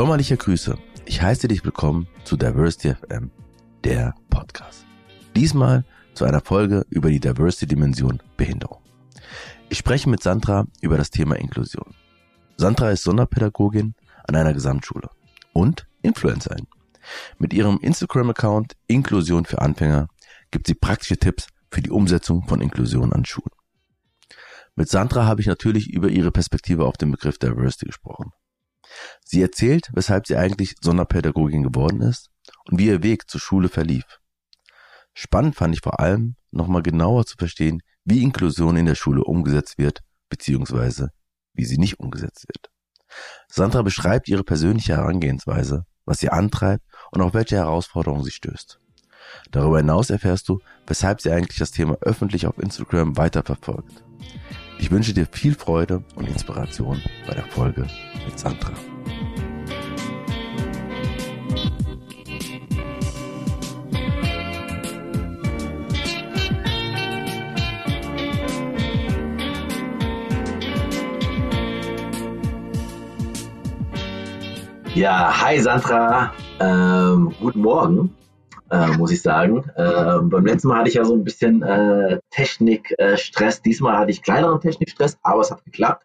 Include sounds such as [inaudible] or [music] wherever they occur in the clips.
Sommerliche Grüße. Ich heiße dich willkommen zu Diversity FM, der Podcast. Diesmal zu einer Folge über die Diversity-Dimension Behinderung. Ich spreche mit Sandra über das Thema Inklusion. Sandra ist Sonderpädagogin an einer Gesamtschule und Influencerin. Mit ihrem Instagram-Account Inklusion für Anfänger gibt sie praktische Tipps für die Umsetzung von Inklusion an Schulen. Mit Sandra habe ich natürlich über ihre Perspektive auf den Begriff Diversity gesprochen. Sie erzählt, weshalb sie eigentlich Sonderpädagogin geworden ist und wie ihr Weg zur Schule verlief. Spannend fand ich vor allem, nochmal genauer zu verstehen, wie Inklusion in der Schule umgesetzt wird, beziehungsweise wie sie nicht umgesetzt wird. Sandra beschreibt ihre persönliche Herangehensweise, was sie antreibt und auf welche Herausforderungen sie stößt. Darüber hinaus erfährst du, weshalb sie eigentlich das Thema öffentlich auf Instagram weiterverfolgt. Ich wünsche dir viel Freude und Inspiration bei der Folge mit Sandra. Ja, hi Sandra, ähm, guten Morgen äh, muss ich sagen. Äh, beim letzten Mal hatte ich ja so ein bisschen äh, Technikstress. Äh, Diesmal hatte ich kleineren Technikstress, aber es hat geklappt.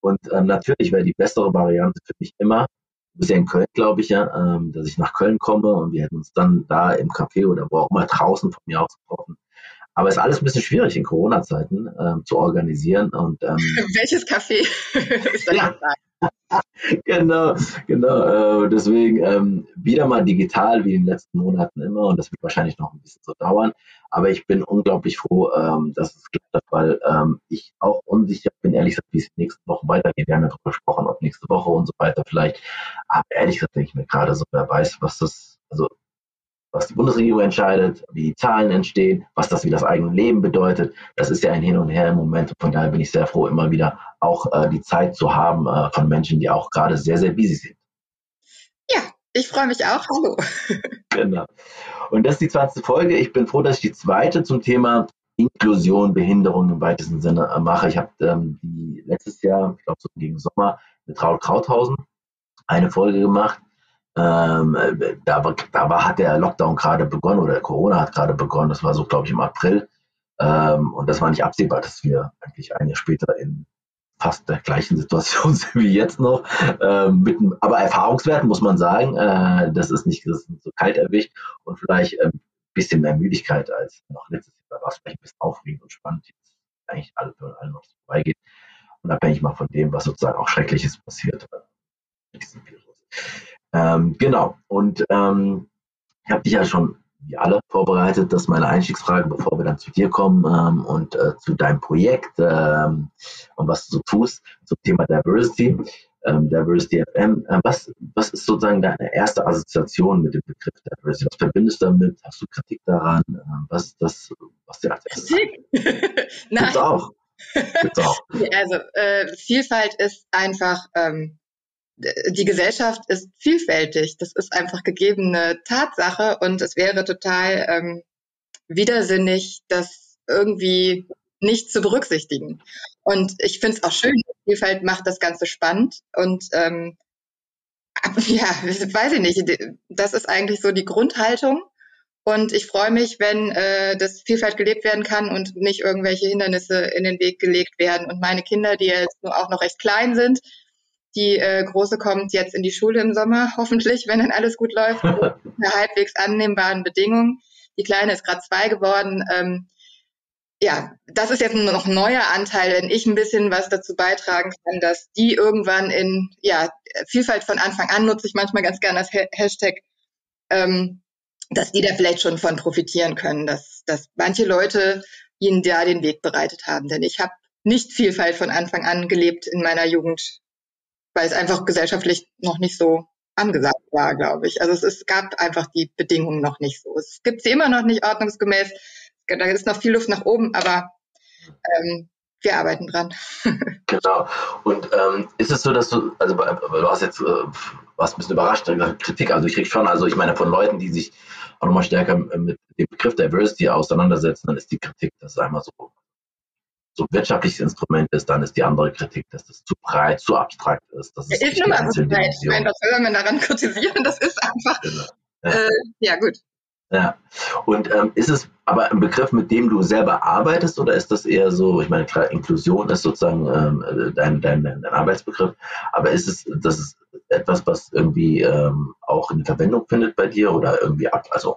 Und ähm, natürlich wäre die bessere Variante für mich immer, du bist ja in Köln, glaube ich, ja, ähm, dass ich nach Köln komme und wir hätten uns dann da im Café oder wo auch immer draußen von mir aus getroffen. Aber es ist alles ein bisschen schwierig in Corona-Zeiten ähm, zu organisieren. Und, ähm, [laughs] Welches Café? [laughs] ja, genau, genau. Äh, deswegen ähm, wieder mal digital wie in den letzten Monaten immer und das wird wahrscheinlich noch ein bisschen so dauern. Aber ich bin unglaublich froh, ähm, dass es klappt, weil ähm, ich auch unsicher bin, ehrlich gesagt, wie es die nächsten Wochen weitergeht. Wir haben ja darüber gesprochen, ob nächste Woche und so weiter vielleicht. Aber ehrlich gesagt denke ich mir gerade so, wer weiß, was das, also was die Bundesregierung entscheidet, wie die Zahlen entstehen, was das für das eigene Leben bedeutet. Das ist ja ein Hin und Her im Moment. Von daher bin ich sehr froh, immer wieder auch äh, die Zeit zu haben äh, von Menschen, die auch gerade sehr, sehr busy sind. Ja, ich freue mich auch. Hallo. [laughs] genau. Und das ist die 20. Folge. Ich bin froh, dass ich die zweite zum Thema Inklusion, Behinderung im weitesten Sinne äh, mache. Ich habe ähm, letztes Jahr, ich glaube so gegen Sommer, mit Raul Krauthausen eine Folge gemacht ähm, da, da war, hat der Lockdown gerade begonnen oder Corona hat gerade begonnen. Das war so, glaube ich, im April. Ähm, und das war nicht absehbar, dass wir eigentlich ein Jahr später in fast der gleichen Situation [laughs] sind wie jetzt noch. Ähm, mit, aber Erfahrungswerten muss man sagen, äh, das ist nicht das ist so kalt erwischt und vielleicht ein ähm, bisschen mehr Müdigkeit als noch letztes Jahr. Da war es vielleicht ein bisschen aufregend und spannend, jetzt eigentlich alle für alle noch vorbeigeht. Unabhängig mal von dem, was sozusagen auch Schreckliches passiert äh, mit diesem Virus. Ähm, genau. Und ähm, ich habe dich ja schon wie alle vorbereitet. Das ist meine Einstiegsfrage, bevor wir dann zu dir kommen ähm, und äh, zu deinem Projekt ähm, und was du so tust zum Thema Diversity. Ähm, Diversity FM. Äh, was, was ist sozusagen deine erste Assoziation mit dem Begriff Diversity? Was verbindest du damit? Hast du Kritik daran? Äh, was ist das, was dir als Kritik? [laughs] Nein. Gibt's auch. Gibt's auch. [laughs] Also äh, Vielfalt ist einfach ähm, die Gesellschaft ist vielfältig. Das ist einfach gegebene Tatsache und es wäre total ähm, widersinnig, das irgendwie nicht zu berücksichtigen. Und ich finde es auch schön, Vielfalt macht das Ganze spannend und ähm, [laughs] ja, weiß ich nicht, das ist eigentlich so die Grundhaltung. Und ich freue mich, wenn äh, das Vielfalt gelebt werden kann und nicht irgendwelche Hindernisse in den Weg gelegt werden. Und meine Kinder, die jetzt nur auch noch recht klein sind, die äh, Große kommt jetzt in die Schule im Sommer, [laughs] hoffentlich, wenn dann alles gut läuft, [laughs] unter halbwegs annehmbaren Bedingungen. Die Kleine ist gerade zwei geworden. Ähm, ja, das ist jetzt noch ein neuer Anteil, wenn ich ein bisschen was dazu beitragen kann, dass die irgendwann in ja, Vielfalt von Anfang an nutze ich manchmal ganz gerne das Hashtag, ähm, dass die da vielleicht schon von profitieren können, dass, dass manche Leute ihnen da den Weg bereitet haben. Denn ich habe nicht Vielfalt von Anfang an gelebt in meiner Jugend weil es einfach gesellschaftlich noch nicht so angesagt war, glaube ich. Also es, es gab einfach die Bedingungen noch nicht so. Es gibt sie immer noch nicht ordnungsgemäß. Da ist noch viel Luft nach oben, aber ähm, wir arbeiten dran. [laughs] genau. Und ähm, ist es so, dass du, also du hast jetzt, äh, warst ein bisschen überrascht, Kritik, also ich krieg schon, also ich meine von Leuten, die sich auch nochmal stärker mit dem Begriff Diversity auseinandersetzen, dann ist die Kritik, das ist einmal so so wirtschaftliches Instrument ist, dann ist die andere Kritik, dass das zu breit, zu abstrakt ist. Das ist, ist nun mal so breit. Ich meine, was soll man daran [laughs] kritisieren? Das ist einfach, genau. ja. Äh, ja gut. Ja, und ähm, ist es aber ein Begriff, mit dem du selber arbeitest oder ist das eher so, ich meine, klar, Inklusion ist sozusagen ähm, dein, dein, dein Arbeitsbegriff, aber ist es, das ist etwas, was irgendwie ähm, auch eine Verwendung findet bei dir oder irgendwie ab, also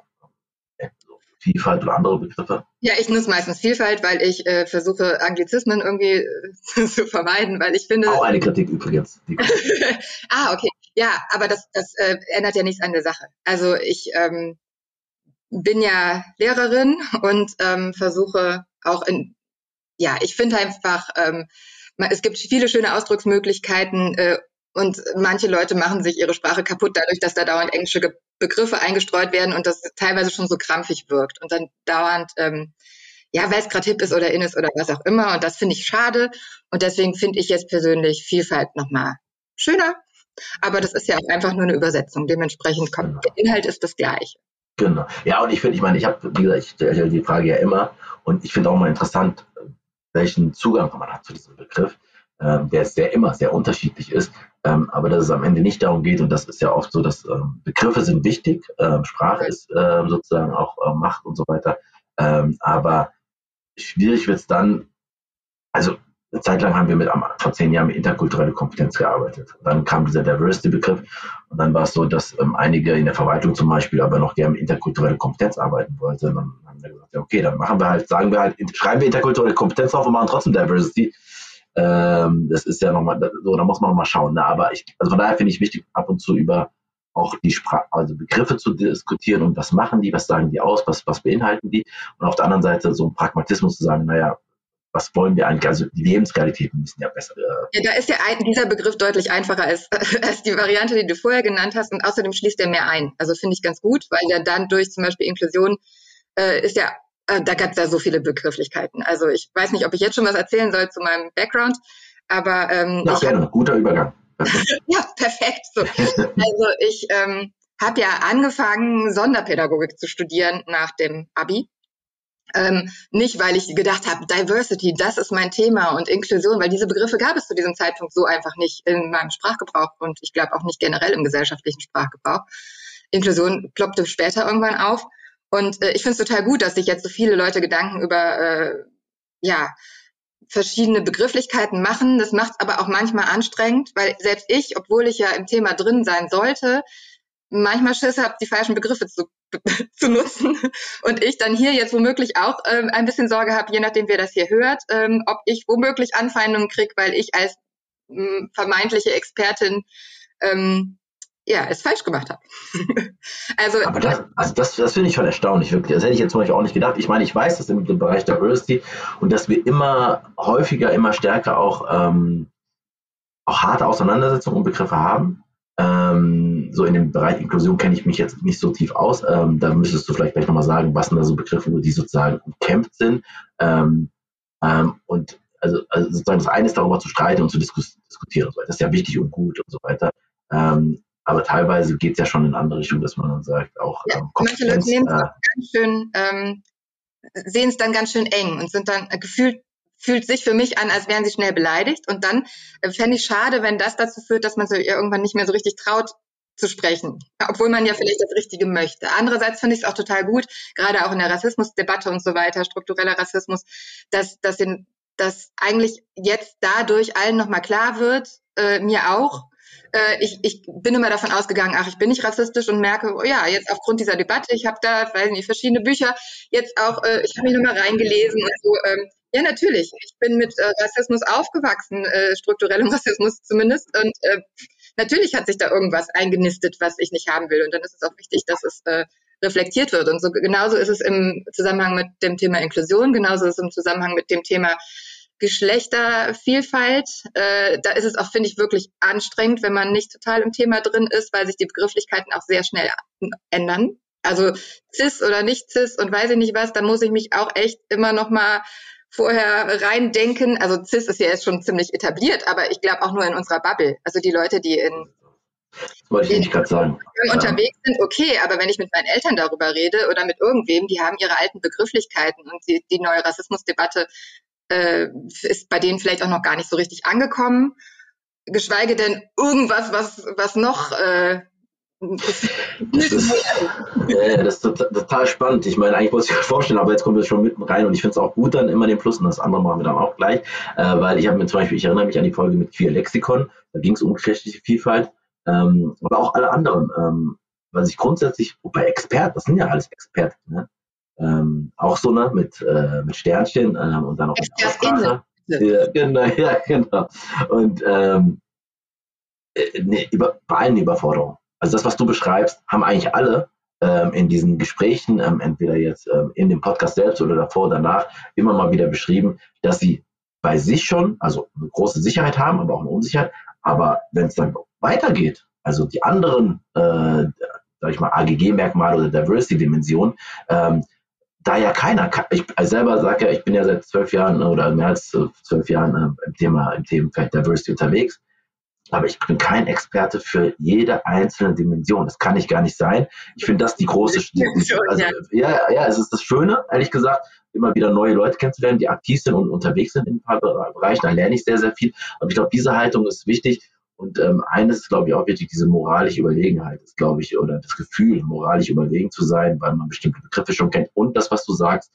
Vielfalt oder andere Begriffe? Ja, ich nutze meistens Vielfalt, weil ich äh, versuche, Anglizismen irgendwie [laughs] zu vermeiden, weil ich finde. Auch eine Kritik übrigens. [laughs] ah, okay. Ja, aber das, das äh, ändert ja nichts an der Sache. Also ich ähm, bin ja Lehrerin und ähm, versuche auch in, ja, ich finde einfach, ähm, es gibt viele schöne Ausdrucksmöglichkeiten äh, und manche Leute machen sich ihre Sprache kaputt dadurch, dass da dauernd englische Begriffe eingestreut werden und das teilweise schon so krampfig wirkt und dann dauernd, ähm, ja, weil es gerade hip ist oder in ist oder was auch immer und das finde ich schade und deswegen finde ich jetzt persönlich Vielfalt nochmal schöner. Aber das ist ja auch einfach nur eine Übersetzung. Dementsprechend kommt, der Inhalt ist das gleiche. Genau. Ja, und ich finde, ich meine, ich habe, wie gesagt, ich stelle die Frage ja immer und ich finde auch mal interessant, welchen Zugang man hat zu diesem Begriff, ähm, der sehr immer sehr unterschiedlich ist, ähm, aber dass es am Ende nicht darum geht, und das ist ja oft so, dass ähm, Begriffe sind wichtig, ähm, Sprache ist ähm, sozusagen auch äh, Macht und so weiter, ähm, aber schwierig wird es dann, also eine Zeit lang haben wir mit, vor zehn Jahren mit interkulturelle Kompetenz gearbeitet. Dann kam dieser Diversity-Begriff und dann war es so, dass ähm, einige in der Verwaltung zum Beispiel aber noch gerne mit interkulturelle Kompetenz arbeiten wollten. Dann haben wir gesagt, ja, okay, dann machen wir halt, sagen wir halt, schreiben wir interkulturelle Kompetenz auf und machen trotzdem Diversity. Ähm, das ist ja nochmal, so, da muss man nochmal schauen. Ne? Aber ich, also von daher finde ich wichtig, ab und zu über auch die Sprache, also Begriffe zu diskutieren und was machen die, was sagen die aus, was, was beinhalten die. Und auf der anderen Seite so ein Pragmatismus zu sagen, naja, was wollen wir eigentlich? Also die Lebensqualitäten müssen ja besser. Äh ja, da ist ja ein, dieser Begriff deutlich einfacher als, [laughs] als die Variante, die du vorher genannt hast. Und außerdem schließt er mehr ein. Also finde ich ganz gut, weil ja dann durch zum Beispiel Inklusion äh, ist ja, äh, da gab es ja so viele Begrifflichkeiten. Also ich weiß nicht, ob ich jetzt schon was erzählen soll zu meinem Background, aber ähm, ja, gerne, hab, guter Übergang. [laughs] ja, perfekt. So. Also ich ähm, habe ja angefangen, Sonderpädagogik zu studieren nach dem Abi ähm, nicht, weil ich gedacht habe, Diversity, das ist mein Thema und Inklusion, weil diese Begriffe gab es zu diesem Zeitpunkt so einfach nicht in meinem Sprachgebrauch und ich glaube auch nicht generell im gesellschaftlichen Sprachgebrauch. Inklusion ploppte später irgendwann auf und äh, ich finde es total gut, dass sich jetzt so viele Leute Gedanken über äh, ja verschiedene Begrifflichkeiten machen. Das macht es aber auch manchmal anstrengend, weil selbst ich, obwohl ich ja im Thema drin sein sollte, manchmal Schiss habe, die falschen Begriffe zu, [laughs] zu nutzen. Und ich dann hier jetzt womöglich auch ähm, ein bisschen Sorge habe, je nachdem, wer das hier hört, ähm, ob ich womöglich Anfeindungen kriege, weil ich als ähm, vermeintliche Expertin ähm, ja, es falsch gemacht habe. [laughs] also, Aber das, also das, das finde ich schon erstaunlich, wirklich. Das hätte ich jetzt zum Beispiel auch nicht gedacht. Ich meine, ich weiß dass im, im Bereich Diversity und dass wir immer häufiger, immer stärker auch, ähm, auch harte Auseinandersetzungen und Begriffe haben. Ähm, so in dem Bereich Inklusion kenne ich mich jetzt nicht so tief aus. Ähm, da müsstest du vielleicht gleich nochmal sagen, was sind da so Begriffe, die sozusagen umkämpft sind. Ähm, ähm, und also, also, sozusagen das eine ist darüber zu streiten und zu diskus diskutieren. Das ist ja wichtig und gut und so weiter. Ähm, aber teilweise geht es ja schon in andere Richtungen, dass man dann sagt, auch ja, ähm, manche Leute nehmen es äh, ganz schön, ähm, sehen es dann ganz schön eng und sind dann gefühlt fühlt sich für mich an, als wären sie schnell beleidigt. Und dann äh, fände ich schade, wenn das dazu führt, dass man so irgendwann nicht mehr so richtig traut zu sprechen, obwohl man ja vielleicht das Richtige möchte. Andererseits finde ich es auch total gut, gerade auch in der Rassismusdebatte und so weiter, struktureller Rassismus, dass, dass, den, dass eigentlich jetzt dadurch allen nochmal klar wird, äh, mir auch, äh, ich, ich bin immer davon ausgegangen, ach, ich bin nicht rassistisch und merke, oh ja, jetzt aufgrund dieser Debatte, ich habe da, weiß nicht, verschiedene Bücher, jetzt auch, äh, ich habe mich nochmal reingelesen und so, ähm, ja, natürlich. Ich bin mit äh, Rassismus aufgewachsen, äh, strukturellem [laughs] Rassismus zumindest. Und äh, natürlich hat sich da irgendwas eingenistet, was ich nicht haben will. Und dann ist es auch wichtig, dass es äh, reflektiert wird. Und so genauso ist es im Zusammenhang mit dem Thema Inklusion, genauso ist es im Zusammenhang mit dem Thema Geschlechtervielfalt. Äh, da ist es auch, finde ich, wirklich anstrengend, wenn man nicht total im Thema drin ist, weil sich die Begrifflichkeiten auch sehr schnell ändern. Also cis oder nicht cis und weiß ich nicht was, da muss ich mich auch echt immer noch mal vorher reindenken. Also CIS ist ja jetzt schon ziemlich etabliert, aber ich glaube auch nur in unserer Bubble. Also die Leute, die in wollte ich nicht gerade sagen. Unterwegs sind, okay, aber wenn ich mit meinen Eltern darüber rede oder mit irgendwem, die haben ihre alten Begrifflichkeiten und die, die neue Rassismusdebatte äh, ist bei denen vielleicht auch noch gar nicht so richtig angekommen. Geschweige denn irgendwas, was, was noch äh, das [laughs] ist, äh, das ist total, total, spannend. Ich meine, eigentlich wollte ich mir vorstellen, aber jetzt kommt es schon mitten rein und ich finde es auch gut dann immer den Plus und das andere machen wir dann auch gleich, äh, weil ich habe mir zum Beispiel, ich erinnere mich an die Folge mit Queer Lexikon, da ging es um geschlechtliche Vielfalt, ähm, aber auch alle anderen, ähm, was ich grundsätzlich, bei Experten, das sind ja alles Experten, ne? Ähm, auch so ne, mit, äh, mit Sternchen ähm, und dann auch mit Aussprache. Ja, genau, [laughs] ja, genau. Und ähm, äh, ne, über, bei allen Überforderungen. Also das, was du beschreibst, haben eigentlich alle ähm, in diesen Gesprächen, ähm, entweder jetzt ähm, in dem Podcast selbst oder davor oder danach, immer mal wieder beschrieben, dass sie bei sich schon, also eine große Sicherheit haben, aber auch eine Unsicherheit. Aber wenn es dann weitergeht, also die anderen, äh, sag ich mal, AGG-Merkmale oder Diversity-Dimensionen, ähm, da ja keiner, ich selber sage ja, ich bin ja seit zwölf Jahren oder mehr als zwölf Jahren äh, im Thema, im Themenfeld Diversity unterwegs aber ich bin kein Experte für jede einzelne Dimension. Das kann ich gar nicht sein. Ich finde das die große, die, also, ja, ja, es ist das Schöne, ehrlich gesagt, immer wieder neue Leute kennenzulernen, die aktiv sind und unterwegs sind in ein paar Bereichen. Da lerne ich sehr, sehr viel. Aber ich glaube, diese Haltung ist wichtig. Und ähm, eines ist, glaube ich, auch wichtig, diese moralische Überlegenheit ist, glaube ich, oder das Gefühl, moralisch überlegen zu sein, weil man bestimmte Begriffe schon kennt. Und das, was du sagst,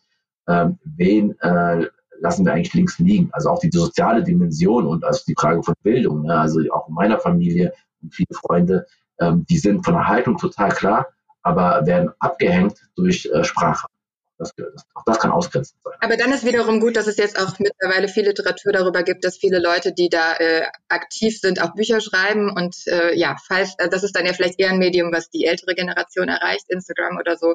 ähm, wen äh, lassen wir eigentlich links liegen. Also auch die soziale Dimension und also die Frage von Bildung. Ne? Also auch in meiner Familie und viele Freunde, ähm, die sind von der Haltung total klar, aber werden abgehängt durch äh, Sprache. Das, das, auch das kann ausgrenzend sein. Aber dann ist wiederum gut, dass es jetzt auch mittlerweile viel Literatur darüber gibt, dass viele Leute, die da äh, aktiv sind, auch Bücher schreiben. Und äh, ja, falls, äh, das ist dann ja vielleicht eher ein Medium, was die ältere Generation erreicht, Instagram oder so.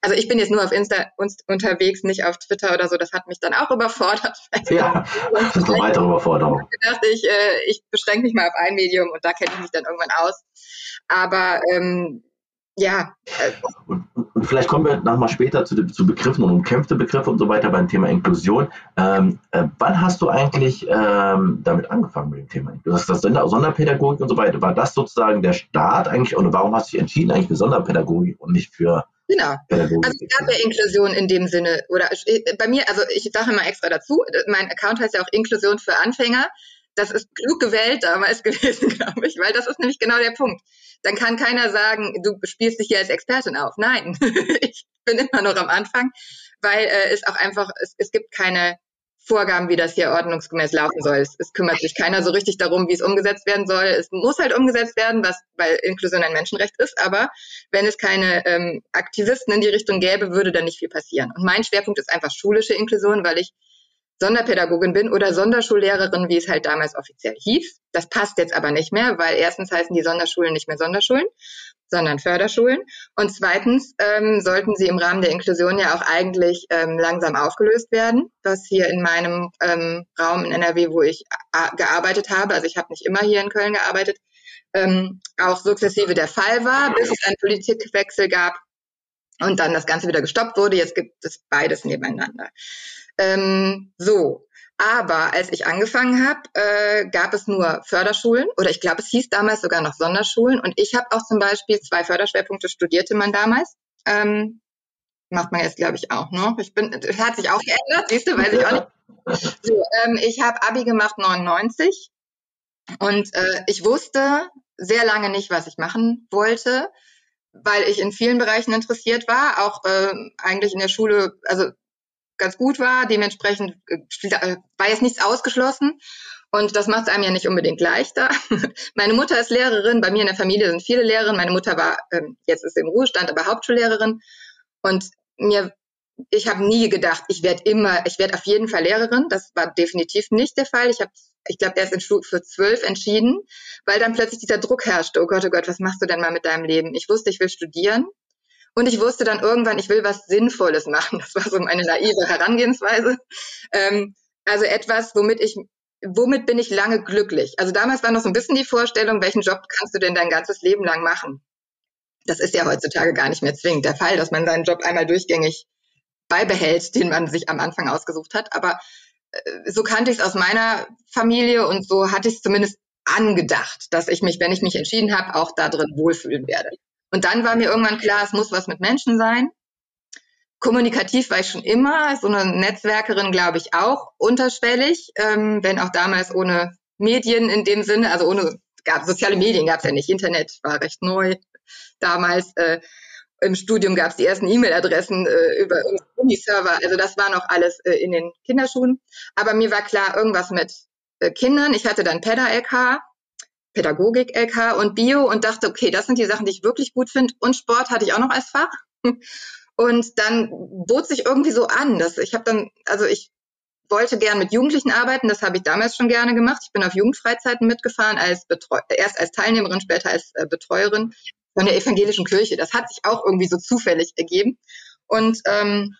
Also ich bin jetzt nur auf Insta unterwegs, nicht auf Twitter oder so. Das hat mich dann auch überfordert. [laughs] Ja, das ist eine weitere Überforderung. Ich dachte, ich, äh, ich beschränke mich mal auf ein Medium und da kenne ich mich dann irgendwann aus. Aber ähm, ja. Und, und, vielleicht kommen wir nochmal später zu, zu Begriffen und umkämpfte Begriffe und so weiter beim Thema Inklusion. Ähm, äh, wann hast du eigentlich ähm, damit angefangen mit dem Thema? Du hast das Sonderpädagogik und so weiter. War das sozusagen der Start eigentlich? Und warum hast du dich entschieden eigentlich für Sonderpädagogik und nicht für Genau. Also es gab ja Inklusion in dem Sinne. Oder bei mir, also ich sage immer extra dazu, mein Account heißt ja auch Inklusion für Anfänger. Das ist klug gewählt damals [laughs] gewesen, glaube ich, weil das ist nämlich genau der Punkt. Dann kann keiner sagen, du spielst dich hier als Expertin auf. Nein, [laughs] ich bin immer noch am Anfang, weil äh, es auch einfach, es, es gibt keine Vorgaben, wie das hier ordnungsgemäß laufen soll. Es, es, kümmert sich keiner so richtig darum, wie es umgesetzt werden soll. Es muss halt umgesetzt werden, was, weil Inklusion ein Menschenrecht ist. Aber wenn es keine ähm, Aktivisten in die Richtung gäbe, würde da nicht viel passieren. Und mein Schwerpunkt ist einfach schulische Inklusion, weil ich Sonderpädagogin bin oder Sonderschullehrerin, wie es halt damals offiziell hieß. Das passt jetzt aber nicht mehr, weil erstens heißen die Sonderschulen nicht mehr Sonderschulen, sondern Förderschulen. Und zweitens ähm, sollten sie im Rahmen der Inklusion ja auch eigentlich ähm, langsam aufgelöst werden, was hier in meinem ähm, Raum in NRW, wo ich gearbeitet habe, also ich habe nicht immer hier in Köln gearbeitet, ähm, auch sukzessive der Fall war, bis es einen Politikwechsel gab und dann das Ganze wieder gestoppt wurde. Jetzt gibt es beides nebeneinander. Ähm, so, aber als ich angefangen habe, äh, gab es nur Förderschulen oder ich glaube, es hieß damals sogar noch Sonderschulen. Und ich habe auch zum Beispiel zwei Förderschwerpunkte studierte man damals. Ähm, macht man jetzt, glaube ich, auch noch. Ich bin, hat sich auch geändert, siehst du, weiß ich auch nicht. So, ähm, ich habe Abi gemacht 99 und äh, ich wusste sehr lange nicht, was ich machen wollte, weil ich in vielen Bereichen interessiert war, auch äh, eigentlich in der Schule, also ganz gut war. Dementsprechend äh, äh, war jetzt nichts ausgeschlossen. Und das macht es einem ja nicht unbedingt leichter. [laughs] Meine Mutter ist Lehrerin, bei mir in der Familie sind viele Lehrerinnen. Meine Mutter war, ähm, jetzt ist sie im Ruhestand, aber Hauptschullehrerin. Und mir, ich habe nie gedacht, ich werde immer, ich werde auf jeden Fall Lehrerin. Das war definitiv nicht der Fall. Ich habe, ich glaube, erst in für zwölf entschieden, weil dann plötzlich dieser Druck herrschte. Oh Gott, oh Gott, was machst du denn mal mit deinem Leben? Ich wusste, ich will studieren. Und ich wusste dann irgendwann, ich will was Sinnvolles machen. [laughs] Das war so meine naive Herangehensweise. Ähm, also etwas, womit ich, womit bin ich lange glücklich? Also damals war noch so ein bisschen die Vorstellung, welchen Job kannst du denn dein ganzes Leben lang machen? Das ist ja heutzutage gar nicht mehr zwingend der Fall, dass man seinen Job einmal durchgängig beibehält, den man sich am Anfang ausgesucht hat. Aber äh, so kannte ich es aus meiner Familie und so hatte ich es zumindest angedacht, dass ich mich, wenn ich mich entschieden habe, auch da drin wohlfühlen werde. Und dann war mir irgendwann klar, es muss was mit Menschen sein. kommunikativ war ich schon immer, so eine Netzwerkerin glaube ich auch, unterschwellig, ähm, wenn auch damals ohne Medien in dem Sinne, also ohne gab soziale Medien gab es ja nicht, Internet war recht neu damals. Äh, Im Studium gab es die ersten E-Mail-Adressen äh, über Uni-Server, also das war noch alles äh, in den Kinderschuhen. Aber mir war klar, irgendwas mit äh, Kindern. Ich hatte dann PEDA-LK, Pädagogik-LK und Bio und dachte, okay, das sind die Sachen, die ich wirklich gut finde. Und Sport hatte ich auch noch als Fach. [laughs] Und dann bot sich irgendwie so an, dass ich habe dann, also ich wollte gern mit Jugendlichen arbeiten, das habe ich damals schon gerne gemacht. Ich bin auf Jugendfreizeiten mitgefahren, als Betreu erst als Teilnehmerin, später als äh, Betreuerin von der evangelischen Kirche. Das hat sich auch irgendwie so zufällig ergeben. Und ähm,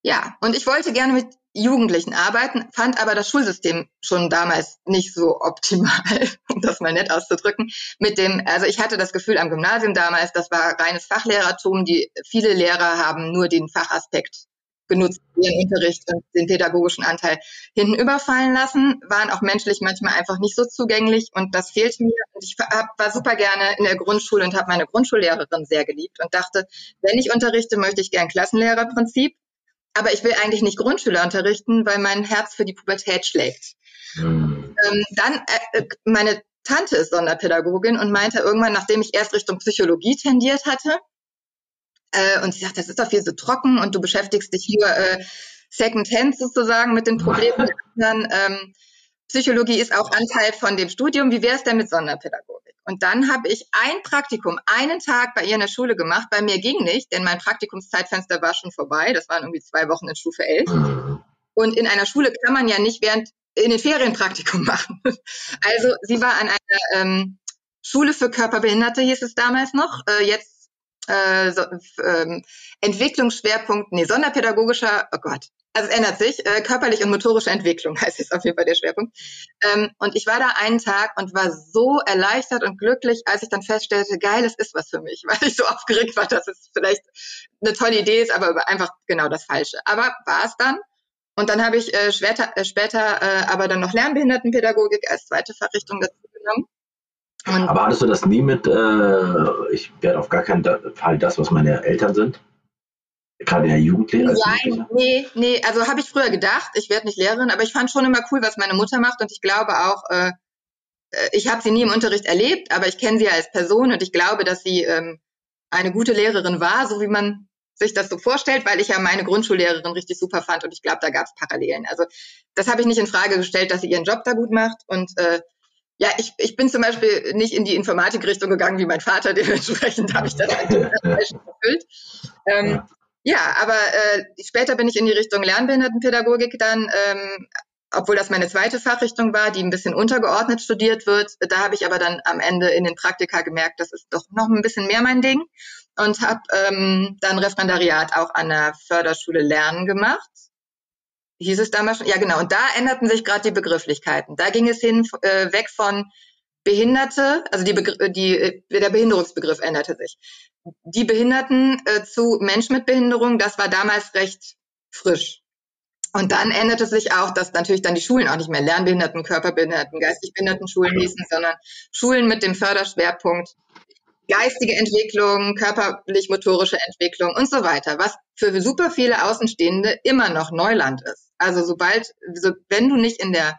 ja, und ich wollte gerne mit Jugendlichen arbeiten, fand aber das Schulsystem schon damals nicht so optimal, [laughs] um das mal nett auszudrücken. Mit dem, also ich hatte das Gefühl am Gymnasium damals, das war reines Fachlehrertum. Die viele Lehrer haben nur den Fachaspekt genutzt, ihren Unterricht und den pädagogischen Anteil hinten überfallen lassen, waren auch menschlich manchmal einfach nicht so zugänglich und das fehlte mir. Und ich war super gerne in der Grundschule und habe meine Grundschullehrerin sehr geliebt und dachte, wenn ich unterrichte, möchte ich gern Klassenlehrerprinzip aber ich will eigentlich nicht Grundschüler unterrichten, weil mein Herz für die Pubertät schlägt. Mhm. Ähm, dann, äh, äh, meine Tante ist Sonderpädagogin und meinte irgendwann, nachdem ich erst Richtung Psychologie tendiert hatte, äh, und sie sagt, das ist doch viel so trocken und du beschäftigst dich hier äh, second-hand sozusagen mit den Problemen. [laughs] Dann, ähm, Psychologie ist auch Anteil von dem Studium. Wie wäre es denn mit Sonderpädagogik? Und dann habe ich ein Praktikum, einen Tag bei ihr in der Schule gemacht. Bei mir ging nicht, denn mein Praktikumszeitfenster war schon vorbei. Das waren irgendwie zwei Wochen in Stufe 11. Und in einer Schule kann man ja nicht während in den Ferien Praktikum [laughs] machen. Also sie war an einer ähm, Schule für Körperbehinderte, hieß es damals noch. Äh, jetzt äh, so, ähm, Entwicklungsschwerpunkt, nee, sonderpädagogischer, oh Gott, also es ändert sich. Äh, körperliche und motorische Entwicklung [laughs] heißt jetzt auf jeden Fall der Schwerpunkt. Ähm, und ich war da einen Tag und war so erleichtert und glücklich, als ich dann feststellte, geil, es ist was für mich, [laughs] weil ich so aufgeregt war, dass es vielleicht eine tolle Idee ist, aber einfach genau das Falsche. Aber war es dann. Und dann habe ich äh, später, äh, später äh, aber dann noch Lernbehindertenpädagogik als zweite Fachrichtung dazu genommen. Und aber hattest du das nie mit, äh, ich werde auf gar keinen Fall das, was meine Eltern sind? Gerade in der Jugendliche? Ja, nee, nee, also habe ich früher gedacht, ich werde nicht Lehrerin, aber ich fand schon immer cool, was meine Mutter macht und ich glaube auch, äh, äh ich habe sie nie im Unterricht erlebt, aber ich kenne sie als Person und ich glaube, dass sie ähm, eine gute Lehrerin war, so wie man sich das so vorstellt, weil ich ja meine Grundschullehrerin richtig super fand und ich glaube, da gab es Parallelen. Also das habe ich nicht in Frage gestellt, dass sie ihren Job da gut macht und äh, ja, ich, ich bin zum Beispiel nicht in die Informatikrichtung gegangen wie mein Vater, [laughs] dementsprechend habe ich das falsch erfüllt. Ähm, ja, aber äh, später bin ich in die Richtung Lernbehindertenpädagogik dann, ähm, obwohl das meine zweite Fachrichtung war, die ein bisschen untergeordnet studiert wird. Da habe ich aber dann am Ende in den Praktika gemerkt, das ist doch noch ein bisschen mehr mein Ding und habe ähm, dann Referendariat auch an der Förderschule Lernen gemacht. Hieß es damals schon? Ja, genau. Und da änderten sich gerade die Begrifflichkeiten. Da ging es hin äh, weg von Behinderte, also die, Begr die, äh, der Behinderungsbegriff änderte sich. Die Behinderten äh, zu Menschen mit Behinderung, das war damals recht frisch. Und dann änderte sich auch, dass natürlich dann die Schulen auch nicht mehr Lernbehinderten, Körperbehinderten, geistig Behinderten Schulen hießen, sondern Schulen mit dem Förderschwerpunkt geistige Entwicklung, körperlich-motorische Entwicklung und so weiter, was für super viele Außenstehende immer noch Neuland ist. Also sobald, so, wenn du nicht in der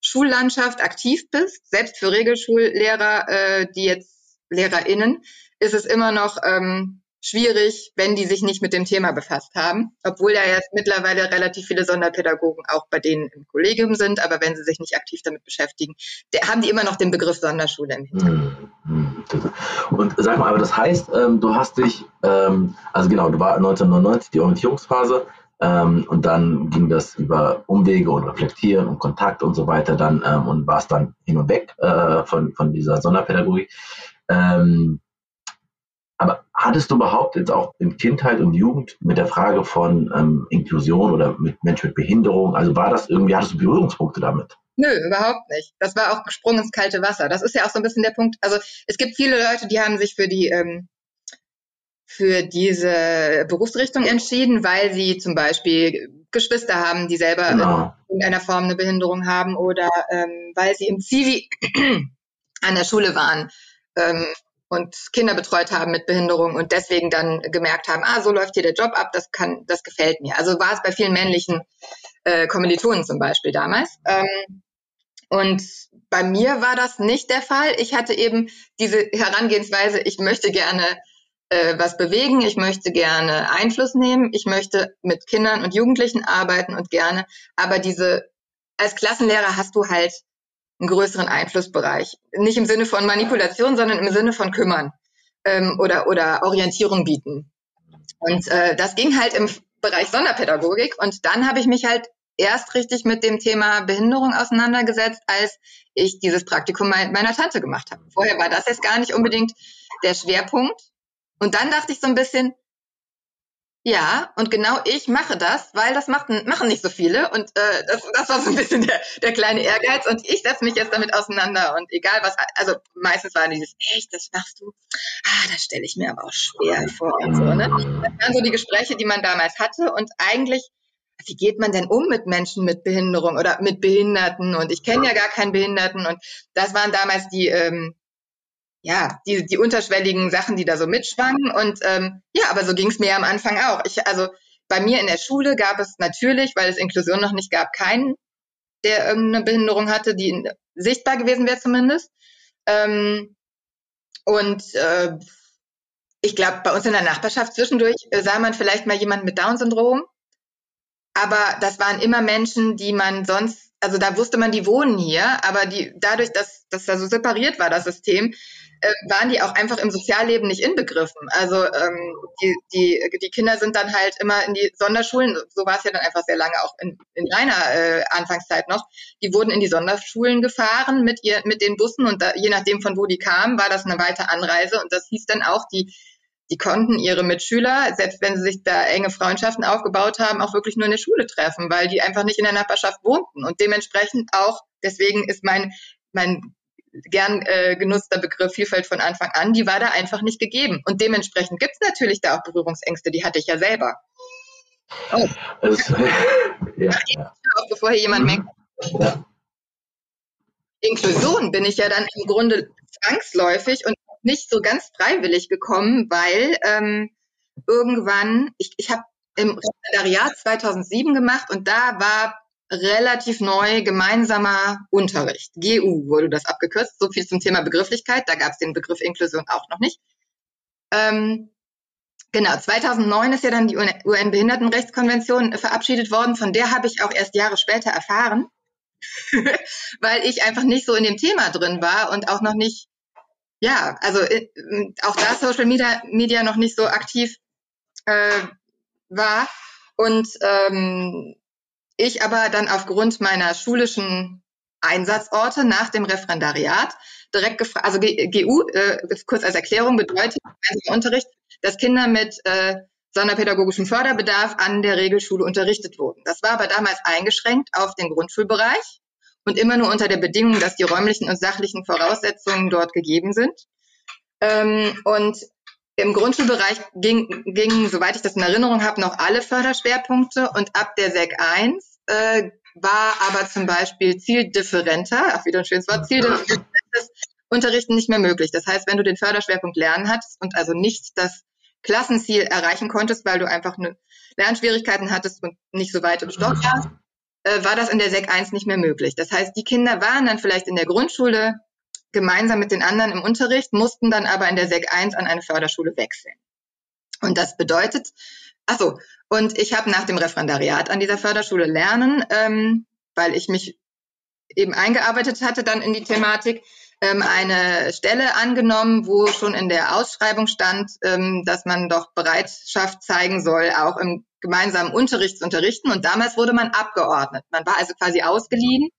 Schullandschaft aktiv bist, selbst für Regelschullehrer, äh, die jetzt LehrerInnen, ist es immer noch ähm, schwierig, wenn die sich nicht mit dem Thema befasst haben, obwohl ja jetzt mittlerweile relativ viele Sonderpädagogen auch bei denen im Kollegium sind, aber wenn sie sich nicht aktiv damit beschäftigen, der, haben die immer noch den Begriff Sonderschule im Hintergrund. Hm, hm, Und sag mal, aber das heißt, ähm, du hast dich, ähm, also genau, du war 1999 die Orientierungsphase, ähm, und dann ging das über Umwege und Reflektieren und Kontakt und so weiter dann ähm, und war es dann hin und weg äh, von, von dieser Sonderpädagogik. Aber hattest du überhaupt jetzt auch in Kindheit und Jugend mit der Frage von ähm, Inklusion oder mit Menschen mit Behinderung, also war das irgendwie, hattest du Berührungspunkte damit? Nö, überhaupt nicht. Das war auch gesprungen ins kalte Wasser. Das ist ja auch so ein bisschen der Punkt. Also es gibt viele Leute, die haben sich für die ähm, für diese Berufsrichtung entschieden, weil sie zum Beispiel Geschwister haben, die selber genau. in irgendeiner Form eine Behinderung haben oder ähm, weil sie im Zivi [clears throat] an der Schule waren ähm, und Kinder betreut haben mit Behinderung und deswegen dann gemerkt haben, ah, so läuft hier der Job ab, das kann, das gefällt mir. Also war es bei vielen männlichen äh, Kommilitonen zum Beispiel damals. Ähm, und bei mir war das nicht der Fall. Ich hatte eben diese Herangehensweise, ich möchte gerne äh, was bewegen, ich möchte gerne Einfluss nehmen, ich möchte mit Kindern und Jugendlichen arbeiten und gerne, aber diese, als Klassenlehrer hast du halt einen größeren Einflussbereich. Nicht im Sinne von Manipulation, sondern im Sinne von kümmern ähm, oder, oder Orientierung bieten. Und äh, das ging halt im Bereich Sonderpädagogik. Und dann habe ich mich halt erst richtig mit dem Thema Behinderung auseinandergesetzt, als ich dieses Praktikum meiner Tante gemacht habe. Vorher war das jetzt gar nicht unbedingt der Schwerpunkt. Und dann dachte ich so ein bisschen, ja, und genau ich mache das, weil das machten, machen nicht so viele. Und äh, das, das war so ein bisschen der, der kleine Ehrgeiz. Und ich setze mich jetzt damit auseinander. Und egal was, also meistens war dieses, echt, das machst du? Ah, das stelle ich mir aber auch schwer vor und so. Ne? Das waren so die Gespräche, die man damals hatte. Und eigentlich, wie geht man denn um mit Menschen mit Behinderung oder mit Behinderten? Und ich kenne ja gar keinen Behinderten. Und das waren damals die, ähm, ja, die, die unterschwelligen Sachen, die da so mitschwangen. Und ähm, ja, aber so ging es mir am Anfang auch. Ich, also bei mir in der Schule gab es natürlich, weil es Inklusion noch nicht gab, keinen, der irgendeine Behinderung hatte, die sichtbar gewesen wäre zumindest. Ähm, und äh, ich glaube, bei uns in der Nachbarschaft zwischendurch äh, sah man vielleicht mal jemanden mit Down-Syndrom. Aber das waren immer Menschen, die man sonst, also da wusste man, die wohnen hier, aber die dadurch, dass, dass da so separiert war, das System, äh, waren die auch einfach im Sozialleben nicht inbegriffen. Also ähm, die, die, die Kinder sind dann halt immer in die Sonderschulen, so war es ja dann einfach sehr lange auch in, in deiner äh, Anfangszeit noch, die wurden in die Sonderschulen gefahren mit ihr, mit den Bussen und da, je nachdem von wo die kamen, war das eine weite Anreise und das hieß dann auch, die die konnten ihre Mitschüler, selbst wenn sie sich da enge Freundschaften aufgebaut haben, auch wirklich nur in der Schule treffen, weil die einfach nicht in der Nachbarschaft wohnten. Und dementsprechend auch, deswegen ist mein, mein gern äh, genutzter Begriff Vielfalt von Anfang an, die war da einfach nicht gegeben. Und dementsprechend gibt es natürlich da auch Berührungsängste, die hatte ich ja selber. Oh. Also, [laughs] ja, bevor hier jemand mhm. merkt. Ja. Inklusion bin ich ja dann im Grunde zwangsläufig und nicht so ganz freiwillig gekommen, weil ähm, irgendwann, ich, ich habe im Referendariat 2007 gemacht und da war relativ neu gemeinsamer Unterricht. GU wurde das abgekürzt. So viel zum Thema Begrifflichkeit. Da gab es den Begriff Inklusion auch noch nicht. Ähm, genau, 2009 ist ja dann die UN-Behindertenrechtskonvention verabschiedet worden. Von der habe ich auch erst Jahre später erfahren, [laughs] weil ich einfach nicht so in dem Thema drin war und auch noch nicht, ja, also äh, auch da Social Media, Media noch nicht so aktiv äh, war. Und ähm, ich aber dann aufgrund meiner schulischen Einsatzorte nach dem Referendariat direkt gefragt, also GU, äh, kurz als Erklärung, bedeutet Unterricht, dass Kinder mit äh, sonderpädagogischem Förderbedarf an der Regelschule unterrichtet wurden. Das war aber damals eingeschränkt auf den Grundschulbereich und immer nur unter der Bedingung, dass die räumlichen und sachlichen Voraussetzungen dort gegeben sind. Ähm, und im Grundschulbereich ging, gingen, soweit ich das in Erinnerung habe, noch alle Förderschwerpunkte und ab der SEC 1 äh, war aber zum Beispiel zieldifferenter, auch wieder ein schönes Wort, zieldifferentes Unterrichten nicht mehr möglich. Das heißt, wenn du den Förderschwerpunkt Lernen hattest und also nicht das Klassenziel erreichen konntest, weil du einfach eine Lernschwierigkeiten hattest und nicht so weit im Stock warst, äh, war das in der SEC 1 nicht mehr möglich. Das heißt, die Kinder waren dann vielleicht in der Grundschule gemeinsam mit den anderen im Unterricht, mussten dann aber in der SEC 1 an eine Förderschule wechseln. Und das bedeutet, ach so, und ich habe nach dem Referendariat an dieser Förderschule lernen, ähm, weil ich mich eben eingearbeitet hatte dann in die Thematik, ähm, eine Stelle angenommen, wo schon in der Ausschreibung stand, ähm, dass man doch Bereitschaft zeigen soll, auch im gemeinsamen Unterricht zu unterrichten. Und damals wurde man abgeordnet. Man war also quasi ausgeliehen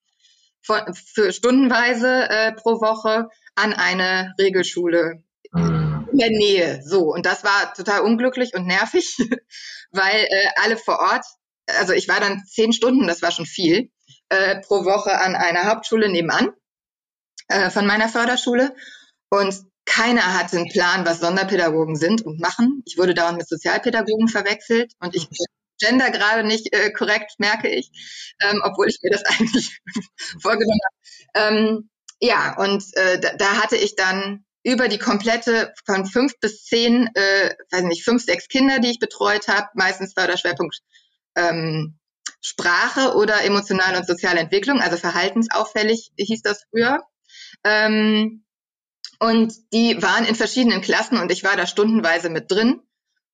von, für stundenweise äh, pro Woche an eine Regelschule mhm. in der Nähe. So, und das war total unglücklich und nervig, [laughs] weil äh, alle vor Ort, also ich war dann zehn Stunden, das war schon viel, äh, pro Woche an einer Hauptschule nebenan äh, von meiner Förderschule. Und keiner hatte einen Plan, was Sonderpädagogen sind und machen. Ich wurde dauernd mit Sozialpädagogen verwechselt und ich Gender gerade nicht äh, korrekt, merke ich, ähm, obwohl ich mir das [laughs] eigentlich vorgenommen habe. Ähm, ja, und äh, da, da hatte ich dann über die komplette von fünf bis zehn, äh, weiß nicht, fünf, sechs Kinder, die ich betreut habe, meistens Förderschwerpunkt ähm, Sprache oder emotionale und soziale Entwicklung, also verhaltensauffällig hieß das früher. Ähm, und die waren in verschiedenen Klassen und ich war da stundenweise mit drin.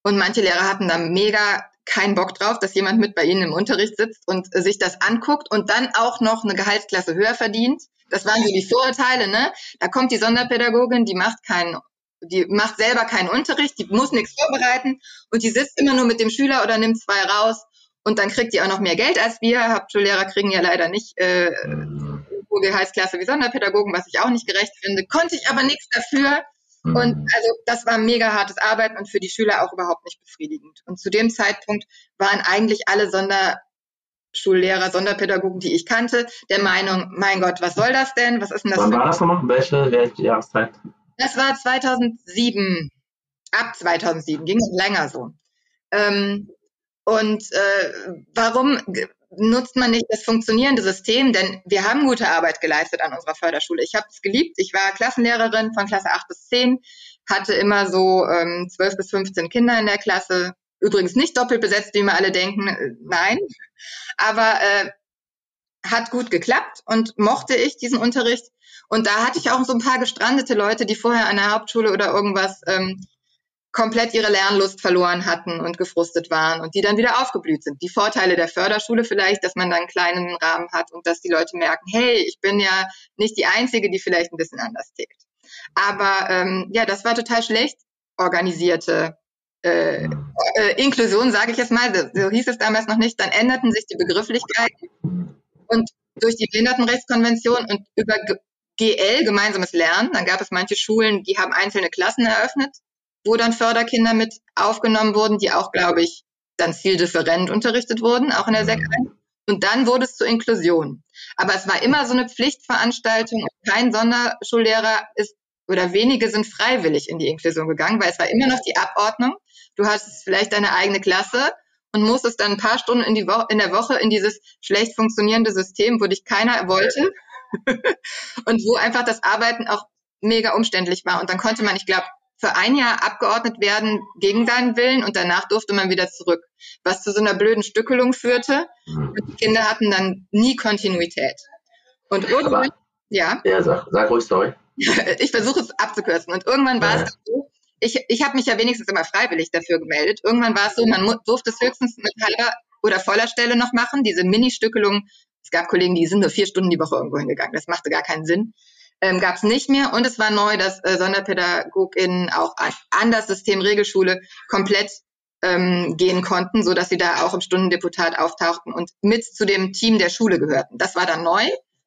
Und manche Lehrer hatten da mega keinen Bock drauf, dass jemand mit bei ihnen im Unterricht sitzt und sich das anguckt und dann auch noch eine Gehaltsklasse höher verdient. Das waren so die Vorurteile, ne? Da kommt die Sonderpädagogin, die macht keinen, die macht selber keinen Unterricht, die muss nichts vorbereiten und die sitzt immer nur mit dem Schüler oder nimmt zwei raus und dann kriegt die auch noch mehr Geld als wir. Hauptschullehrer kriegen ja leider nicht äh, hohe Gehaltsklasse wie Sonderpädagogen, was ich auch nicht gerecht finde. Konnte ich aber nichts dafür. Und mhm. also das war mega hartes Arbeiten und für die Schüler auch überhaupt nicht befriedigend. Und zu dem Zeitpunkt waren eigentlich alle Sonderschullehrer, Sonderpädagogen, die ich kannte, der Meinung, mein Gott, was soll das denn? Was ist denn das? Wann war das nochmal? Welche, welche Jahreszeit? Das war 2007. Ab 2007 ging es länger so. Ähm, und äh, warum nutzt man nicht das funktionierende System? Denn wir haben gute Arbeit geleistet an unserer Förderschule. Ich habe es geliebt. Ich war Klassenlehrerin von Klasse 8 bis 10, hatte immer so ähm, 12 bis 15 Kinder in der Klasse. Übrigens nicht doppelt besetzt, wie immer alle denken. Äh, nein. Aber äh, hat gut geklappt und mochte ich diesen Unterricht. Und da hatte ich auch so ein paar gestrandete Leute, die vorher an der Hauptschule oder irgendwas ähm, komplett ihre Lernlust verloren hatten und gefrustet waren und die dann wieder aufgeblüht sind. Die Vorteile der Förderschule vielleicht, dass man da einen kleinen Rahmen hat und dass die Leute merken, hey, ich bin ja nicht die Einzige, die vielleicht ein bisschen anders tickt. Aber ähm, ja, das war total schlecht organisierte äh, äh, Inklusion, sage ich jetzt mal, so hieß es damals noch nicht. Dann änderten sich die Begrifflichkeiten und durch die Behindertenrechtskonvention und über GL, gemeinsames Lernen, dann gab es manche Schulen, die haben einzelne Klassen eröffnet wo dann Förderkinder mit aufgenommen wurden, die auch, glaube ich, dann zieldifferent unterrichtet wurden, auch in der SEC. Und dann wurde es zur Inklusion. Aber es war immer so eine Pflichtveranstaltung. Kein Sonderschullehrer ist oder wenige sind freiwillig in die Inklusion gegangen, weil es war immer noch die Abordnung. Du hattest vielleicht deine eigene Klasse und musstest dann ein paar Stunden in, in der Woche in dieses schlecht funktionierende System, wo dich keiner wollte [laughs] und wo einfach das Arbeiten auch mega umständlich war. Und dann konnte man, ich glaube, für ein Jahr abgeordnet werden gegen seinen Willen und danach durfte man wieder zurück, was zu so einer blöden Stückelung führte. Mhm. Und die Kinder hatten dann nie Kontinuität. Und irgendwann, Aber, ja. Ja, sag, sag ruhig, sorry. [laughs] ich versuche es abzukürzen. Und irgendwann war ja. es so, ich, ich habe mich ja wenigstens immer freiwillig dafür gemeldet. Irgendwann war es so, man durfte es höchstens mit halber oder voller Stelle noch machen, diese Mini-Stückelung. Es gab Kollegen, die sind nur vier Stunden die Woche irgendwo hingegangen. Das machte gar keinen Sinn ähm, gab es nicht mehr. Und es war neu, dass äh, SonderpädagogInnen auch an, das System Regelschule komplett ähm, gehen konnten, so dass sie da auch im Stundendeputat auftauchten und mit zu dem Team der Schule gehörten. Das war dann neu.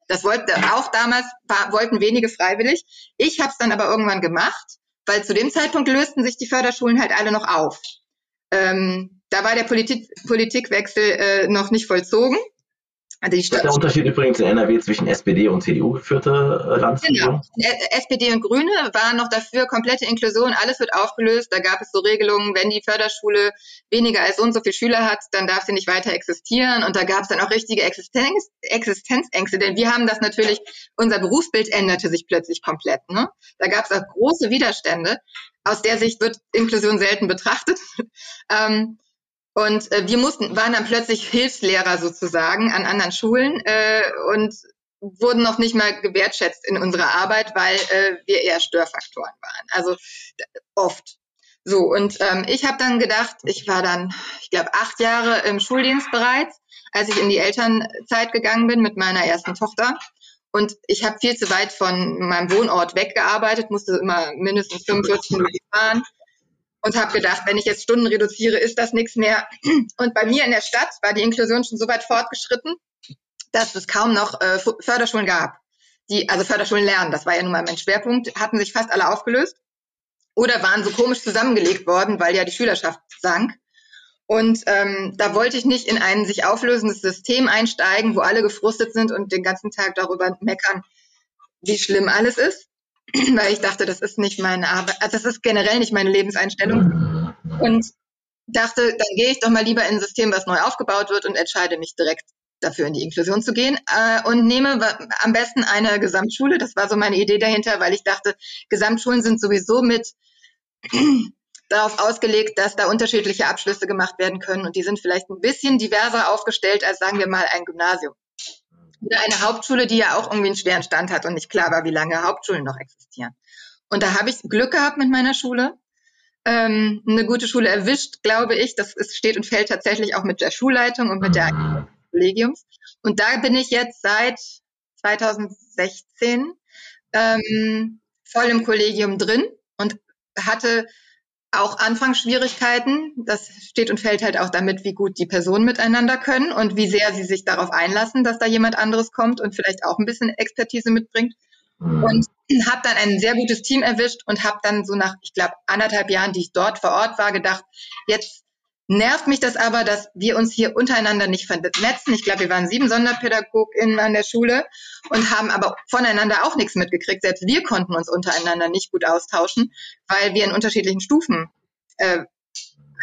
Das wollte auch damals war, wollten wenige freiwillig. Ich habe es dann aber irgendwann gemacht, weil zu dem Zeitpunkt lösten sich die Förderschulen halt alle noch auf. Ähm, da war der Politik, Politikwechsel äh, noch nicht vollzogen. Also die der Unterschied übrigens in NRW zwischen SPD und CDU geführte äh, Landesregierung? Genau. SPD und Grüne waren noch dafür komplette Inklusion, alles wird aufgelöst. Da gab es so Regelungen, wenn die Förderschule weniger als so und so viele Schüler hat, dann darf sie nicht weiter existieren. Und da gab es dann auch richtige Existenz, Existenzängste, denn wir haben das natürlich, unser Berufsbild änderte sich plötzlich komplett. Ne? Da gab es auch große Widerstände. Aus der Sicht wird Inklusion selten betrachtet. [laughs] ähm, und äh, wir mussten, waren dann plötzlich Hilfslehrer sozusagen an anderen Schulen äh, und wurden noch nicht mal gewertschätzt in unserer Arbeit, weil äh, wir eher Störfaktoren waren. Also oft. So, und ähm, ich habe dann gedacht, ich war dann, ich glaube, acht Jahre im Schuldienst bereits, als ich in die Elternzeit gegangen bin mit meiner ersten Tochter. Und ich habe viel zu weit von meinem Wohnort weggearbeitet, musste immer mindestens 45 Minuten fahren und habe gedacht, wenn ich jetzt Stunden reduziere, ist das nichts mehr. Und bei mir in der Stadt war die Inklusion schon so weit fortgeschritten, dass es kaum noch äh, Förderschulen gab. Die, also Förderschulen lernen, das war ja nun mal mein Schwerpunkt, hatten sich fast alle aufgelöst oder waren so komisch zusammengelegt worden, weil ja die Schülerschaft sank. Und ähm, da wollte ich nicht in ein sich auflösendes System einsteigen, wo alle gefrustet sind und den ganzen Tag darüber meckern, wie schlimm alles ist. [clears throat] weil ich dachte, das ist nicht meine Arbeit, also das ist generell nicht meine Lebenseinstellung. Und dachte, dann gehe ich doch mal lieber in ein System, was neu aufgebaut wird und entscheide mich direkt dafür in die Inklusion zu gehen äh, und nehme am besten eine Gesamtschule. Das war so meine Idee dahinter, weil ich dachte, Gesamtschulen sind sowieso mit [clears throat] darauf ausgelegt, dass da unterschiedliche Abschlüsse gemacht werden können und die sind vielleicht ein bisschen diverser aufgestellt als sagen wir mal ein Gymnasium. Eine Hauptschule, die ja auch irgendwie einen schweren Stand hat und nicht klar war, wie lange Hauptschulen noch existieren. Und da habe ich Glück gehabt mit meiner Schule. Ähm, eine gute Schule erwischt, glaube ich. Das ist, steht und fällt tatsächlich auch mit der Schulleitung und mit der mhm. Kollegiums. Und da bin ich jetzt seit 2016 ähm, voll im Kollegium drin und hatte auch Anfangsschwierigkeiten. Das steht und fällt halt auch damit, wie gut die Personen miteinander können und wie sehr sie sich darauf einlassen, dass da jemand anderes kommt und vielleicht auch ein bisschen Expertise mitbringt. Mhm. Und habe dann ein sehr gutes Team erwischt und habe dann so nach, ich glaube, anderthalb Jahren, die ich dort vor Ort war, gedacht, jetzt nervt mich das aber, dass wir uns hier untereinander nicht vernetzen. Ich glaube, wir waren sieben SonderpädagogInnen an der Schule und haben aber voneinander auch nichts mitgekriegt. Selbst wir konnten uns untereinander nicht gut austauschen, weil wir in unterschiedlichen Stufen äh,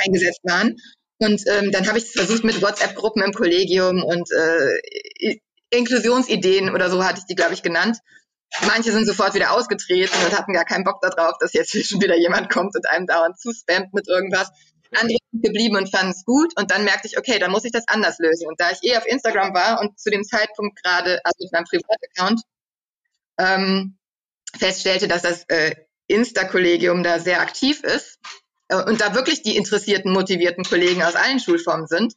eingesetzt waren. Und ähm, dann habe ich es versucht mit WhatsApp-Gruppen im Kollegium und äh, Inklusionsideen oder so hatte ich die, glaube ich, genannt. Manche sind sofort wieder ausgetreten und hatten gar keinen Bock darauf, dass jetzt hier schon wieder jemand kommt und einem dauernd zuspammt mit irgendwas. Andere sind geblieben und fanden es gut und dann merkte ich, okay, dann muss ich das anders lösen. Und da ich eh auf Instagram war und zu dem Zeitpunkt gerade, also mit meinem Privataccount, ähm, feststellte, dass das äh, Insta-Kollegium da sehr aktiv ist äh, und da wirklich die interessierten, motivierten Kollegen aus allen Schulformen sind,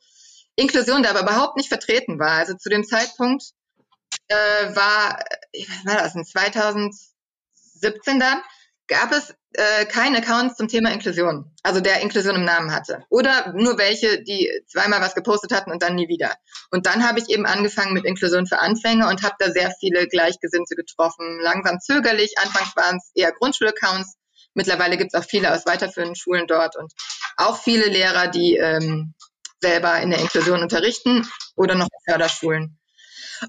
Inklusion da aber überhaupt nicht vertreten war. Also zu dem Zeitpunkt äh, war, was war das, in 2017 dann, gab es äh, keinen Account zum Thema Inklusion, also der Inklusion im Namen hatte. Oder nur welche, die zweimal was gepostet hatten und dann nie wieder. Und dann habe ich eben angefangen mit Inklusion für Anfänger und habe da sehr viele Gleichgesinnte getroffen. Langsam zögerlich, anfangs waren es eher Grundschulaccounts. Mittlerweile gibt es auch viele aus weiterführenden Schulen dort und auch viele Lehrer, die ähm, selber in der Inklusion unterrichten oder noch in Förderschulen.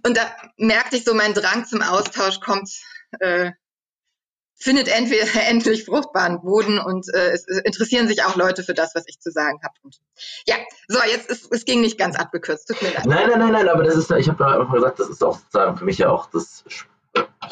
Und da merkte ich so, mein Drang zum Austausch kommt äh, findet entweder [laughs] endlich fruchtbaren Boden und äh, es interessieren sich auch Leute für das, was ich zu sagen habe. Ja, so, jetzt ist es ging nicht ganz abgekürzt. Tut mir leid. Nein, nein, nein, nein, aber das ist, ich habe ja einfach gesagt, das ist auch sozusagen für mich ja auch das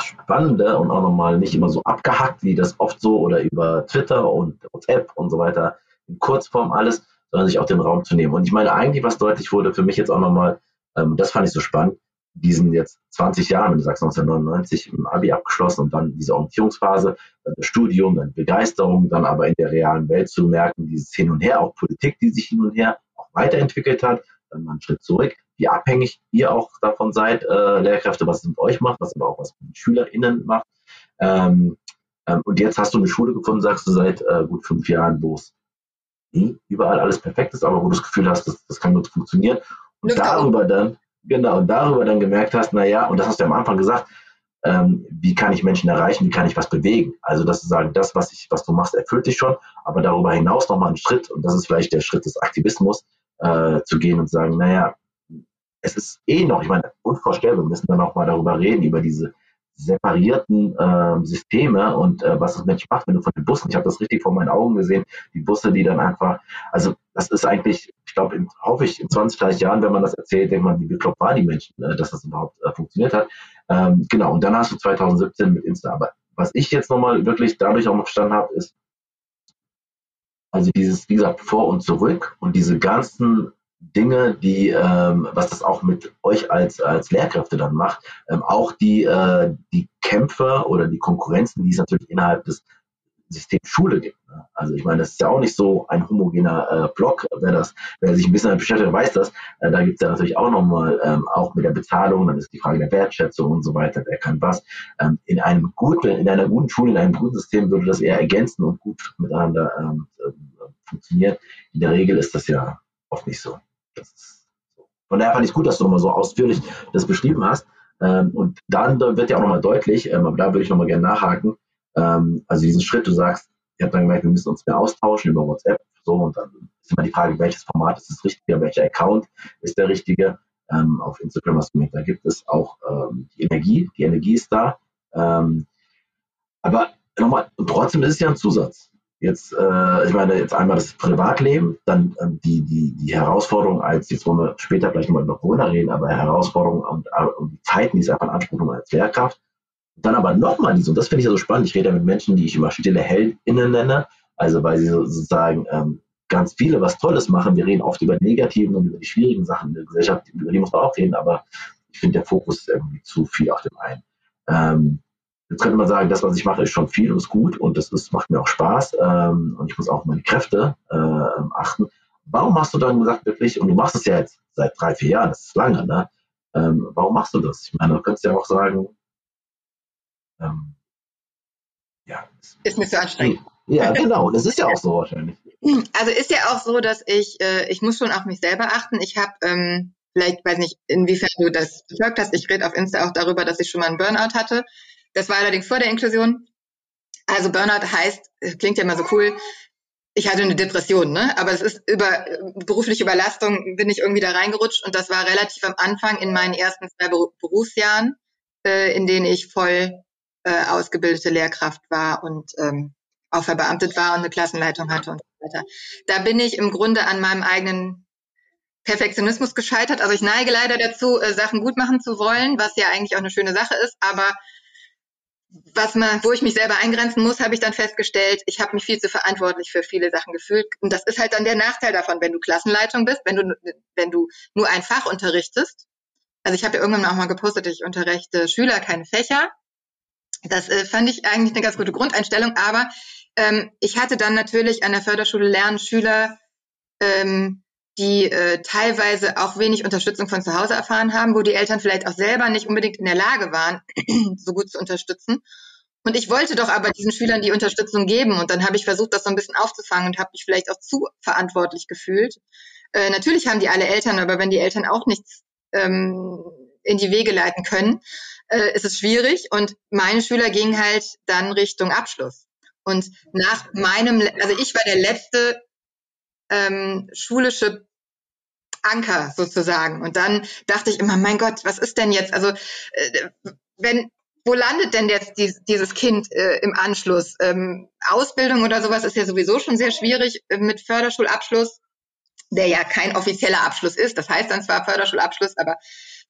Spannende und auch nochmal nicht immer so abgehackt, wie das oft so oder über Twitter und WhatsApp und so weiter in Kurzform alles, sondern sich auch den Raum zu nehmen. Und ich meine, eigentlich, was deutlich wurde für mich jetzt auch nochmal, ähm, das fand ich so spannend, diesen jetzt 20 Jahren, wenn du sagst 1999 im Abi abgeschlossen und dann diese Orientierungsphase, dann das Studium, dann Begeisterung, dann aber in der realen Welt zu merken, dieses Hin und Her, auch Politik, die sich hin und her auch weiterentwickelt hat, dann mal einen Schritt zurück, wie abhängig ihr auch davon seid, äh, Lehrkräfte, was es mit euch macht, was aber auch was mit den SchülerInnen macht. Ähm, ähm, und jetzt hast du eine Schule gefunden, sagst du, seit äh, gut fünf Jahren, wo es nie überall alles perfekt ist, aber wo du das Gefühl hast, das, das kann gut funktionieren. Und Glück darüber dann, Genau, und darüber dann gemerkt hast, naja, und das hast du am Anfang gesagt, ähm, wie kann ich Menschen erreichen, wie kann ich was bewegen? Also, dass du sagen, das, was, ich, was du machst, erfüllt dich schon, aber darüber hinaus nochmal einen Schritt, und das ist vielleicht der Schritt des Aktivismus, äh, zu gehen und sagen, naja, es ist eh noch, ich meine, unvorstellbar, wir müssen dann auch mal darüber reden, über diese separierten äh, Systeme und äh, was das Mensch macht, wenn du von den Bussen, ich habe das richtig vor meinen Augen gesehen, die Busse, die dann einfach, also das ist eigentlich, ich glaube, hoffe ich, in 20, 30 Jahren, wenn man das erzählt, denkt man, wie bekloppt waren die Menschen, äh, dass das überhaupt äh, funktioniert hat. Ähm, genau, und dann hast du 2017 mit Insta. Aber was ich jetzt nochmal wirklich dadurch auch noch verstanden habe, ist, also dieses, wie gesagt, vor und zurück und diese ganzen Dinge, die, ähm, was das auch mit euch als, als Lehrkräfte dann macht, ähm, auch die, äh, die Kämpfe oder die Konkurrenzen, die es natürlich innerhalb des Systems Schule gibt. Ne? Also ich meine, das ist ja auch nicht so ein homogener äh, Block. Wer, das, wer sich ein bisschen damit beschäftigt, weiß das. Äh, da gibt es ja natürlich auch nochmal, ähm, auch mit der Bezahlung, dann ist die Frage der Wertschätzung und so weiter, wer kann was. Ähm, in einem guten, in einer guten Schule, in einem guten System würde das eher ergänzen und gut miteinander ähm, äh, funktionieren. In der Regel ist das ja oft nicht so. Von daher fand ich es gut, dass du nochmal so ausführlich das beschrieben hast. Ähm, und dann wird ja auch nochmal deutlich, ähm, aber da würde ich nochmal gerne nachhaken, ähm, also diesen Schritt, du sagst, ihr habt dann gemerkt, wir müssen uns mehr austauschen über WhatsApp, so, und dann ist immer die Frage, welches Format ist das richtige, welcher Account ist der richtige. Ähm, auf Instagram hast du gemerkt, da gibt es auch ähm, die Energie, die Energie ist da. Ähm, aber nochmal, trotzdem ist es ja ein Zusatz jetzt, äh, ich meine, jetzt einmal das Privatleben, dann ähm, die, die, die Herausforderung als, jetzt wollen wir später vielleicht nochmal über Corona reden, aber Herausforderung und, und die Zeiten, die es einfach in Anspruch nehmen als Lehrkraft. Dann aber nochmal diese, und das finde ich ja so spannend, ich rede ja mit Menschen, die ich immer stille HeldInnen nenne, also weil sie sozusagen ähm, ganz viele was Tolles machen. Wir reden oft über negativen und über die schwierigen Sachen in der Gesellschaft, über die muss man auch reden, aber ich finde, der Fokus ist irgendwie zu viel auf dem einen. Ähm, jetzt könnte man sagen, das, was ich mache, ist schon viel und ist gut und das ist, macht mir auch Spaß ähm, und ich muss auch meine Kräfte äh, achten. Warum hast du dann gesagt, wirklich, und du machst es ja jetzt seit drei, vier Jahren, das ist lange, ne? Ähm, warum machst du das? Ich meine, du könntest ja auch sagen, ähm, ja. Ist mir zu anstrengend. Ja, genau. Das ist ja auch so wahrscheinlich. Also ist ja auch so, dass ich, äh, ich muss schon auf mich selber achten. Ich habe, ähm, vielleicht weiß nicht, inwiefern du das verfolgt hast. Ich rede auf Insta auch darüber, dass ich schon mal einen Burnout hatte. Das war allerdings vor der Inklusion. Also Burnout heißt, klingt ja immer so cool, ich hatte eine Depression, ne? Aber es ist über berufliche Überlastung bin ich irgendwie da reingerutscht und das war relativ am Anfang in meinen ersten zwei Berufsjahren, äh, in denen ich voll äh, ausgebildete Lehrkraft war und ähm, auch verbeamtet war und eine Klassenleitung hatte und so weiter. Da bin ich im Grunde an meinem eigenen Perfektionismus gescheitert. Also ich neige leider dazu, äh, Sachen gut machen zu wollen, was ja eigentlich auch eine schöne Sache ist, aber was man, wo ich mich selber eingrenzen muss, habe ich dann festgestellt, ich habe mich viel zu verantwortlich für viele Sachen gefühlt. Und das ist halt dann der Nachteil davon, wenn du Klassenleitung bist, wenn du, wenn du nur ein Fach unterrichtest. Also ich habe ja irgendwann auch mal gepostet, ich unterrichte Schüler, keine Fächer. Das äh, fand ich eigentlich eine ganz gute Grundeinstellung, aber ähm, ich hatte dann natürlich an der Förderschule lernen Schüler, ähm, die äh, teilweise auch wenig Unterstützung von zu Hause erfahren haben, wo die Eltern vielleicht auch selber nicht unbedingt in der Lage waren, [clears throat] so gut zu unterstützen. Und ich wollte doch aber diesen Schülern die Unterstützung geben. Und dann habe ich versucht, das so ein bisschen aufzufangen und habe mich vielleicht auch zu verantwortlich gefühlt. Äh, natürlich haben die alle Eltern, aber wenn die Eltern auch nichts ähm, in die Wege leiten können, äh, ist es schwierig. Und meine Schüler gingen halt dann Richtung Abschluss. Und nach meinem, also ich war der letzte ähm, schulische Anker sozusagen. Und dann dachte ich immer, mein Gott, was ist denn jetzt? Also äh, wenn wo landet denn jetzt dies, dieses Kind äh, im Anschluss? Ähm, Ausbildung oder sowas ist ja sowieso schon sehr schwierig äh, mit Förderschulabschluss, der ja kein offizieller Abschluss ist. Das heißt dann zwar Förderschulabschluss, aber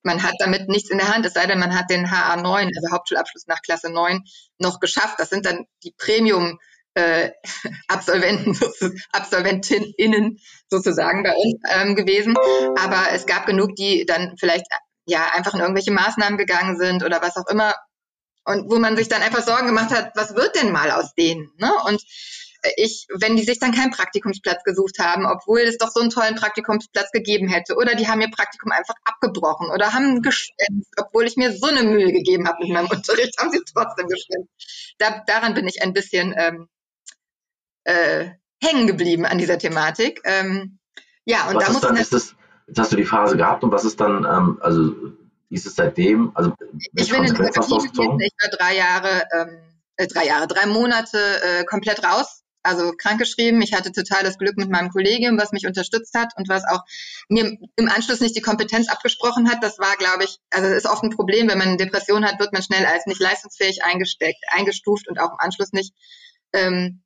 man hat damit nichts in der Hand, es sei denn, man hat den HA9, also Hauptschulabschluss nach Klasse 9, noch geschafft. Das sind dann die Premium- äh, [laughs] Absolventen, [laughs] Absolventinnen sozusagen bei uns ähm, gewesen. Aber es gab genug, die dann vielleicht ja einfach in irgendwelche Maßnahmen gegangen sind oder was auch immer. Und wo man sich dann einfach Sorgen gemacht hat, was wird denn mal aus denen? Ne? Und ich, wenn die sich dann keinen Praktikumsplatz gesucht haben, obwohl es doch so einen tollen Praktikumsplatz gegeben hätte, oder die haben ihr Praktikum einfach abgebrochen oder haben geschwänzt, obwohl ich mir so eine Mühe gegeben habe mit meinem Unterricht, haben sie trotzdem geschwänzt. Da, daran bin ich ein bisschen ähm, äh, hängen geblieben an dieser Thematik. Ähm, ja, und was da muss dann, ist das, jetzt hast du die Phase gehabt und was ist dann, ähm, also wie ist es seitdem? Also ich bin in gewesen, ich war drei Jahre, ähm, äh, drei Jahre, drei Monate äh, komplett raus also krankgeschrieben. Ich hatte totales Glück mit meinem Kollegium, was mich unterstützt hat und was auch mir im Anschluss nicht die Kompetenz abgesprochen hat. Das war, glaube ich, also das ist oft ein Problem, wenn man eine Depression hat, wird man schnell als nicht leistungsfähig eingesteckt, eingestuft und auch im Anschluss nicht. Ähm,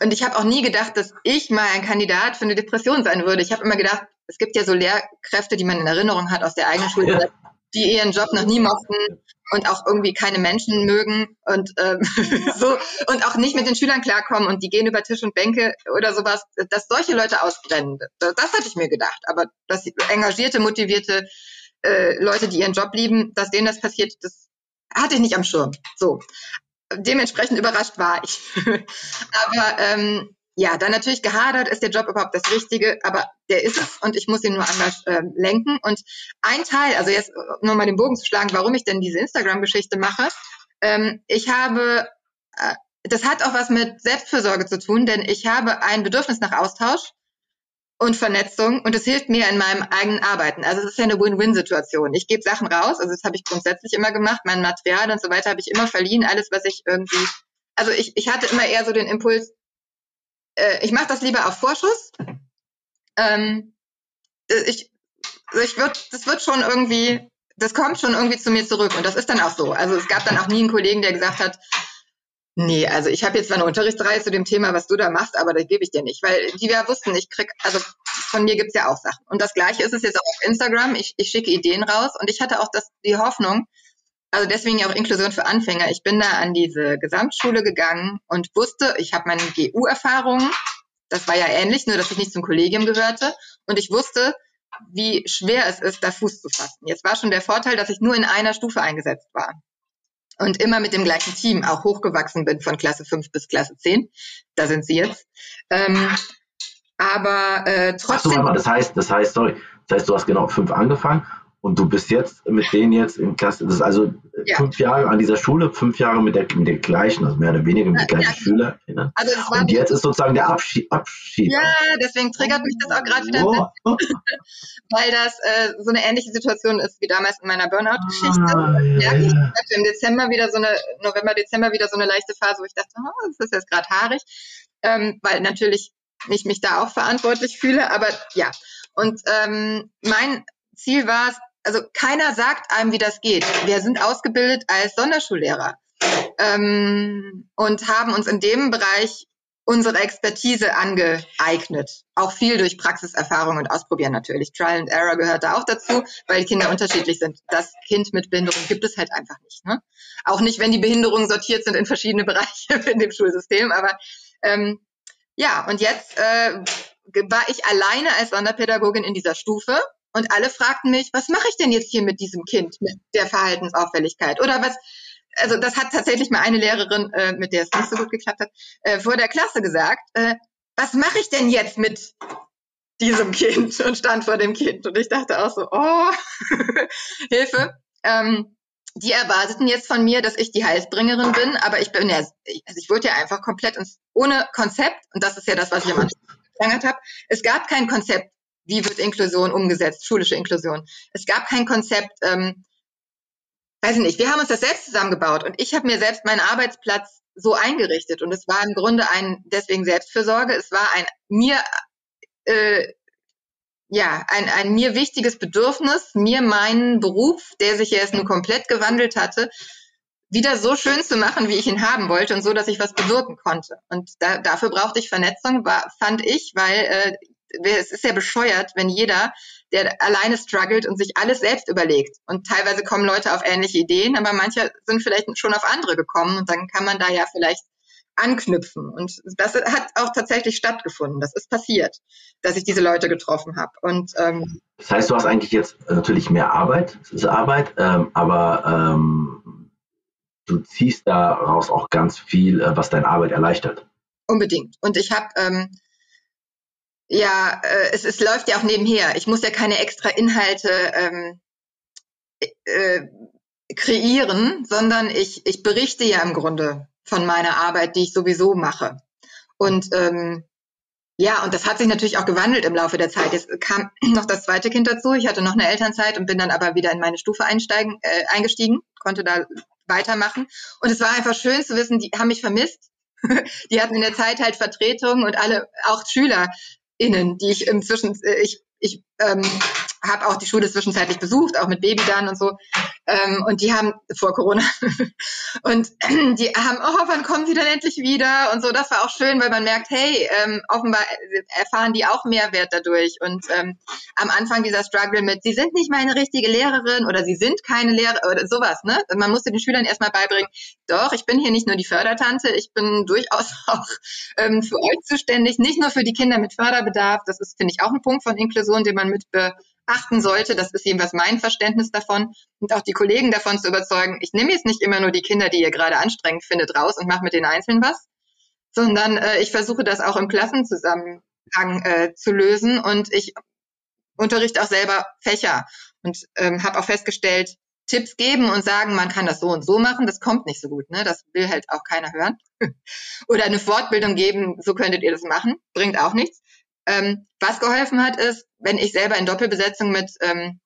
und ich habe auch nie gedacht, dass ich mal ein Kandidat für eine Depression sein würde. Ich habe immer gedacht, es gibt ja so Lehrkräfte, die man in Erinnerung hat aus der eigenen [laughs] Schule, die ihren Job noch nie mochten und auch irgendwie keine Menschen mögen und ähm, [laughs] so und auch nicht mit den Schülern klarkommen und die gehen über Tisch und Bänke oder sowas, dass solche Leute ausbrennen. Das, hatte ich mir gedacht. Aber dass engagierte, motivierte äh, Leute, die ihren Job lieben, dass denen das passiert, das hatte ich nicht am Schirm. So. Dementsprechend überrascht war ich. [laughs] Aber ähm, ja, dann natürlich gehadert, ist der Job überhaupt das Richtige, aber der ist es und ich muss ihn nur anders äh, lenken. Und ein Teil, also jetzt nur mal den Bogen zu schlagen, warum ich denn diese Instagram-Geschichte mache, ähm, ich habe, äh, das hat auch was mit Selbstfürsorge zu tun, denn ich habe ein Bedürfnis nach Austausch und Vernetzung und es hilft mir in meinem eigenen Arbeiten. Also es ist ja eine Win-Win-Situation. Ich gebe Sachen raus, also das habe ich grundsätzlich immer gemacht, mein Material und so weiter habe ich immer verliehen, alles, was ich irgendwie, also ich, ich hatte immer eher so den Impuls, äh, ich mache das lieber auf Vorschuss. Ähm, äh, ich, ich wird, das wird schon irgendwie, das kommt schon irgendwie zu mir zurück und das ist dann auch so. Also es gab dann auch nie einen Kollegen, der gesagt hat, Nee, also ich habe jetzt zwar eine Unterrichtsreihe zu dem Thema, was du da machst, aber das gebe ich dir nicht, weil die ja wussten, ich krieg, also von mir gibt's ja auch Sachen. Und das gleiche ist es jetzt auch auf Instagram. Ich, ich schicke Ideen raus und ich hatte auch das, die Hoffnung, also deswegen ja auch Inklusion für Anfänger. Ich bin da an diese Gesamtschule gegangen und wusste, ich habe meine GU-Erfahrungen. Das war ja ähnlich, nur dass ich nicht zum Kollegium gehörte. Und ich wusste, wie schwer es ist, da Fuß zu fassen. Jetzt war schon der Vorteil, dass ich nur in einer Stufe eingesetzt war und immer mit dem gleichen Team auch hochgewachsen bin von Klasse 5 bis Klasse 10. Da sind sie jetzt. Ähm, aber äh, trotzdem. Ach so, das heißt, das heißt, sorry, das heißt, du hast genau fünf angefangen und du bist jetzt mit denen jetzt in Klasse, das ist also ja. fünf Jahre an dieser Schule, fünf Jahre mit der, mit der gleichen, also mehr oder weniger mit den gleichen ja. Schülern. Also und jetzt ist sozusagen der Abschied. Abschied ja, deswegen triggert mich das auch gerade wieder, oh. [laughs] weil das äh, so eine ähnliche Situation ist wie damals in meiner Burnout-Geschichte. Ah, ja, ich hatte im Dezember wieder so eine, November, Dezember wieder so eine leichte Phase, wo ich dachte, oh, das ist jetzt gerade haarig, ähm, weil natürlich ich mich da auch verantwortlich fühle, aber ja. Und ähm, mein Ziel war es, also keiner sagt einem, wie das geht. Wir sind ausgebildet als Sonderschullehrer ähm, und haben uns in dem Bereich unsere Expertise angeeignet. Auch viel durch Praxiserfahrung und Ausprobieren natürlich. Trial and Error gehört da auch dazu, weil die Kinder unterschiedlich sind. Das Kind mit Behinderung gibt es halt einfach nicht. Ne? Auch nicht, wenn die Behinderungen sortiert sind in verschiedene [laughs] Bereiche in dem Schulsystem. Aber ähm, ja, und jetzt äh, war ich alleine als Sonderpädagogin in dieser Stufe und alle fragten mich, was mache ich denn jetzt hier mit diesem Kind, mit der Verhaltensauffälligkeit? Oder was, also das hat tatsächlich mal eine Lehrerin, äh, mit der es nicht so gut geklappt hat, äh, vor der Klasse gesagt, äh, was mache ich denn jetzt mit diesem Kind [laughs] und stand vor dem Kind. Und ich dachte auch so, oh, [laughs] Hilfe. Ähm, die erwarteten jetzt von mir, dass ich die Heilsbringerin bin, aber ich bin ja, also ich wurde ja einfach komplett ins, ohne Konzept, und das ist ja das, was ich am Anfang [laughs] gesagt habe, es gab kein Konzept wie wird Inklusion umgesetzt, schulische Inklusion. Es gab kein Konzept, ähm, weiß ich nicht, wir haben uns das selbst zusammengebaut und ich habe mir selbst meinen Arbeitsplatz so eingerichtet und es war im Grunde ein, deswegen Selbstfürsorge, es war ein mir, äh, ja, ein, ein mir wichtiges Bedürfnis, mir meinen Beruf, der sich jetzt nun komplett gewandelt hatte, wieder so schön zu machen, wie ich ihn haben wollte und so, dass ich was bewirken konnte. Und da, dafür brauchte ich Vernetzung, war, fand ich, weil äh, es ist ja bescheuert, wenn jeder, der alleine struggelt und sich alles selbst überlegt. Und teilweise kommen Leute auf ähnliche Ideen, aber manche sind vielleicht schon auf andere gekommen und dann kann man da ja vielleicht anknüpfen. Und das hat auch tatsächlich stattgefunden. Das ist passiert, dass ich diese Leute getroffen habe. Und ähm, das heißt, du hast eigentlich jetzt natürlich mehr Arbeit, es ist Arbeit, ähm, aber ähm, du ziehst daraus auch ganz viel, äh, was deine Arbeit erleichtert. Unbedingt. Und ich habe ähm, ja, äh, es, es läuft ja auch nebenher. Ich muss ja keine extra Inhalte ähm, äh, kreieren, sondern ich, ich berichte ja im Grunde von meiner Arbeit, die ich sowieso mache. Und ähm, ja, und das hat sich natürlich auch gewandelt im Laufe der Zeit. Jetzt kam [clears throat] noch das zweite Kind dazu. Ich hatte noch eine Elternzeit und bin dann aber wieder in meine Stufe einsteigen, äh, eingestiegen, konnte da weitermachen. Und es war einfach schön zu wissen, die haben mich vermisst. [laughs] die hatten in der Zeit halt Vertretung und alle, auch Schüler, innen, die ich inzwischen, äh, ich, ich ähm, habe auch die Schule zwischenzeitlich besucht, auch mit Baby dann und so. Ähm, und die haben vor Corona [laughs] und [clears throat] die haben, oh, wann kommen sie denn endlich wieder? Und so, das war auch schön, weil man merkt, hey, ähm, offenbar erfahren die auch Mehrwert dadurch. Und ähm, am Anfang dieser Struggle mit, sie sind nicht meine richtige Lehrerin oder sie sind keine Lehrerin oder sowas, ne? Man musste den Schülern erstmal beibringen, doch, ich bin hier nicht nur die Fördertante, ich bin durchaus [laughs] auch ähm, für euch zuständig, nicht nur für die Kinder mit Förderbedarf. Das ist, finde ich, auch ein Punkt von Inklusion, den man mit achten sollte. Das ist jedenfalls mein Verständnis davon. Und auch die Kollegen davon zu überzeugen, ich nehme jetzt nicht immer nur die Kinder, die ihr gerade anstrengend findet, raus und mache mit den Einzelnen was, sondern äh, ich versuche das auch im Klassenzusammenhang äh, zu lösen. Und ich unterrichte auch selber Fächer und ähm, habe auch festgestellt, Tipps geben und sagen, man kann das so und so machen, das kommt nicht so gut. Ne? Das will halt auch keiner hören. [laughs] Oder eine Fortbildung geben, so könntet ihr das machen, bringt auch nichts. Ähm, was geholfen hat, ist, wenn ich selber in Doppelbesetzung mit ähm,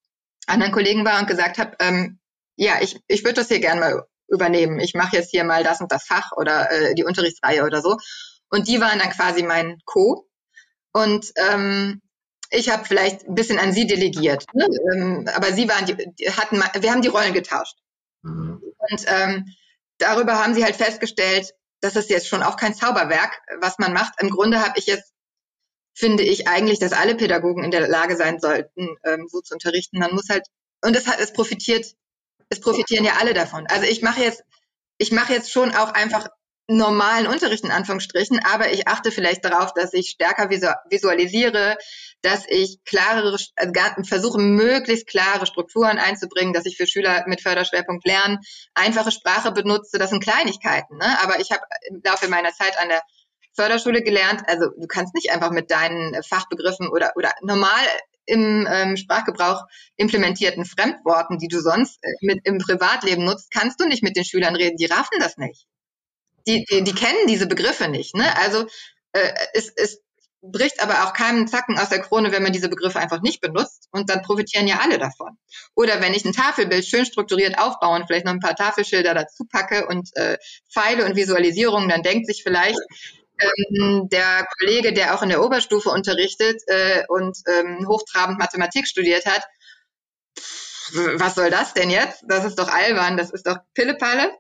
anderen Kollegen war und gesagt habe, ähm, ja, ich, ich würde das hier gerne mal übernehmen. Ich mache jetzt hier mal das und das Fach oder äh, die Unterrichtsreihe oder so. Und die waren dann quasi mein Co. Und ähm, ich habe vielleicht ein bisschen an sie delegiert. Ne? Ähm, aber sie waren, die, die hatten, wir haben die Rollen getauscht. Mhm. Und ähm, darüber haben sie halt festgestellt, das ist jetzt schon auch kein Zauberwerk, was man macht. Im Grunde habe ich jetzt, finde ich eigentlich, dass alle Pädagogen in der Lage sein sollten, ähm, so zu unterrichten. Man muss halt, und es es profitiert, es profitieren ja alle davon. Also ich mache jetzt, ich mache jetzt schon auch einfach normalen Unterricht in Anführungsstrichen, aber ich achte vielleicht darauf, dass ich stärker visualisiere, dass ich klarere, also versuche möglichst klare Strukturen einzubringen, dass ich für Schüler mit Förderschwerpunkt Lernen einfache Sprache benutze. Das sind Kleinigkeiten, ne? aber ich habe im Laufe meiner Zeit an der Förderschule gelernt, also du kannst nicht einfach mit deinen Fachbegriffen oder, oder normal im ähm, Sprachgebrauch implementierten Fremdworten, die du sonst äh, mit im Privatleben nutzt, kannst du nicht mit den Schülern reden. Die raffen das nicht die, die, die kennen diese Begriffe nicht. Ne? Also äh, es, es bricht aber auch keinen Zacken aus der Krone, wenn man diese Begriffe einfach nicht benutzt. Und dann profitieren ja alle davon. Oder wenn ich ein Tafelbild schön strukturiert aufbaue und vielleicht noch ein paar Tafelschilder dazu packe und äh, Pfeile und Visualisierungen, dann denkt sich vielleicht ähm, der Kollege, der auch in der Oberstufe unterrichtet äh, und ähm, hochtrabend Mathematik studiert hat, was soll das denn jetzt? Das ist doch albern, das ist doch Pillepalle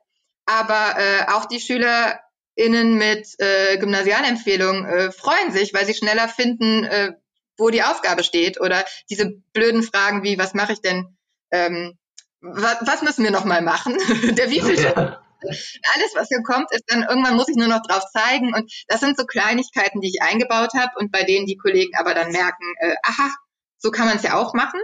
aber äh, auch die SchülerInnen mit äh, Gymnasialempfehlung äh, freuen sich, weil sie schneller finden, äh, wo die Aufgabe steht oder diese blöden Fragen wie, was mache ich denn, ähm, was, was müssen wir nochmal machen? [laughs] Der wievielte? Ja. [laughs] Alles, was hier kommt, ist dann irgendwann muss ich nur noch drauf zeigen und das sind so Kleinigkeiten, die ich eingebaut habe und bei denen die Kollegen aber dann merken, äh, aha, so kann man es ja auch machen.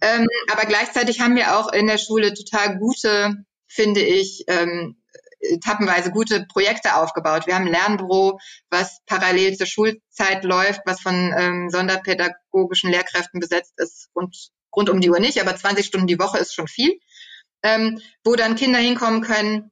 Ähm, aber gleichzeitig haben wir auch in der Schule total gute, finde ich, ähm, etappenweise gute Projekte aufgebaut. Wir haben ein Lernbüro, was parallel zur Schulzeit läuft, was von ähm, sonderpädagogischen Lehrkräften besetzt ist und rund um die Uhr nicht, aber 20 Stunden die Woche ist schon viel, ähm, wo dann Kinder hinkommen können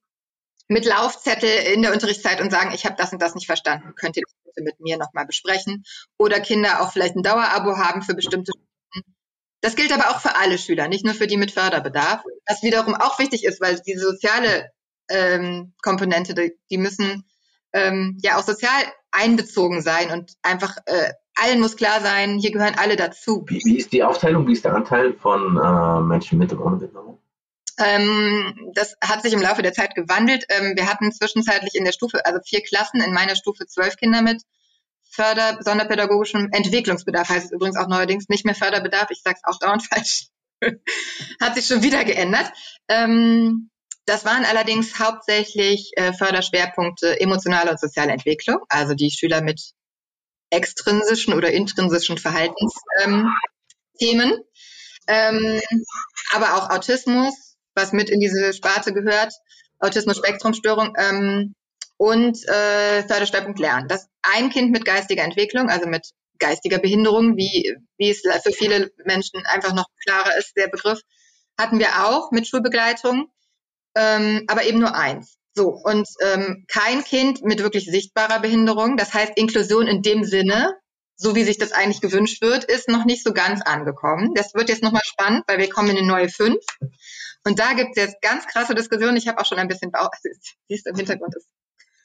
mit Laufzettel in der Unterrichtszeit und sagen, ich habe das und das nicht verstanden, könnt ihr das bitte mit mir nochmal besprechen? Oder Kinder auch vielleicht ein Dauerabo haben für bestimmte Stunden. Das gilt aber auch für alle Schüler, nicht nur für die mit Förderbedarf. Was wiederum auch wichtig ist, weil die soziale ähm, Komponente. Die, die müssen ähm, ja auch sozial einbezogen sein und einfach äh, allen muss klar sein, hier gehören alle dazu. Wie, wie ist die Aufteilung, wie ist der Anteil von äh, Menschen mit und ohne Behinderung? Ähm, das hat sich im Laufe der Zeit gewandelt. Ähm, wir hatten zwischenzeitlich in der Stufe, also vier Klassen, in meiner Stufe zwölf Kinder mit Förder, sonderpädagogischem Entwicklungsbedarf, heißt übrigens auch neuerdings nicht mehr Förderbedarf, ich sage es auch dauernd [laughs] falsch. hat sich schon wieder geändert. Ähm, das waren allerdings hauptsächlich äh, Förderschwerpunkte emotionale und soziale Entwicklung, also die Schüler mit extrinsischen oder intrinsischen Verhaltensthemen, ähm, ähm, aber auch Autismus, was mit in diese Sparte gehört, Autismus-Spektrumstörung ähm, und äh, Förderschwerpunkt Lernen. Das ein Kind mit geistiger Entwicklung, also mit geistiger Behinderung, wie, wie es für viele Menschen einfach noch klarer ist, der Begriff, hatten wir auch mit Schulbegleitung ähm, aber eben nur eins. So, und ähm, kein Kind mit wirklich sichtbarer Behinderung, das heißt Inklusion in dem Sinne, so wie sich das eigentlich gewünscht wird, ist noch nicht so ganz angekommen. Das wird jetzt nochmal spannend, weil wir kommen in die neue fünf. Und da gibt es jetzt ganz krasse Diskussionen. Ich habe auch schon ein bisschen Bauch, siehst du im Hintergrund ist.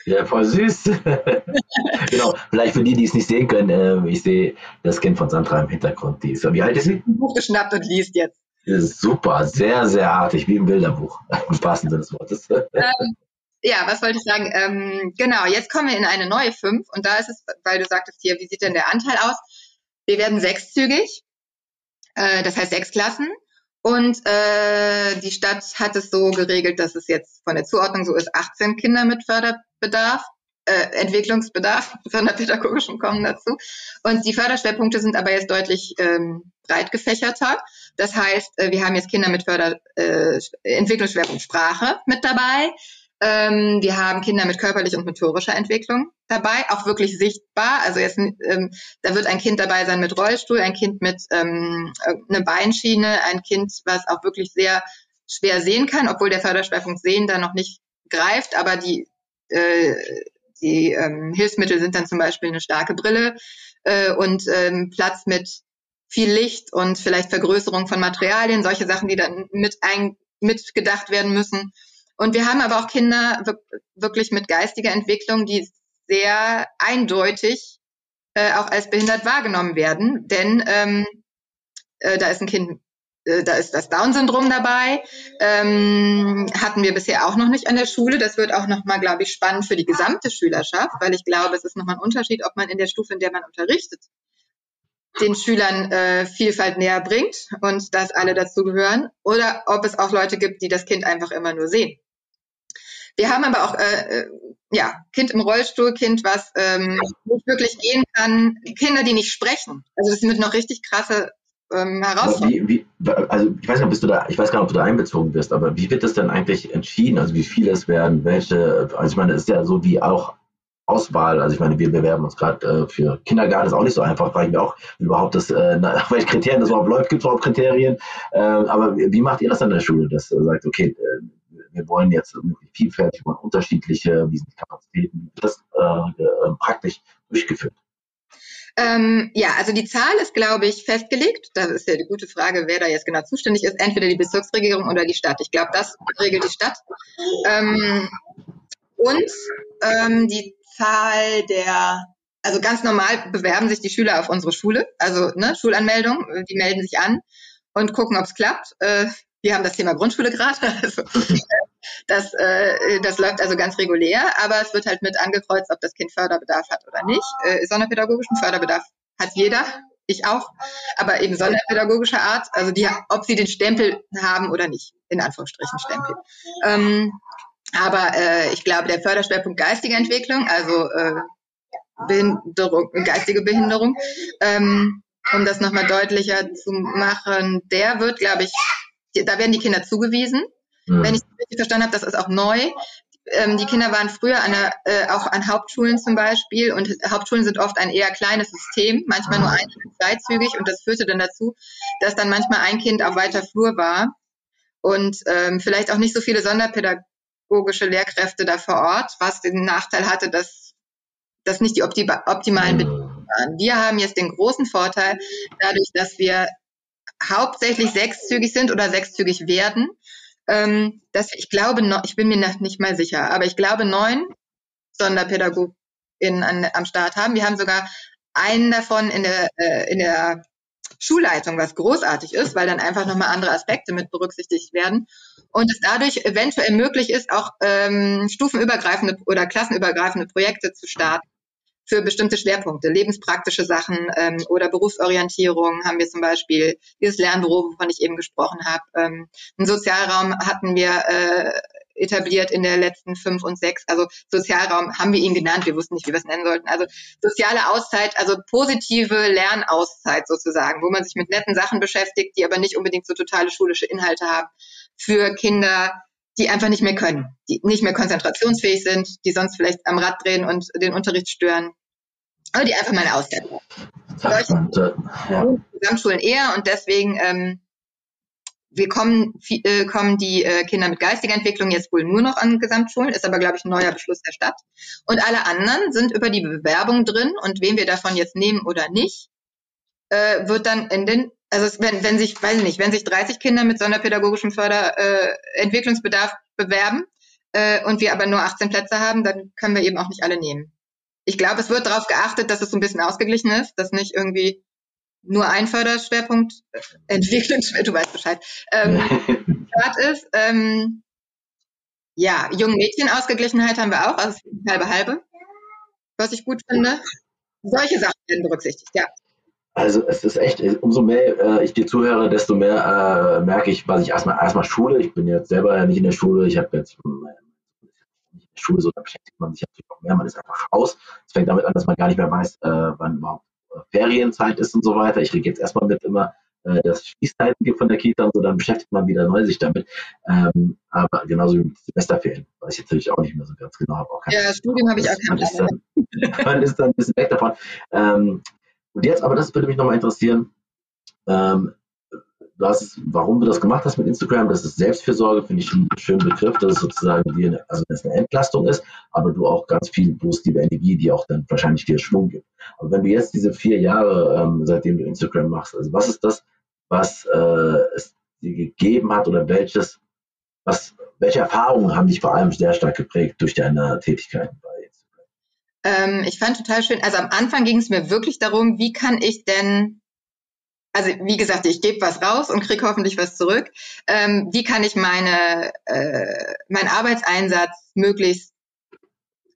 Ja, voll süß. [laughs] genau, vielleicht für die, die es nicht sehen können, äh, ich sehe das Kind von Sandra im Hintergrund. Die ist, wie alt ist sie? Ein Buch geschnappt und liest jetzt. Super, sehr, sehr artig, wie im Bilderbuch, [laughs] im wahrsten Sinne des Wortes. Ähm, ja, was wollte ich sagen? Ähm, genau, jetzt kommen wir in eine neue fünf und da ist es, weil du sagtest hier, wie sieht denn der Anteil aus? Wir werden sechszügig, äh, das heißt sechs Klassen. Und äh, die Stadt hat es so geregelt, dass es jetzt von der Zuordnung so ist, 18 Kinder mit Förderbedarf äh, Entwicklungsbedarf, [laughs] sonderpädagogischen kommen dazu. Und die Förderschwerpunkte sind aber jetzt deutlich ähm, breit gefächerter. Das heißt, äh, wir haben jetzt Kinder mit Förder, äh, Entwicklungsschwerpunkt Sprache mit dabei. Ähm, wir haben Kinder mit körperlicher und motorischer Entwicklung dabei, auch wirklich sichtbar. Also jetzt, ähm, da wird ein Kind dabei sein mit Rollstuhl, ein Kind mit ähm, einer Beinschiene, ein Kind, was auch wirklich sehr schwer sehen kann, obwohl der Förderschwerpunkt Sehen da noch nicht greift, aber die äh, die ähm, Hilfsmittel sind dann zum Beispiel eine starke Brille äh, und ähm, Platz mit viel Licht und vielleicht Vergrößerung von Materialien, solche Sachen, die dann mit ein, mitgedacht werden müssen. Und wir haben aber auch Kinder wirklich mit geistiger Entwicklung, die sehr eindeutig äh, auch als behindert wahrgenommen werden, denn ähm, äh, da ist ein Kind äh, da ist das Down-Syndrom dabei. Ähm, hatten wir bisher auch noch nicht an der Schule. Das wird auch nochmal, glaube ich, spannend für die gesamte Schülerschaft, weil ich glaube, es ist nochmal ein Unterschied, ob man in der Stufe, in der man unterrichtet, den Schülern äh, Vielfalt näher bringt und dass alle dazugehören oder ob es auch Leute gibt, die das Kind einfach immer nur sehen. Wir haben aber auch äh, äh ja Kind im Rollstuhl, Kind, was ähm, nicht wirklich gehen kann, Kinder, die nicht sprechen. Also das sind noch richtig krasse ähm, Herausforderungen. Wie, wie, also ich weiß nicht, bist du da, ich weiß gar nicht, ob du da einbezogen bist, aber wie wird das denn eigentlich entschieden? Also wie viele es werden, welche, also ich meine, es ist ja so wie auch Auswahl, also ich meine, wir bewerben uns gerade äh, für Kindergarten, ist auch nicht so einfach, fragen wir auch überhaupt das, äh, nach [laughs] welchen Kriterien das überhaupt läuft, gibt es überhaupt Kriterien, äh, aber wie macht ihr das an der Schule, dass ihr sagt, okay, äh, wir wollen jetzt möglichst vielfältig, wollen unterschiedliche, wie sind die Kapazitäten, das äh, äh, praktisch durchgeführt? Ähm, ja, also die Zahl ist, glaube ich, festgelegt. Das ist ja die gute Frage, wer da jetzt genau zuständig ist. Entweder die Bezirksregierung oder die Stadt. Ich glaube, das regelt die Stadt. Ähm, und ähm, die Zahl der, also ganz normal bewerben sich die Schüler auf unsere Schule, also ne, Schulanmeldung, die melden sich an und gucken, ob es klappt. Äh, wir haben das Thema Grundschule gerade. [laughs] Also, das, äh, das läuft also ganz regulär, aber es wird halt mit angekreuzt, ob das Kind Förderbedarf hat oder nicht. Äh, sonderpädagogischen Förderbedarf hat jeder, ich auch, aber eben sonderpädagogischer Art, also die, ob sie den Stempel haben oder nicht, in Anführungsstrichen Stempel. Ähm, aber äh, ich glaube, der Förderschwerpunkt geistige Entwicklung, also äh, Behinderung, geistige Behinderung, ähm, um das nochmal deutlicher zu machen, der wird, glaube ich, da werden die Kinder zugewiesen. Mhm. Wenn ich es richtig verstanden habe, das ist auch neu. Ähm, die Kinder waren früher an der, äh, auch an Hauptschulen zum Beispiel und Hauptschulen sind oft ein eher kleines System, manchmal nur ein- zweizügig und das führte dann dazu, dass dann manchmal ein Kind auf weiter Flur war und ähm, vielleicht auch nicht so viele Sonderpädagogik pädagogische Lehrkräfte da vor Ort, was den Nachteil hatte, dass das nicht die optimalen mhm. Bedingungen waren. Wir haben jetzt den großen Vorteil, dadurch, dass wir hauptsächlich sechszügig sind oder sechszügig werden, ähm, dass ich glaube, no, ich bin mir nicht mal sicher, aber ich glaube neun SonderpädagogInnen am Start haben. Wir haben sogar einen davon in der, äh, in der Schulleitung, was großartig ist, weil dann einfach nochmal andere Aspekte mit berücksichtigt werden. Und es dadurch eventuell möglich ist, auch ähm, stufenübergreifende oder klassenübergreifende Projekte zu starten für bestimmte Schwerpunkte, lebenspraktische Sachen ähm, oder Berufsorientierung haben wir zum Beispiel dieses Lernbüro, wovon ich eben gesprochen habe. Ähm, einen Sozialraum hatten wir äh, etabliert in der letzten fünf und sechs. Also Sozialraum haben wir ihn genannt, wir wussten nicht, wie wir es nennen sollten. Also soziale Auszeit, also positive Lernauszeit sozusagen, wo man sich mit netten Sachen beschäftigt, die aber nicht unbedingt so totale schulische Inhalte haben für Kinder, die einfach nicht mehr können, die nicht mehr konzentrationsfähig sind, die sonst vielleicht am Rad drehen und den Unterricht stören, aber die einfach mal eine Auszeit brauchen. Solche ja. Gesamtschulen eher und deswegen ähm, wir kommen, äh, kommen die äh, Kinder mit geistiger Entwicklung jetzt wohl nur noch an Gesamtschulen, ist aber, glaube ich, ein neuer Beschluss der Stadt. Und alle anderen sind über die Bewerbung drin und wen wir davon jetzt nehmen oder nicht, äh, wird dann in den, also wenn, wenn sich, weiß ich nicht, wenn sich 30 Kinder mit sonderpädagogischem Förderentwicklungsbedarf äh, bewerben äh, und wir aber nur 18 Plätze haben, dann können wir eben auch nicht alle nehmen. Ich glaube, es wird darauf geachtet, dass es so ein bisschen ausgeglichen ist, dass nicht irgendwie nur ein Förderschwerpunkt äh, Entwicklungsschwerpunkt, du weißt Bescheid, ähm, [laughs] ist. Ähm, ja, jungen Mädchen Ausgeglichenheit haben wir auch, also halbe halbe, was ich gut finde. Solche Sachen werden berücksichtigt, ja. Also es ist echt, umso mehr äh, ich dir zuhöre, desto mehr äh, merke ich, was ich erstmal erstmal Schule. Ich bin jetzt selber nicht in der Schule, ich habe jetzt nicht in der Schule, so da beschäftigt man sich natürlich noch mehr, man ist einfach raus. Es fängt damit an, dass man gar nicht mehr weiß, äh, wann überhaupt Ferienzeit ist und so weiter. Ich rede jetzt erstmal mit immer, äh, dass es Schließzeiten gibt von der Kita und so, dann beschäftigt man wieder neu sich damit. Ähm, aber genauso wie mit Semesterferien, weiß ich natürlich auch nicht mehr so ganz genau. Habe auch ja, Studium habe ich auch man ist, dann, [laughs] man ist dann ein bisschen weg davon. Ähm, und jetzt, aber das würde mich nochmal interessieren, ähm, du hast, warum du das gemacht hast mit Instagram, das ist Selbstfürsorge, finde ich einen schönen Begriff, dass es sozusagen wie eine, also eine Entlastung ist, aber du auch ganz viel positive Energie, die auch dann wahrscheinlich dir Schwung gibt. Aber wenn du jetzt diese vier Jahre, ähm, seitdem du Instagram machst, also was ist das, was äh, es dir gegeben hat oder welches, was, welche Erfahrungen haben dich vor allem sehr stark geprägt durch deine Tätigkeit bei? Ähm, ich fand total schön, also am Anfang ging es mir wirklich darum, wie kann ich denn also wie gesagt, ich gebe was raus und kriege hoffentlich was zurück. Ähm, wie kann ich meine, äh, meinen Arbeitseinsatz möglichst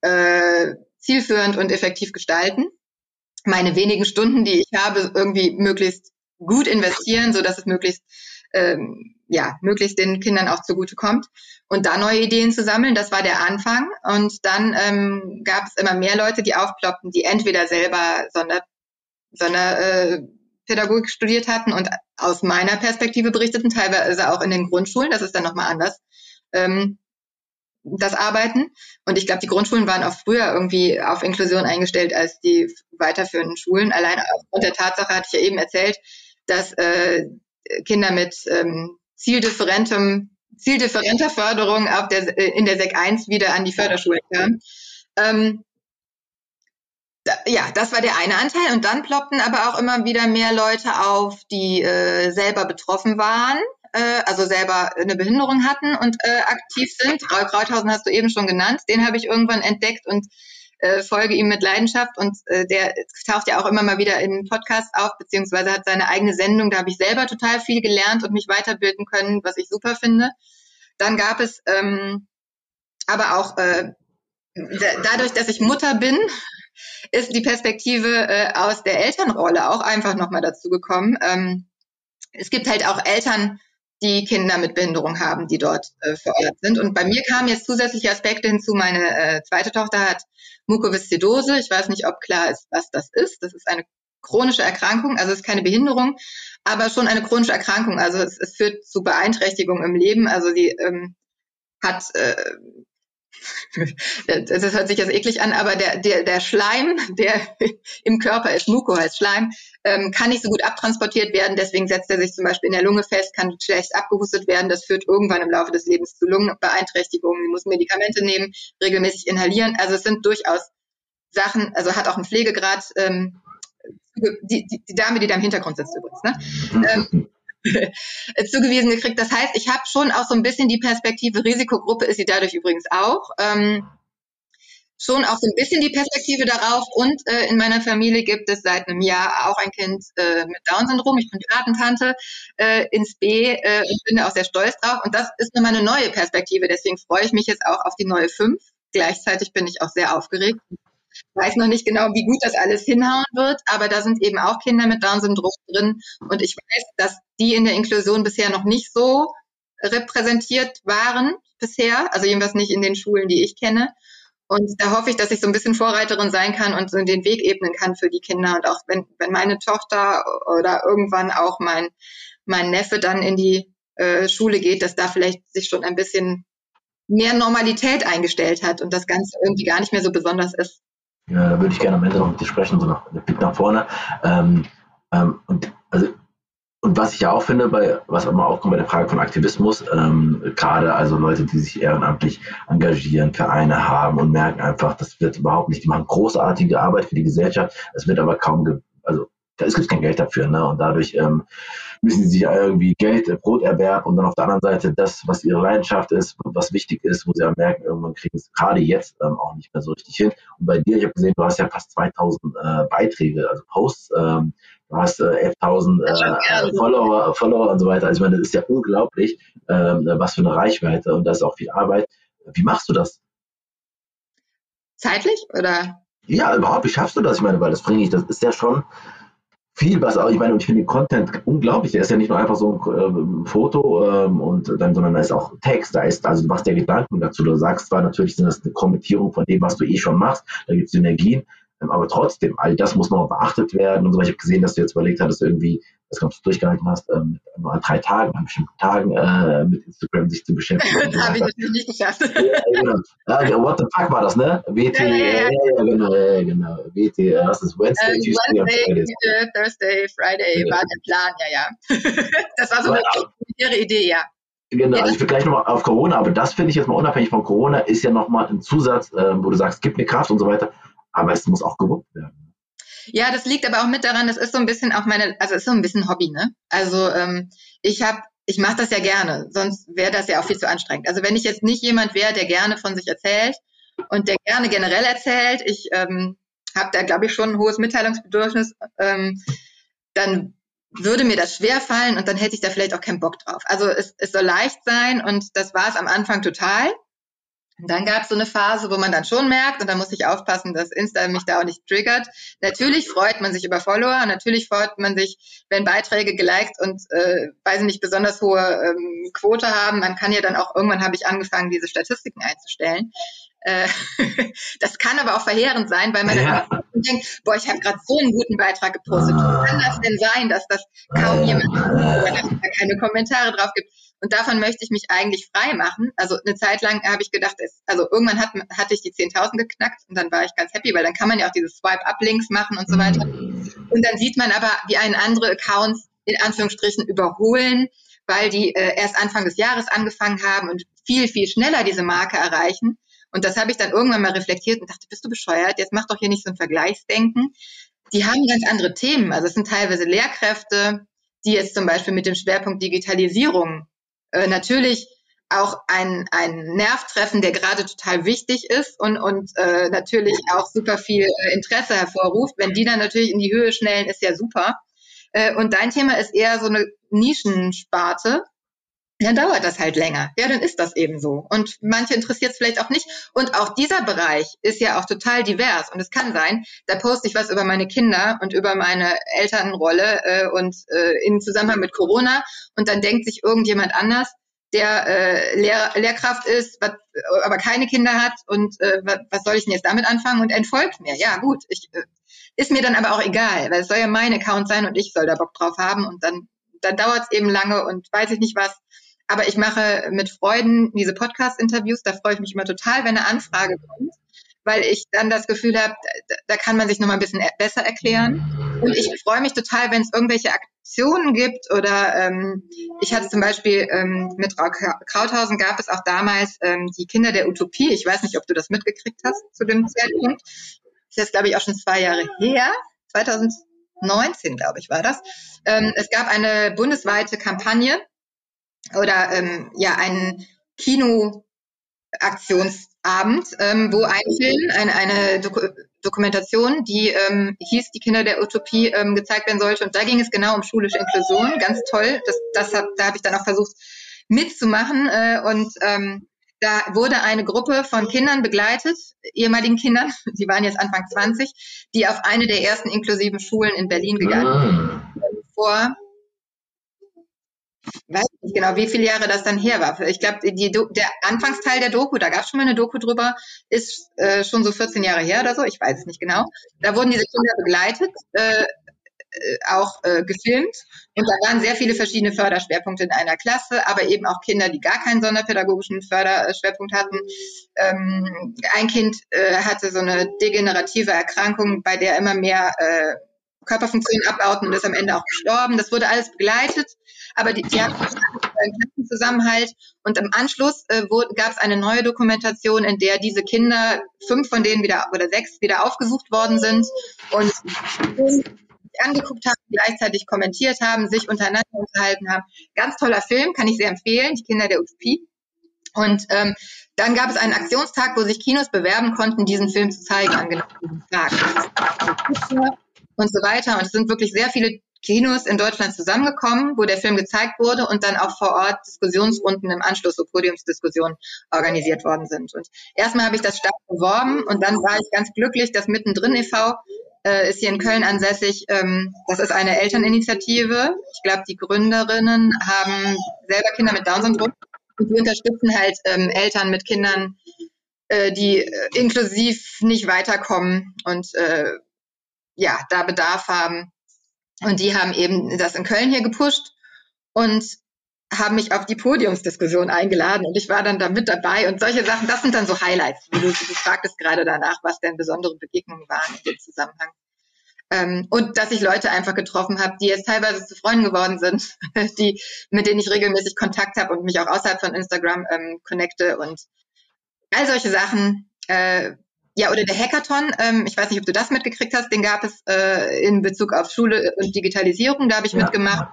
äh, zielführend und effektiv gestalten? Meine wenigen Stunden, die ich habe, irgendwie möglichst gut investieren, so dass es möglichst ähm, ja, möglichst den Kindern auch zugute kommt. Und da neue Ideen zu sammeln, das war der Anfang. Und dann ähm, gab es immer mehr Leute, die aufploppten, die entweder selber Sonder, Sonderpädagogik äh, studiert hatten und aus meiner Perspektive berichteten, teilweise auch in den Grundschulen, das ist dann nochmal anders, ähm, das Arbeiten. Und ich glaube, die Grundschulen waren auch früher irgendwie auf Inklusion eingestellt als die weiterführenden Schulen. Allein aufgrund der Tatsache hatte ich ja eben erzählt, dass äh, Kinder mit ähm, zieldifferentem, zieldifferenter Förderung auf der, äh, in der SEC 1 wieder an die Förderschule kam. Ähm, ja, das war der eine Anteil. Und dann ploppten aber auch immer wieder mehr Leute auf, die äh, selber betroffen waren, äh, also selber eine Behinderung hatten und äh, aktiv sind. Raul Krauthausen hast du eben schon genannt. Den habe ich irgendwann entdeckt und äh, folge ihm mit Leidenschaft und äh, der taucht ja auch immer mal wieder in Podcasts auf, beziehungsweise hat seine eigene Sendung. Da habe ich selber total viel gelernt und mich weiterbilden können, was ich super finde. Dann gab es ähm, aber auch äh, dadurch, dass ich Mutter bin, ist die Perspektive äh, aus der Elternrolle auch einfach nochmal dazu gekommen. Ähm, es gibt halt auch Eltern, die Kinder mit Behinderung haben, die dort äh, vor Ort sind. Und bei mir kamen jetzt zusätzliche Aspekte hinzu. Meine äh, zweite Tochter hat Mukoviszidose. Ich weiß nicht, ob klar ist, was das ist. Das ist eine chronische Erkrankung, also es ist keine Behinderung, aber schon eine chronische Erkrankung. Also es, es führt zu Beeinträchtigungen im Leben. Also sie ähm, hat äh, das hört sich jetzt eklig an, aber der, der, der Schleim, der [laughs] im Körper ist, Muko heißt Schleim, ähm, kann nicht so gut abtransportiert werden. Deswegen setzt er sich zum Beispiel in der Lunge fest, kann schlecht abgehustet werden. Das führt irgendwann im Laufe des Lebens zu Lungenbeeinträchtigungen. Sie muss Medikamente nehmen, regelmäßig inhalieren. Also es sind durchaus Sachen, also hat auch einen Pflegegrad. Ähm, die, die, die Dame, die da im Hintergrund sitzt übrigens. Ne? Ähm, [laughs] zugewiesen gekriegt. Das heißt, ich habe schon auch so ein bisschen die Perspektive, Risikogruppe ist sie dadurch übrigens auch, ähm, schon auch so ein bisschen die Perspektive darauf. Und äh, in meiner Familie gibt es seit einem Jahr auch ein Kind äh, mit Down-Syndrom. Ich bin Patentante äh, ins B äh, und bin da auch sehr stolz drauf. Und das ist nochmal eine neue Perspektive. Deswegen freue ich mich jetzt auch auf die neue fünf. Gleichzeitig bin ich auch sehr aufgeregt weiß noch nicht genau, wie gut das alles hinhauen wird, aber da sind eben auch Kinder mit Down-Syndrom drin. Und ich weiß, dass die in der Inklusion bisher noch nicht so repräsentiert waren bisher, also jedenfalls nicht in den Schulen, die ich kenne. Und da hoffe ich, dass ich so ein bisschen Vorreiterin sein kann und so den Weg ebnen kann für die Kinder. Und auch wenn, wenn meine Tochter oder irgendwann auch mein, mein Neffe dann in die äh, Schule geht, dass da vielleicht sich schon ein bisschen mehr Normalität eingestellt hat und das Ganze irgendwie gar nicht mehr so besonders ist. Ja, da würde ich gerne am Ende noch mit dir sprechen, so noch der Blick nach vorne. Ähm, ähm, und, also, und was ich ja auch finde, bei, was immer aufkommt bei der Frage von Aktivismus, ähm, gerade also Leute, die sich ehrenamtlich engagieren, Vereine haben und merken einfach, das wird überhaupt nicht, die machen großartige Arbeit für die Gesellschaft, es wird aber kaum, also es gibt kein Geld dafür, ne? Und dadurch ähm, müssen sie sich irgendwie Geld, äh, Brot erwerben und dann auf der anderen Seite das, was ihre Leidenschaft ist, was wichtig ist, wo sie ja merken, irgendwann kriegen sie es gerade jetzt ähm, auch nicht mehr so richtig hin. Und bei dir, ich habe gesehen, du hast ja fast 2000 äh, Beiträge, also Posts, ähm, du hast äh, 11.000 äh, Follower, Follower und so weiter. Also ich meine, das ist ja unglaublich, ähm, was für eine Reichweite und das ist auch viel Arbeit. Wie machst du das? Zeitlich oder? Ja, überhaupt, wie schaffst du das? Ich meine, weil das bringe ich, das ist ja schon, viel, was auch, ich meine, ich finde den Content unglaublich. Der ist ja nicht nur einfach so ein äh, Foto ähm, und dann, sondern da ist auch Text, da ist, also du machst ja Gedanken dazu. Du sagst zwar natürlich sind das eine Kommentierung von dem, was du eh schon machst, da gibt es Synergien, aber trotzdem, all das muss noch beachtet werden und so. Ich habe gesehen, dass du jetzt überlegt hattest, irgendwie, das du durchgehalten hast, ähm, nur an drei Tagen, an bestimmten Tagen äh, mit Instagram sich zu beschäftigen. [laughs] das habe ich natürlich nicht geschafft. ja, genau. Ja, what the fuck war das, ne? WT, ja, ja, ja. genau, ja, genau. WT, äh, was ist Wednesday, uh, Tuesday, Wednesday, Friday. Thursday, Friday war der Plan, ja, ja. [laughs] das war so eine Idee, ja. Genau, also ich will gleich nochmal auf Corona, aber das finde ich jetzt mal unabhängig von Corona, ist ja nochmal ein Zusatz, äh, wo du sagst, gib mir Kraft und so weiter aber es muss auch gewuppt werden. Ja, das liegt aber auch mit daran, das ist so ein bisschen auch meine, also ist so ein bisschen Hobby, ne? Also ähm, ich habe, ich mache das ja gerne, sonst wäre das ja auch viel zu anstrengend. Also wenn ich jetzt nicht jemand wäre, der gerne von sich erzählt und der gerne generell erzählt, ich ähm, habe da glaube ich schon ein hohes Mitteilungsbedürfnis, ähm, dann würde mir das schwer fallen und dann hätte ich da vielleicht auch keinen Bock drauf. Also es, es soll leicht sein und das war es am Anfang total. Dann gab es so eine Phase, wo man dann schon merkt, und da muss ich aufpassen, dass Insta mich da auch nicht triggert. Natürlich freut man sich über Follower, natürlich freut man sich, wenn Beiträge geliked und, äh, weiß ich nicht, besonders hohe ähm, Quote haben. Man kann ja dann auch, irgendwann habe ich angefangen, diese Statistiken einzustellen. Äh, [laughs] das kann aber auch verheerend sein, weil man ja. dann denkt, boah, ich habe gerade so einen guten Beitrag gepostet. Wie kann das denn sein, dass das kaum jemand, dass da keine Kommentare drauf gibt? Und davon möchte ich mich eigentlich frei machen. Also eine Zeit lang habe ich gedacht, es, also irgendwann hat, hatte ich die 10.000 geknackt und dann war ich ganz happy, weil dann kann man ja auch diese Swipe-Up-Links machen und so weiter. Und dann sieht man aber, wie einen andere Accounts in Anführungsstrichen überholen, weil die äh, erst Anfang des Jahres angefangen haben und viel, viel schneller diese Marke erreichen. Und das habe ich dann irgendwann mal reflektiert und dachte, bist du bescheuert? Jetzt mach doch hier nicht so ein Vergleichsdenken. Die haben ganz andere Themen. Also es sind teilweise Lehrkräfte, die jetzt zum Beispiel mit dem Schwerpunkt Digitalisierung äh, natürlich auch ein, ein Nerv treffen, der gerade total wichtig ist und, und äh, natürlich auch super viel äh, Interesse hervorruft. Wenn die dann natürlich in die Höhe schnellen, ist ja super. Äh, und dein Thema ist eher so eine Nischensparte. Dann dauert das halt länger. Ja, dann ist das eben so. Und manche interessiert es vielleicht auch nicht. Und auch dieser Bereich ist ja auch total divers. Und es kann sein, da poste ich was über meine Kinder und über meine Elternrolle äh, und äh, in Zusammenhang mit Corona. Und dann denkt sich irgendjemand anders, der äh, Lehr Lehrkraft ist, wat, aber keine Kinder hat und äh, was soll ich denn jetzt damit anfangen und entfolgt mir. Ja, gut, ich, äh, ist mir dann aber auch egal, weil es soll ja mein Account sein und ich soll da Bock drauf haben und dann, dann dauert es eben lange und weiß ich nicht was. Aber ich mache mit Freuden diese Podcast-Interviews, da freue ich mich immer total, wenn eine Anfrage kommt, weil ich dann das Gefühl habe, da, kann man sich nochmal ein bisschen besser erklären. Und ich freue mich total, wenn es irgendwelche Aktionen gibt oder ähm, ich hatte zum Beispiel ähm, mit Krauthausen gab es auch damals ähm, die Kinder der Utopie. Ich weiß nicht, ob du das mitgekriegt hast zu dem Zeitpunkt. Das ist jetzt, glaube ich, auch schon zwei Jahre her. 2019, glaube ich, war das. Ähm, es gab eine bundesweite Kampagne oder ähm, ja einen Kinoaktionsabend, ähm, wo ein Film, eine, eine Doku Dokumentation, die ähm, hieß Die Kinder der Utopie, ähm, gezeigt werden sollte. Und da ging es genau um schulische Inklusion. Ganz toll. Das, das hab, da habe ich dann auch versucht mitzumachen. Äh, und ähm, da wurde eine Gruppe von Kindern begleitet, ehemaligen Kindern, [laughs] die waren jetzt Anfang 20, die auf eine der ersten inklusiven Schulen in Berlin gegangen sind. Ah. Vor weiß nicht genau, wie viele Jahre das dann her war. Ich glaube, der Anfangsteil der Doku, da gab es schon mal eine Doku drüber, ist äh, schon so 14 Jahre her oder so, ich weiß es nicht genau. Da wurden diese Kinder begleitet, äh, äh, auch äh, gefilmt und da waren sehr viele verschiedene Förderschwerpunkte in einer Klasse, aber eben auch Kinder, die gar keinen sonderpädagogischen Förderschwerpunkt hatten. Ähm, ein Kind äh, hatte so eine degenerative Erkrankung, bei der immer mehr äh, Körperfunktionen abbauten und ist am Ende auch gestorben. Das wurde alles begleitet, aber die, die hatten einen Klassenzusammenhalt und im Anschluss äh, gab es eine neue Dokumentation, in der diese Kinder, fünf von denen wieder oder sechs wieder aufgesucht worden sind und angeguckt haben, gleichzeitig kommentiert haben, sich untereinander unterhalten haben. Ganz toller Film, kann ich sehr empfehlen, die Kinder der Utopie. Und ähm, dann gab es einen Aktionstag, wo sich Kinos bewerben konnten, diesen Film zu zeigen an genau diesem Tag und so weiter. Und es sind wirklich sehr viele Kinos in Deutschland zusammengekommen, wo der Film gezeigt wurde und dann auch vor Ort Diskussionsrunden im Anschluss, so Podiumsdiskussionen organisiert worden sind. Und erstmal habe ich das stark beworben und dann war ich ganz glücklich, dass mittendrin e.V. Äh, ist hier in Köln ansässig. Ähm, das ist eine Elterninitiative. Ich glaube, die Gründerinnen haben selber Kinder mit Down-Syndrom und die unterstützen halt ähm, Eltern mit Kindern, äh, die äh, inklusiv nicht weiterkommen und äh, ja, da Bedarf haben. Und die haben eben das in Köln hier gepusht und haben mich auf die Podiumsdiskussion eingeladen und ich war dann da mit dabei und solche Sachen, das sind dann so Highlights. Du, du fragtest gerade danach, was denn besondere Begegnungen waren in dem Zusammenhang. Ähm, und dass ich Leute einfach getroffen habe, die jetzt teilweise zu Freunden geworden sind, [laughs] die, mit denen ich regelmäßig Kontakt habe und mich auch außerhalb von Instagram ähm, connecte und all solche Sachen, äh, ja, oder der Hackathon, ähm, ich weiß nicht, ob du das mitgekriegt hast, den gab es äh, in Bezug auf Schule und Digitalisierung, da habe ich ja. mitgemacht.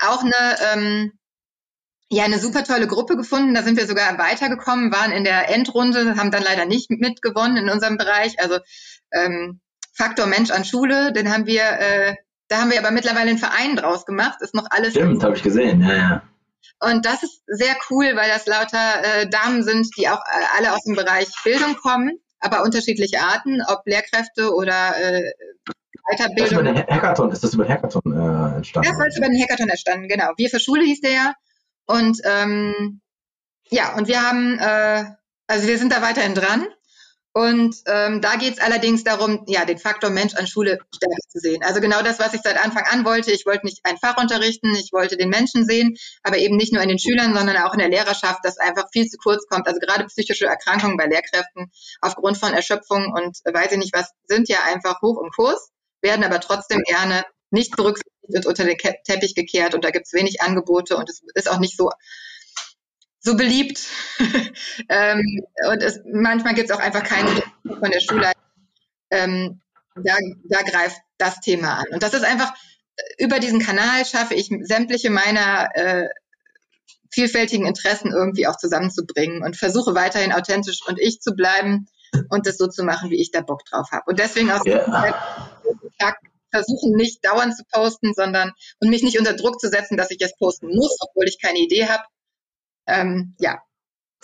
Auch eine, ähm, ja, eine super tolle Gruppe gefunden, da sind wir sogar weitergekommen, waren in der Endrunde, haben dann leider nicht mitgewonnen in unserem Bereich. Also ähm, Faktor Mensch an Schule, den haben wir, äh, Da haben wir aber mittlerweile einen Verein draus gemacht. Ist noch alles. Stimmt, habe ich gesehen. Ja, ja. Und das ist sehr cool, weil das lauter äh, Damen sind, die auch äh, alle aus dem Bereich Bildung kommen, aber unterschiedliche Arten, ob Lehrkräfte oder äh, Weiterbildung. Das ist über den Hackathon, ist das über den Hackathon äh, entstanden? Das ist über den Hackathon entstanden, genau. Wir für Schule hieß der ja. Und ähm, ja, und wir haben, äh, also wir sind da weiterhin dran. Und ähm, da geht es allerdings darum, ja, den Faktor Mensch an Schule stärker zu sehen. Also genau das, was ich seit Anfang an wollte. Ich wollte nicht ein Fach unterrichten, ich wollte den Menschen sehen, aber eben nicht nur in den Schülern, sondern auch in der Lehrerschaft, das einfach viel zu kurz kommt. Also gerade psychische Erkrankungen bei Lehrkräften aufgrund von Erschöpfung und äh, weiß ich nicht was, sind ja einfach hoch im Kurs, werden aber trotzdem gerne nicht berücksichtigt und unter den Teppich gekehrt und da gibt es wenig Angebote und es ist auch nicht so so beliebt. [laughs] ähm, und es, manchmal gibt es auch einfach keine von der Schule. Ähm, da, da greift das Thema an. Und das ist einfach, über diesen Kanal schaffe ich sämtliche meiner äh, vielfältigen Interessen irgendwie auch zusammenzubringen und versuche weiterhin authentisch und ich zu bleiben und das so zu machen, wie ich da Bock drauf habe. Und deswegen auch yeah. versuchen, nicht dauernd zu posten, sondern und mich nicht unter Druck zu setzen, dass ich jetzt posten muss, obwohl ich keine Idee habe, ähm, ja,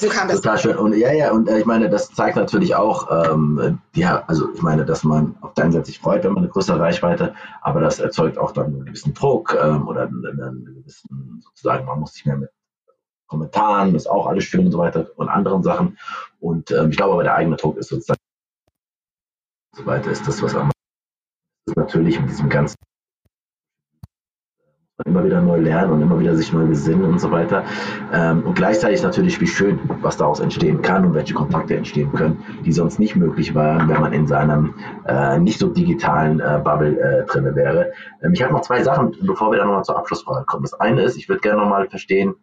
so kam das. Total schön. Und ja, ja, und äh, ich meine, das zeigt natürlich auch, ähm, ja, also ich meine, dass man auf der einen Seite sich freut, wenn man eine größere Reichweite, aber das erzeugt auch dann einen gewissen Druck ähm, oder einen, einen gewissen, sozusagen, man muss sich mehr mit Kommentaren, ist auch alles schön und so weiter und anderen Sachen. Und ähm, ich glaube aber, der eigene Druck ist sozusagen so weiter, ist das, was man natürlich mit diesem ganzen immer wieder neu lernen und immer wieder sich neu besinnen und so weiter. Ähm, und gleichzeitig natürlich, wie schön, was daraus entstehen kann und welche Kontakte entstehen können, die sonst nicht möglich waren, wenn man in seinem äh, nicht so digitalen äh, Bubble äh, drin wäre. Ähm, ich habe noch zwei Sachen, bevor wir dann nochmal zur Abschlussfrage kommen. Das eine ist, ich würde gerne nochmal verstehen,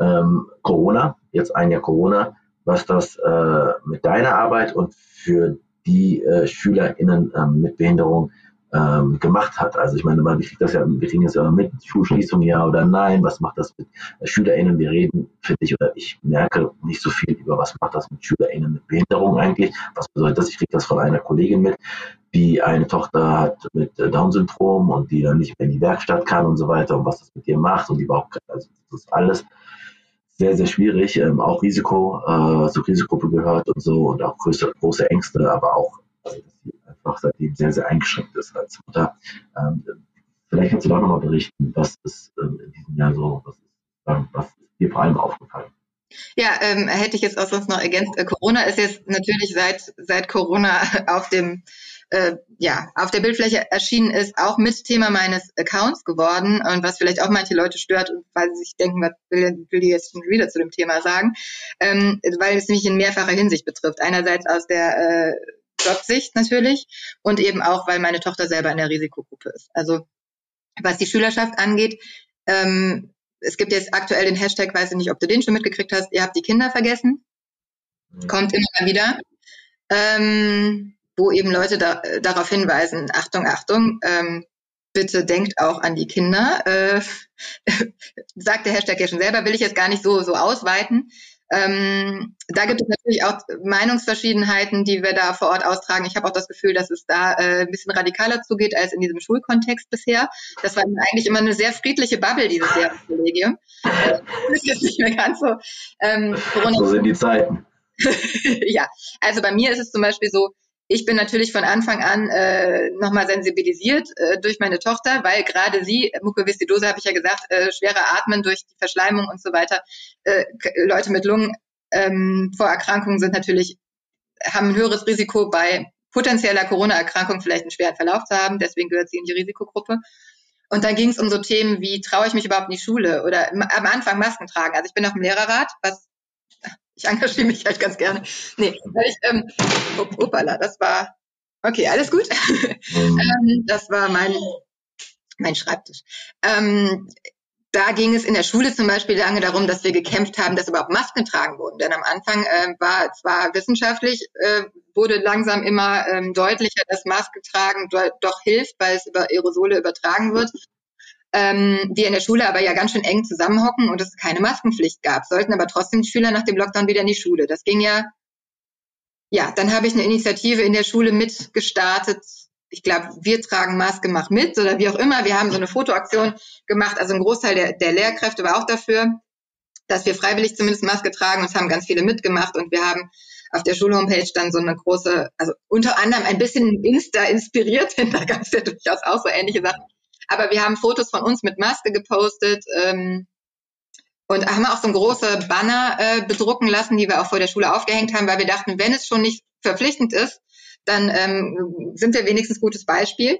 ähm, Corona, jetzt ein Jahr Corona, was das äh, mit deiner Arbeit und für die äh, SchülerInnen ähm, mit Behinderung ähm, gemacht hat. Also ich meine, man kriegt das ja, wir kriegen das ja mit, Schulschließung ja oder nein, was macht das mit SchülerInnen? Wir reden, finde ich, oder ich merke nicht so viel über, was macht das mit SchülerInnen mit Behinderung eigentlich? Was bedeutet das? Ich kriege das von einer Kollegin mit, die eine Tochter hat mit äh, Down-Syndrom und die dann nicht mehr in die Werkstatt kann und so weiter und was das mit ihr macht und die überhaupt, also das ist alles sehr, sehr schwierig, ähm, auch Risiko, äh, zur Risikogruppe gehört und so und auch größere, große Ängste, aber auch, also, einfach seitdem sehr, sehr eingeschränkt ist als Mutter. Ähm, vielleicht kannst du da nochmal berichten, was ist ähm, in diesem Jahr so, was ist, ähm, was ist dir vor allem aufgefallen? Ja, ähm, hätte ich jetzt auch sonst noch ergänzt. Äh, Corona ist jetzt natürlich seit, seit Corona [laughs] auf dem äh, ja, auf der Bildfläche erschienen ist, auch mit Thema meines Accounts geworden und was vielleicht auch manche Leute stört, weil sie sich denken, was will, will die jetzt schon wieder zu dem Thema sagen, ähm, weil es mich in mehrfacher Hinsicht betrifft. Einerseits aus der äh, Jobsicht natürlich und eben auch, weil meine Tochter selber in der Risikogruppe ist. Also was die Schülerschaft angeht, ähm, es gibt jetzt aktuell den Hashtag, weiß ich nicht, ob du den schon mitgekriegt hast, ihr habt die Kinder vergessen. Kommt immer wieder. Ähm, wo eben Leute da, äh, darauf hinweisen, Achtung, Achtung, ähm, bitte denkt auch an die Kinder. Äh, [laughs] sagt der Hashtag ja schon selber, will ich jetzt gar nicht so, so ausweiten. Ähm, da gibt es natürlich auch Meinungsverschiedenheiten, die wir da vor Ort austragen. Ich habe auch das Gefühl, dass es da äh, ein bisschen radikaler zugeht als in diesem Schulkontext bisher. Das war eigentlich immer eine sehr friedliche Bubble, dieses Lehrerkollegium. Äh, [laughs] das ist jetzt nicht mehr ganz so. Ähm, so sind die Zeiten. [laughs] ja, also bei mir ist es zum Beispiel so, ich bin natürlich von Anfang an äh, nochmal sensibilisiert äh, durch meine Tochter, weil gerade sie, Mukoviszidose habe ich ja gesagt, äh, schwerer Atmen durch die Verschleimung und so weiter. Äh, Leute mit Lungenvorerkrankungen ähm, sind natürlich, haben ein höheres Risiko bei potenzieller Corona-Erkrankung vielleicht einen schweren Verlauf zu haben. Deswegen gehört sie in die Risikogruppe. Und dann ging es um so Themen wie, traue ich mich überhaupt in die Schule oder am Anfang Masken tragen. Also ich bin auf dem Lehrerrat, was ich engagiere mich halt ganz gerne. Nee, weil ich, ähm, op, opala, das war, okay, alles gut. [laughs] Ähm, das war mein, mein Schreibtisch. Ähm, da ging es in der Schule zum Beispiel lange darum, dass wir gekämpft haben, dass überhaupt Masken getragen wurden. Denn am Anfang äh, war zwar wissenschaftlich, äh, wurde langsam immer ähm, deutlicher, dass Maske tragen doch hilft, weil es über Aerosole übertragen wird ähm, wir in der Schule aber ja ganz schön eng zusammenhocken und es keine Maskenpflicht gab, sollten aber trotzdem die Schüler nach dem Lockdown wieder in die Schule. Das ging ja, ja, dann habe ich eine Initiative in der Schule mitgestartet, ich glaube, wir tragen Maske, mach mit oder wie auch immer. Wir haben so eine Fotoaktion gemacht. Also ein Großteil der, der Lehrkräfte war auch dafür, dass wir freiwillig zumindest Maske tragen. Und es haben ganz viele mitgemacht und wir haben auf der Schulhomepage dann so eine große, also unter anderem ein bisschen Insta inspiriert, [laughs] denn da gab es ja durchaus auch so ähnliche Sachen. Aber wir haben Fotos von uns mit Maske gepostet ähm, und haben auch so ein große Banner äh, bedrucken lassen, die wir auch vor der Schule aufgehängt haben, weil wir dachten, wenn es schon nicht verpflichtend ist, dann ähm, sind wir wenigstens gutes Beispiel.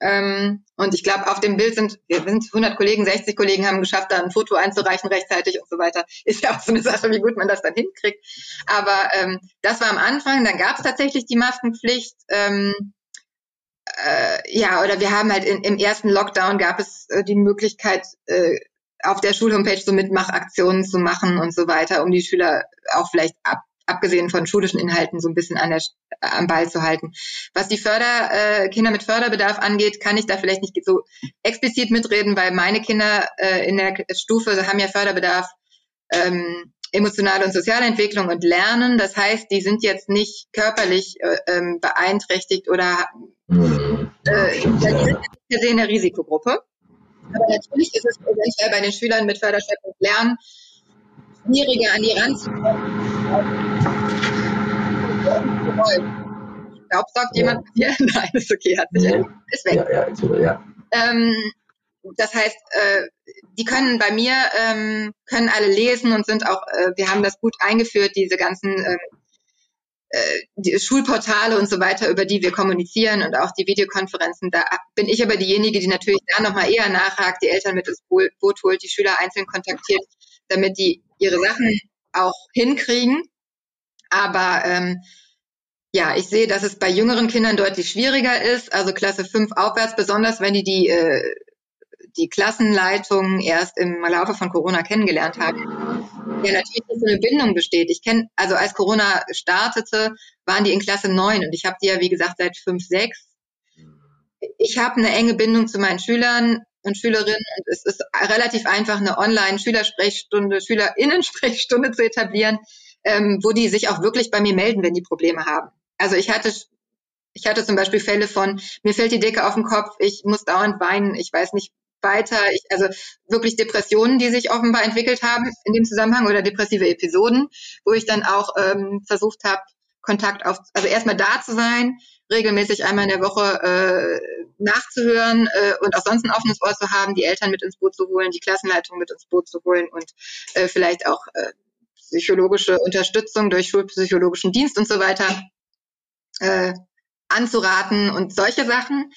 Ähm, und ich glaube, auf dem Bild sind, wir sind 100 Kollegen, 60 Kollegen haben geschafft, da ein Foto einzureichen rechtzeitig und so weiter. Ist ja auch so eine Sache, wie gut man das dann hinkriegt. Aber ähm, das war am Anfang, dann gab es tatsächlich die Maskenpflicht. Ähm, äh, ja, oder wir haben halt in, im ersten Lockdown gab es äh, die Möglichkeit, äh, auf der Schulhomepage so Mitmachaktionen zu machen und so weiter, um die Schüler auch vielleicht ab, abgesehen von schulischen Inhalten so ein bisschen an der, am Ball zu halten. Was die Förder, äh, Kinder mit Förderbedarf angeht, kann ich da vielleicht nicht so explizit mitreden, weil meine Kinder äh, in der Stufe haben ja Förderbedarf ähm, emotionale und soziale Entwicklung und Lernen. Das heißt, die sind jetzt nicht körperlich äh, ähm, beeinträchtigt oder hm. äh, die sind per se in der Risikogruppe. Aber natürlich ist es eventuell bei den Schülern mit Förderschwerpunkt Lernen schwieriger an die ranzukommen. Ich glaube, sagt jemand hier? [laughs] Nein, ist okay, hat sich ja. ist weg. Ja, ja, so, ja. Ähm, das heißt, äh, die können bei mir, ähm, können alle lesen und sind auch, äh, wir haben das gut eingeführt, diese ganzen äh, äh, die Schulportale und so weiter, über die wir kommunizieren und auch die Videokonferenzen. Da bin ich aber diejenige, die natürlich da nochmal eher nachhakt, die Eltern mit ins Boot holt, die Schüler einzeln kontaktiert, damit die ihre Sachen auch hinkriegen. Aber ähm, ja, ich sehe, dass es bei jüngeren Kindern deutlich schwieriger ist, also Klasse 5 aufwärts, besonders wenn die die, äh, die Klassenleitung erst im Laufe von Corona kennengelernt haben. Ja, natürlich nicht so eine Bindung besteht. Ich kenne, also als Corona startete, waren die in Klasse 9 und ich habe die ja, wie gesagt, seit 5, 6. Ich habe eine enge Bindung zu meinen Schülern und Schülerinnen und es ist relativ einfach, eine Online-Schülersprechstunde, Schülerinnen-Sprechstunde [laughs] zu etablieren, ähm, wo die sich auch wirklich bei mir melden, wenn die Probleme haben. Also ich hatte ich hatte zum Beispiel Fälle von, mir fällt die Decke auf den Kopf, ich muss dauernd weinen, ich weiß nicht weiter, ich, also wirklich Depressionen, die sich offenbar entwickelt haben in dem Zusammenhang oder depressive Episoden, wo ich dann auch ähm, versucht habe, Kontakt auf, also erstmal da zu sein, regelmäßig einmal in der Woche äh, nachzuhören äh, und auch sonst ein offenes Ohr zu haben, die Eltern mit ins Boot zu holen, die Klassenleitung mit ins Boot zu holen und äh, vielleicht auch äh, psychologische Unterstützung durch schulpsychologischen Dienst und so weiter äh, anzuraten und solche Sachen.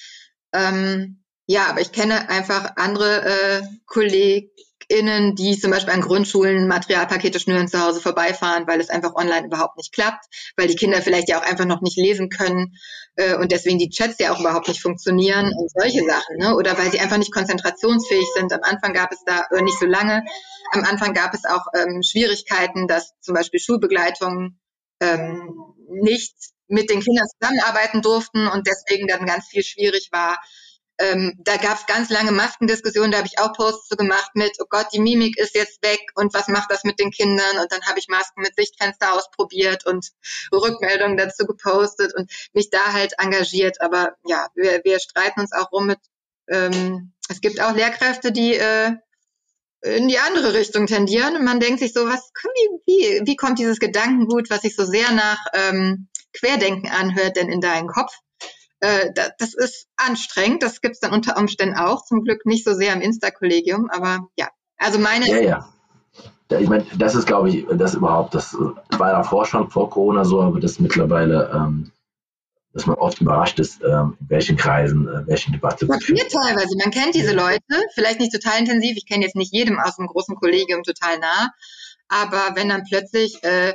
Ähm, ja, aber ich kenne einfach andere äh, KollegInnen, die zum Beispiel an Grundschulen Materialpakete schnüren zu Hause vorbeifahren, weil es einfach online überhaupt nicht klappt, weil die Kinder vielleicht ja auch einfach noch nicht lesen können äh, und deswegen die Chats ja auch überhaupt nicht funktionieren und solche Sachen, ne? Oder weil sie einfach nicht konzentrationsfähig sind. Am Anfang gab es da äh, nicht so lange. Am Anfang gab es auch ähm, Schwierigkeiten, dass zum Beispiel Schulbegleitungen ähm, nicht mit den Kindern zusammenarbeiten durften und deswegen dann ganz viel schwierig war. Ähm, da gab es ganz lange Maskendiskussionen, da habe ich auch Posts zu gemacht mit, oh Gott, die Mimik ist jetzt weg und was macht das mit den Kindern? Und dann habe ich Masken mit Sichtfenster ausprobiert und Rückmeldungen dazu gepostet und mich da halt engagiert. Aber ja, wir, wir streiten uns auch rum mit, ähm, es gibt auch Lehrkräfte, die äh, in die andere Richtung tendieren und man denkt sich so, was, wie, wie, wie kommt dieses Gedankengut, was sich so sehr nach ähm, Querdenken anhört, denn in deinen Kopf? Äh, das ist anstrengend. Das gibt's dann unter Umständen auch. Zum Glück nicht so sehr im Insta-Kollegium, aber ja. Also meine. Ja, ja. ja ich meine, das ist, glaube ich, das überhaupt, das war davor schon vor Corona so, aber das mittlerweile, ähm, dass man oft überrascht ist, ähm, in welchen Kreisen, äh, welchen Debatte. Mir teilweise. Man kennt diese Leute, vielleicht nicht total intensiv. Ich kenne jetzt nicht jedem aus dem großen Kollegium total nah. Aber wenn dann plötzlich äh,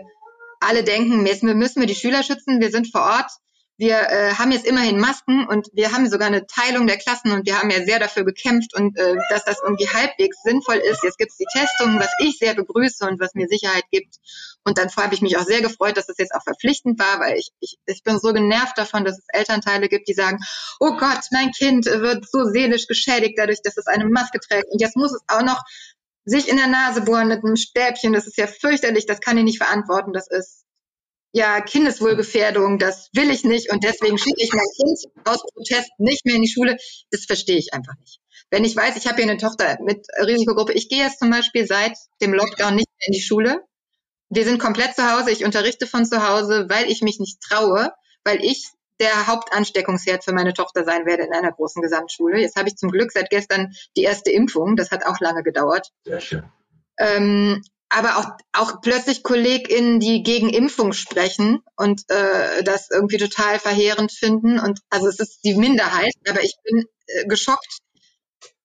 alle denken, jetzt müssen wir die Schüler schützen, wir sind vor Ort, wir äh, haben jetzt immerhin Masken und wir haben sogar eine Teilung der Klassen und wir haben ja sehr dafür gekämpft und äh, dass das irgendwie halbwegs sinnvoll ist. Jetzt gibt's die Testungen, was ich sehr begrüße und was mir Sicherheit gibt. Und dann habe ich mich auch sehr gefreut, dass das jetzt auch verpflichtend war, weil ich, ich, ich bin so genervt davon, dass es Elternteile gibt, die sagen, oh Gott, mein Kind wird so seelisch geschädigt dadurch, dass es eine Maske trägt. Und jetzt muss es auch noch sich in der Nase bohren mit einem Stäbchen. Das ist ja fürchterlich, das kann ich nicht verantworten. Das ist ja, Kindeswohlgefährdung, das will ich nicht und deswegen schicke ich mein Kind aus Protest nicht mehr in die Schule. Das verstehe ich einfach nicht. Wenn ich weiß, ich habe hier eine Tochter mit Risikogruppe, ich gehe jetzt zum Beispiel seit dem Lockdown nicht mehr in die Schule. Wir sind komplett zu Hause, ich unterrichte von zu Hause, weil ich mich nicht traue, weil ich der Hauptansteckungsherd für meine Tochter sein werde in einer großen Gesamtschule. Jetzt habe ich zum Glück seit gestern die erste Impfung. Das hat auch lange gedauert. Sehr schön. Ähm, aber auch, auch plötzlich KollegInnen, die gegen Impfung sprechen und äh, das irgendwie total verheerend finden. Und also es ist die Minderheit, aber ich bin äh, geschockt,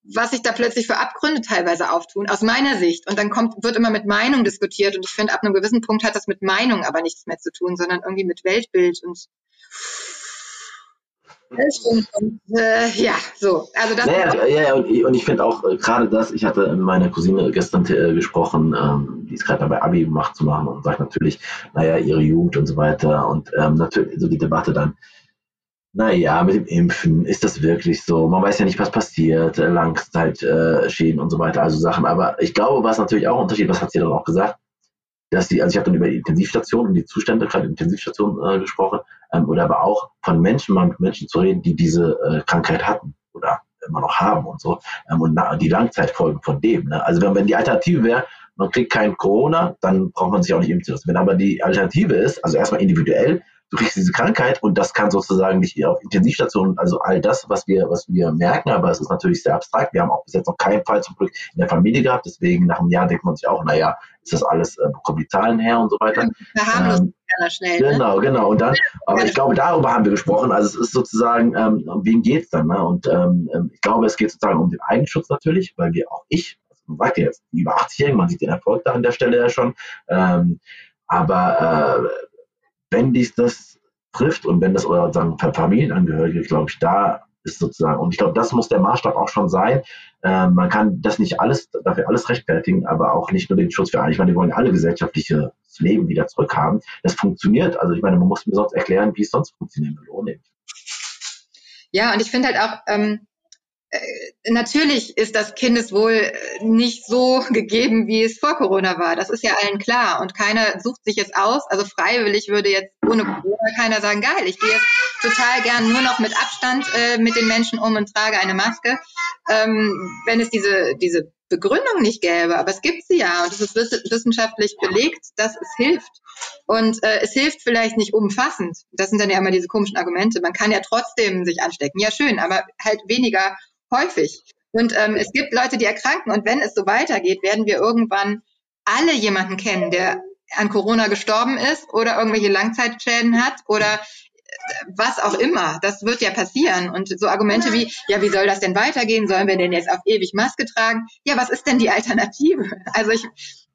was sich da plötzlich für Abgründe teilweise auftun, aus meiner Sicht. Und dann kommt, wird immer mit Meinung diskutiert. Und ich finde, ab einem gewissen Punkt hat das mit Meinung aber nichts mehr zu tun, sondern irgendwie mit Weltbild und und, äh, ja, so. Also das naja, ja, und, und ich finde auch äh, gerade das, ich hatte mit meiner Cousine gestern äh, gesprochen, ähm, die ist gerade dabei, Abi gemacht zu machen und sagt natürlich, naja, ihre Jugend und so weiter. Und ähm, natürlich so die Debatte dann, naja, mit dem Impfen, ist das wirklich so? Man weiß ja nicht, was passiert, äh, Langzeitschäden und so weiter, also Sachen. Aber ich glaube, was natürlich auch ein Unterschied, was hat sie dann auch gesagt, dass die, also ich habe dann über die Intensivstation und die Zustände gerade Intensivstation äh, gesprochen, ähm, oder aber auch von Menschen, mal mit Menschen zu reden, die diese äh, Krankheit hatten oder immer noch haben und so, ähm, und die Langzeitfolgen von dem. Ne? Also wenn, wenn die Alternative wäre, man kriegt kein Corona, dann braucht man sich auch nicht impfen lassen. Wenn aber die Alternative ist, also erstmal individuell, du kriegst diese Krankheit und das kann sozusagen nicht auf Intensivstationen, also all das, was wir, was wir merken, aber es ist natürlich sehr abstrakt. Wir haben auch bis jetzt noch keinen Fall zum Glück in der Familie gehabt, deswegen nach einem Jahr denkt man sich auch, naja, ist das alles, äh, kommen die Zahlen her und so weiter. Ähm, schnell. Ne? Genau, genau. Und dann, aber ich glaube, darüber haben wir gesprochen. Also es ist sozusagen, ähm, um wen geht's dann? Ne? Und ähm, ähm ich glaube, es geht sozusagen um den Eigenschutz natürlich, weil wir auch ich, also man sagt ja jetzt über 80-Jährigen, man sieht den Erfolg da an der Stelle ja schon. Ähm, aber äh, wenn dies das trifft und wenn das euer sagen, Familienangehörige, glaube ich, da ist sozusagen, und ich glaube, das muss der Maßstab auch schon sein. Ähm, man kann das nicht alles, dafür alles rechtfertigen, aber auch nicht nur den Schutz für alle. Ich meine, wir wollen alle gesellschaftliches Leben wieder zurückhaben. Das funktioniert. Also ich meine, man muss mir sonst erklären, wie es sonst funktionieren würde ohne. Ja, und ich finde halt auch, ähm, äh, natürlich ist das Kindeswohl äh, nicht so [laughs] gegeben, wie es vor Corona war. Das ist ja allen klar. Und keiner sucht sich es aus. Also freiwillig würde jetzt ohne Corona keiner sagen, geil, ich gehe jetzt total gern nur noch mit Abstand äh, mit den Menschen um und trage eine Maske. Ähm, wenn es diese, diese Begründung nicht gäbe, aber es gibt sie ja und es ist wissenschaftlich belegt, dass es hilft. Und äh, es hilft vielleicht nicht umfassend. Das sind dann ja immer diese komischen Argumente. Man kann ja trotzdem sich anstecken. Ja, schön, aber halt weniger häufig. Und ähm, es gibt Leute, die erkranken und wenn es so weitergeht, werden wir irgendwann alle jemanden kennen, der an Corona gestorben ist oder irgendwelche Langzeitschäden hat oder äh, was auch immer. Das wird ja passieren. Und so Argumente wie, ja, wie soll das denn weitergehen? Sollen wir denn jetzt auf ewig Maske tragen? Ja, was ist denn die Alternative? [laughs] Also ich,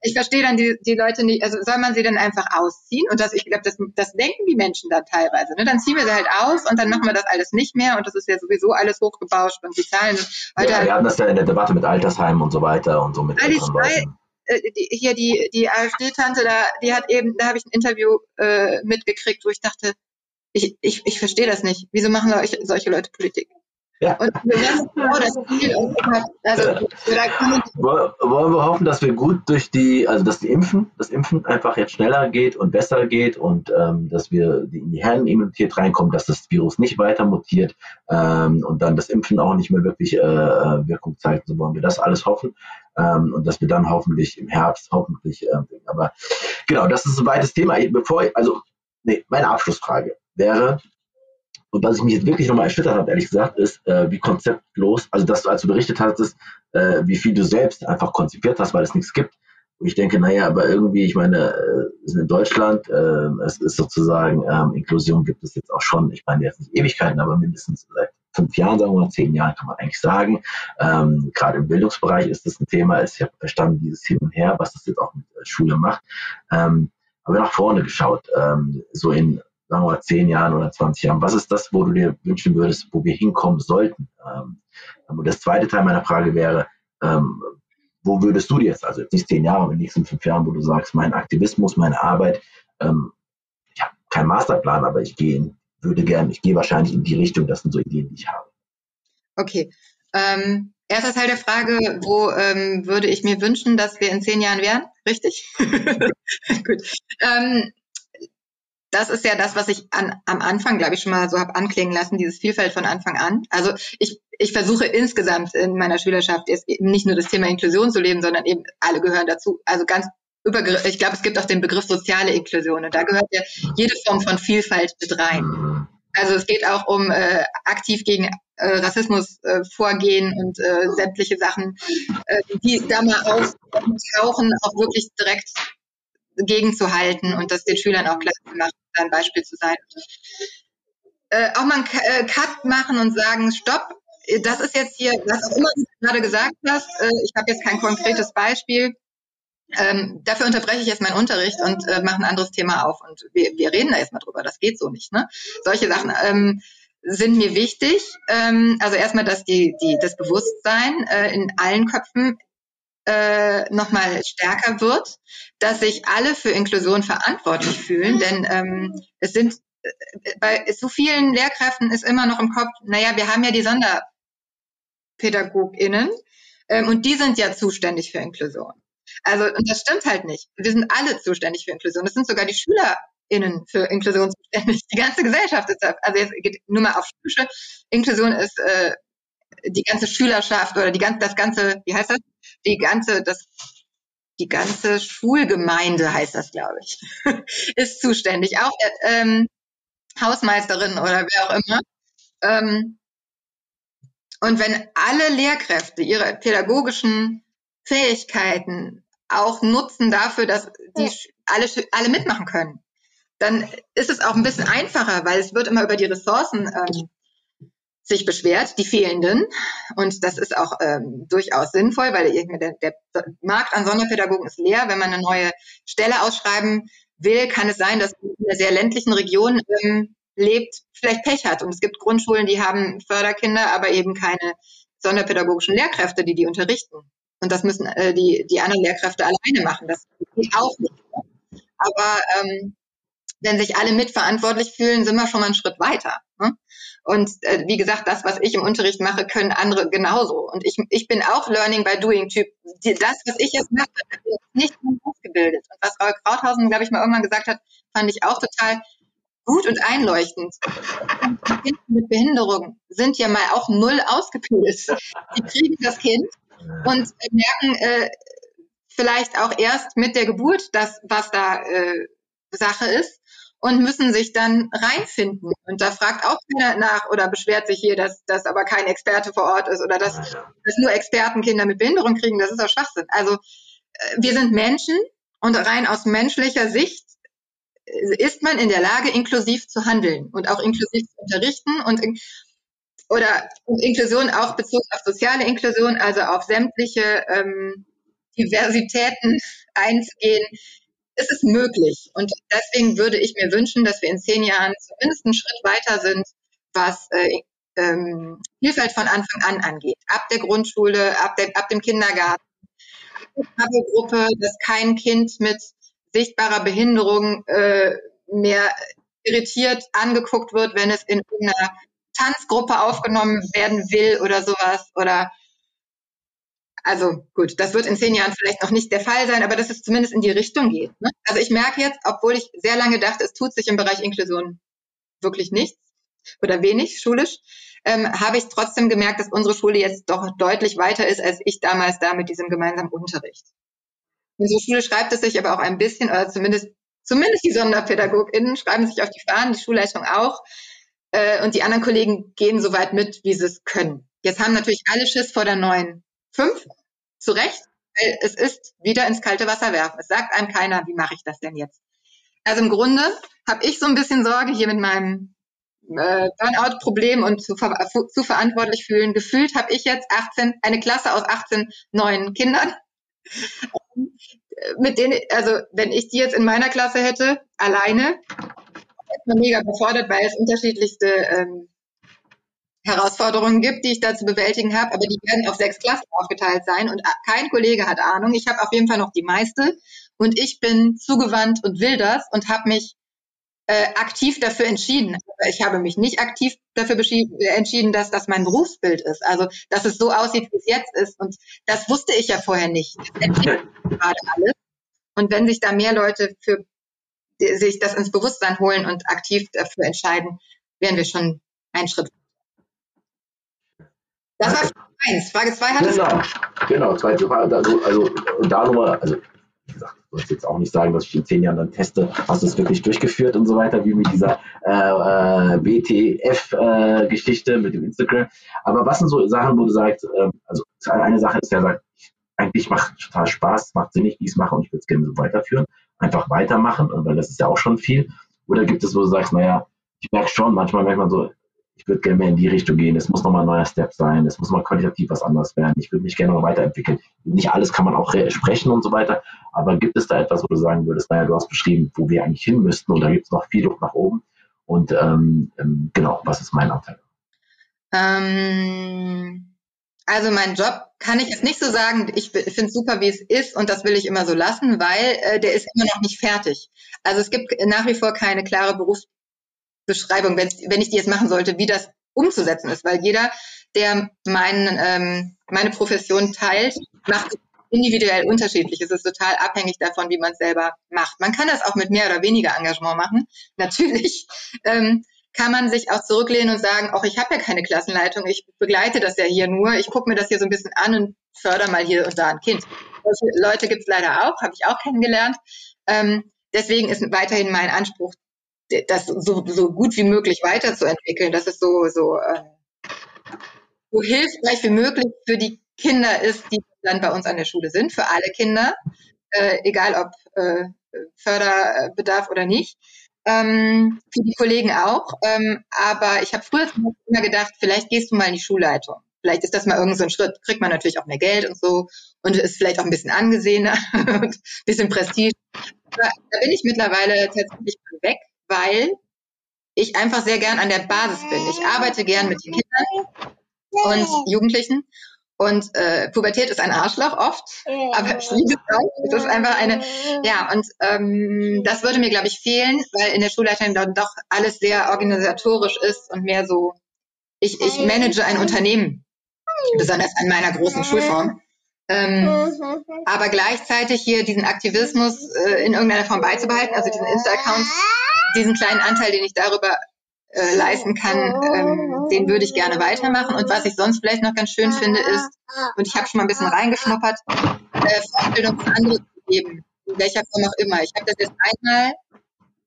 ich verstehe dann die, die Leute nicht, also soll man sie dann einfach ausziehen? Und das, ich glaube, das, das denken die Menschen da teilweise. Ne? Dann ziehen wir sie halt aus und dann machen wir das alles nicht mehr und das ist ja sowieso alles hochgebauscht und die Zahlen. Heute ja, wir hatten das ja in der Debatte mit Altersheimen und so weiter und so mit älteren Leuten äh, die, hier die, die AfD-Tante, da, die hat eben, da habe ich ein Interview äh, mitgekriegt, wo ich dachte, ich, ich, ich verstehe das nicht. Wieso machen solche Leute Politik? Ja. Und genau das Ziel. Also, Wollen wir hoffen, dass wir gut durch die, also dass die Impfen, das Impfen einfach jetzt schneller geht und besser geht und ähm, dass wir in die Herdenimmunität reinkommen, dass das Virus nicht weiter mutiert ähm, und dann das Impfen auch nicht mehr wirklich äh, äh Wirkung zeigt. So wollen wir das alles hoffen. Ähm, und dass wir dann hoffentlich im Herbst, hoffentlich, äh, aber genau, das ist ein weites Thema. Bevor ich, also, nee, meine Abschlussfrage wäre, und was ich mich jetzt wirklich nochmal erschüttert habe, ehrlich gesagt, ist, äh, wie konzeptlos, also dass du, als du berichtet hattest, äh, wie viel du selbst einfach konzipiert hast, weil es nichts gibt. Und ich denke, naja, aber irgendwie, ich meine, äh, sind in Deutschland, äh, es ist sozusagen, ähm, Inklusion gibt es jetzt auch schon, ich meine jetzt nicht Ewigkeiten, aber mindestens seit fünf Jahren, sagen wir mal, zehn Jahren kann man eigentlich sagen. Ähm, Gerade im Bildungsbereich ist das ein Thema. Ich habe verstanden, dieses Hin und Her, was das jetzt auch mit äh, Schule macht. Ähm, aber nach vorne geschaut, ähm, so in sagen wir mal, zehn Jahren oder 20 Jahren? Was ist das, wo du dir wünschen würdest, wo wir hinkommen sollten? Ähm, und das zweite Teil meiner Frage wäre, ähm, wo würdest du dir jetzt, also jetzt nicht zehn Jahre, aber in den nächsten fünf Jahren, wo du sagst, mein Aktivismus, meine Arbeit, ähm, ich habe keinen Masterplan, aber ich gehe, würde gerne, ich gehe wahrscheinlich in die Richtung, das sind so Ideen, die ich habe. Okay. Ähm, erster Teil der Frage, wo ähm, würde ich mir wünschen, dass wir in zehn Jahren wären? Richtig? [laughs] Gut. Ähm, das ist ja das, was ich an, am Anfang, glaube ich, schon mal so habe anklingen lassen, dieses Vielfalt von Anfang an. Also ich, ich versuche insgesamt in meiner Schülerschaft jetzt eben nicht nur das Thema Inklusion zu leben, sondern eben alle gehören dazu. Also ganz über, ich glaube, es gibt auch den Begriff soziale Inklusion und da gehört ja jede Form von Vielfalt mit rein. Also es geht auch um äh, aktiv gegen äh, Rassismus äh, vorgehen und äh, sämtliche Sachen, äh, die da mal auftauchen, auch wirklich direkt gegenzuhalten und das den Schülern auch klar zu machen, ein Beispiel zu sein. Äh, auch mal einen äh, Cut machen und sagen, stopp, das ist jetzt hier, was auch immer du gerade gesagt hast, äh, ich habe jetzt kein konkretes Beispiel, ähm, dafür unterbreche ich jetzt meinen Unterricht und äh, mache ein anderes Thema auf. Und wir, wir reden da erstmal drüber. Das geht so nicht. Ne? Solche Sachen ähm, sind mir wichtig. Ähm, also erstmal, dass die, die, das Bewusstsein äh, in allen Köpfen äh, nochmal stärker wird, dass sich alle für Inklusion verantwortlich fühlen. Denn ähm, es sind äh, bei so vielen Lehrkräften ist immer noch im Kopf, naja, wir haben ja die SonderpädagogInnen ähm, und die sind ja zuständig für Inklusion. Also, und das stimmt halt nicht. Wir sind alle zuständig für Inklusion. Das sind sogar die SchülerInnen für Inklusion zuständig. Die ganze Gesellschaft ist, also jetzt geht nur mal auf schulische. Inklusion ist äh, die ganze Schülerschaft oder die ganze, das ganze, wie heißt das? Die ganze, das, die ganze Schulgemeinde heißt das, glaube ich, [laughs] ist zuständig. Auch äh, ähm, Hausmeisterin oder wer auch immer. Ähm, und wenn alle Lehrkräfte ihre pädagogischen Fähigkeiten auch nutzen dafür, dass die alle, alle mitmachen können. Dann ist es auch ein bisschen einfacher, weil es wird immer über die Ressourcen ähm, sich beschwert, die fehlenden. Und das ist auch ähm, durchaus sinnvoll, weil der, der Markt an Sonderpädagogen ist leer. Wenn man eine neue Stelle ausschreiben will, kann es sein, dass in einer sehr ländlichen Region ähm, lebt, vielleicht Pech hat. Und es gibt Grundschulen, die haben Förderkinder, aber eben keine sonderpädagogischen Lehrkräfte, die die unterrichten. Und das müssen äh, die, die anderen Lehrkräfte alleine machen. Das geht auch nicht. Aber ähm, wenn sich alle mitverantwortlich fühlen, sind wir schon mal einen Schritt weiter. Ne? Und äh, wie gesagt, das, was ich im Unterricht mache, können andere genauso. Und ich, ich bin auch Learning by Doing Typ. Das, was ich jetzt mache, ist nicht ausgebildet. Und was Raul Krauthausen, glaube ich, mal irgendwann gesagt hat, fand ich auch total gut und einleuchtend. Kinder mit Behinderung sind ja mal auch null ausgebildet. Die kriegen das Kind und merken äh, vielleicht auch erst mit der Geburt, das, was da äh, Sache ist und müssen sich dann reinfinden. Und da fragt auch keiner nach oder beschwert sich hier, dass, dass aber kein Experte vor Ort ist oder dass, dass nur Experten Kinder mit Behinderung kriegen. Das ist auch Schwachsinn. Also äh, wir sind Menschen und rein aus menschlicher Sicht äh, ist man in der Lage, inklusiv zu handeln und auch inklusiv zu unterrichten und oder Inklusion auch bezogen auf soziale Inklusion, also auf sämtliche ähm, Diversitäten einzugehen, ist es möglich. Und deswegen würde ich mir wünschen, dass wir in zehn Jahren zumindest einen Schritt weiter sind, was äh, ähm, Vielfalt von Anfang an angeht. Ab der Grundschule, ab, der, ab dem Kindergarten. Gruppe, dass kein Kind mit sichtbarer Behinderung äh, mehr irritiert angeguckt wird, wenn es in irgendeiner Tanzgruppe aufgenommen werden will oder sowas oder also gut, das wird in zehn Jahren vielleicht noch nicht der Fall sein, aber dass es zumindest in die Richtung geht. Ne? Also ich merke jetzt, obwohl ich sehr lange dachte, es tut sich im Bereich Inklusion wirklich nichts oder wenig schulisch, ähm, habe ich trotzdem gemerkt, dass unsere Schule jetzt doch deutlich weiter ist, als ich damals da mit diesem gemeinsamen Unterricht. Unsere Schule schreibt es sich aber auch ein bisschen, oder zumindest, zumindest die SonderpädagogInnen schreiben sich auf die Fahnen, die Schulleitung auch, äh, und die anderen Kollegen gehen so weit mit, wie sie es können. Jetzt haben natürlich alle Schiss vor der neuen fünf, zu Recht, weil es ist wieder ins kalte Wasser werfen. Es sagt einem keiner, wie mache ich das denn jetzt? Also im Grunde habe ich so ein bisschen Sorge hier mit meinem äh, Burnout-Problem und zu, ver zu verantwortlich fühlen. Gefühlt habe ich jetzt 18, eine Klasse aus 18 neuen Kindern, mit denen, also wenn ich die jetzt in meiner Klasse hätte, alleine, erstmal mega befordert, weil es unterschiedlichste ähm, Herausforderungen gibt, die ich da zu bewältigen habe, aber die werden auf sechs Klassen aufgeteilt sein und kein Kollege hat Ahnung. Ich habe auf jeden Fall noch die meiste und ich bin zugewandt und will das und habe mich äh, aktiv dafür entschieden. Ich habe mich nicht aktiv dafür entschieden, dass das mein Berufsbild ist. Also, dass es so aussieht, wie es jetzt ist. Und das wusste ich ja vorher nicht. Gerade alles. Und wenn sich da mehr Leute für sich das ins Bewusstsein holen und aktiv dafür entscheiden, wären wir schon einen Schritt. Das war [laughs] Frage eins. Frage zwei hat Genau, genau. Zweite Frage. Also, also da nur, also wie gesagt, ich muss jetzt auch nicht sagen, dass ich in zehn Jahren dann teste, hast du es wirklich durchgeführt und so weiter, wie mit dieser äh, äh, WTF-Geschichte äh, mit dem Instagram. Aber was sind so Sachen, wo du sagst, äh, also eine Sache ist ja, sagt, eigentlich macht total Spaß, macht Sinn, ich es mache und ich würde es gerne so weiterführen. Einfach weitermachen, weil das ist ja auch schon viel. Oder gibt es, wo du sagst, naja, ich merke schon, manchmal merkt man so, ich würde gerne mehr in die Richtung gehen, es muss nochmal ein neuer Step sein, es muss mal qualitativ was anderes werden, ich würde mich gerne noch weiterentwickeln. Nicht alles kann man auch sprechen und so weiter, aber gibt es da etwas, wo du sagen würdest, naja, du hast beschrieben, wo wir eigentlich hin müssten und da gibt es noch viel Luft nach oben und ähm, ähm, genau, was ist mein Anteil? Ähm, also mein Job kann ich jetzt nicht so sagen, ich finde es super, wie es ist und das will ich immer so lassen, weil äh, der ist immer noch nicht fertig. Also es gibt nach wie vor keine klare Berufs Beschreibung, wenn, wenn ich die jetzt machen sollte, wie das umzusetzen ist, weil jeder, der mein, ähm, meine Profession teilt, macht individuell unterschiedlich. Es ist total abhängig davon, wie man es selber macht. Man kann das auch mit mehr oder weniger Engagement machen. [laughs] Natürlich ähm, kann man sich auch zurücklehnen und sagen, auch ich habe ja keine Klassenleitung, ich begleite das ja hier nur, ich gucke mir das hier so ein bisschen an und fördere mal hier und da ein Kind. Solche Leute gibt es leider auch, habe ich auch kennengelernt. Ähm, deswegen ist weiterhin mein Anspruch, das so, so gut wie möglich weiterzuentwickeln, dass es so, so, äh, so hilfreich wie möglich für die Kinder ist, die dann bei uns an der Schule sind, für alle Kinder, äh, egal ob äh, Förderbedarf oder nicht. Ähm, für die Kollegen auch. Ähm, aber ich habe früher immer gedacht, vielleicht gehst du mal in die Schulleitung. Vielleicht ist das mal irgendein so ein Schritt, kriegt man natürlich auch mehr Geld und so und ist vielleicht auch ein bisschen angesehener [laughs] und ein bisschen Prestige. Aber da bin ich mittlerweile tatsächlich weg, weil ich einfach sehr gern an der Basis bin. Ich arbeite gern mit den Kindern und Jugendlichen. Und äh, Pubertät ist ein Arschloch oft, aber ich liebe es ist einfach eine, ja, und ähm, das würde mir, glaube ich, fehlen, weil in der Schulleitung dann doch alles sehr organisatorisch ist und mehr so, ich, ich manage ein Unternehmen, besonders an meiner großen Schulform. Ähm, aber gleichzeitig hier diesen Aktivismus äh, in irgendeiner Form beizubehalten, also diesen Insta-Account diesen kleinen Anteil, den ich darüber äh, leisten kann, ähm, den würde ich gerne weitermachen. Und was ich sonst vielleicht noch ganz schön finde, ist, und ich habe schon mal ein bisschen reingeschnuppert, äh, Fortbildung für andere zu geben, in welcher Form auch immer. Ich habe das jetzt einmal,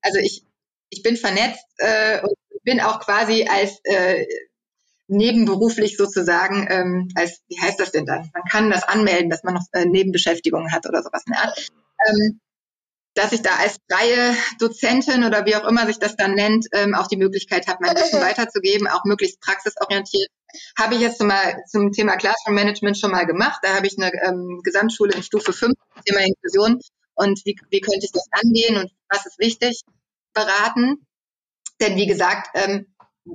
also ich, ich bin vernetzt äh, und bin auch quasi als äh, nebenberuflich sozusagen, ähm, als, wie heißt das denn dann? Man kann das anmelden, dass man noch äh, Nebenbeschäftigungen hat oder sowas in der Art. Ähm, dass ich da als freie Dozentin oder wie auch immer sich das dann nennt, ähm, auch die Möglichkeit habe, mein Wissen [laughs] weiterzugeben, auch möglichst praxisorientiert. Habe ich jetzt zum, mal, zum Thema Classroom Management schon mal gemacht. Da habe ich eine ähm, Gesamtschule in Stufe 5, Thema Inklusion und wie, wie könnte ich das angehen und was ist wichtig, beraten. Denn wie gesagt, ähm,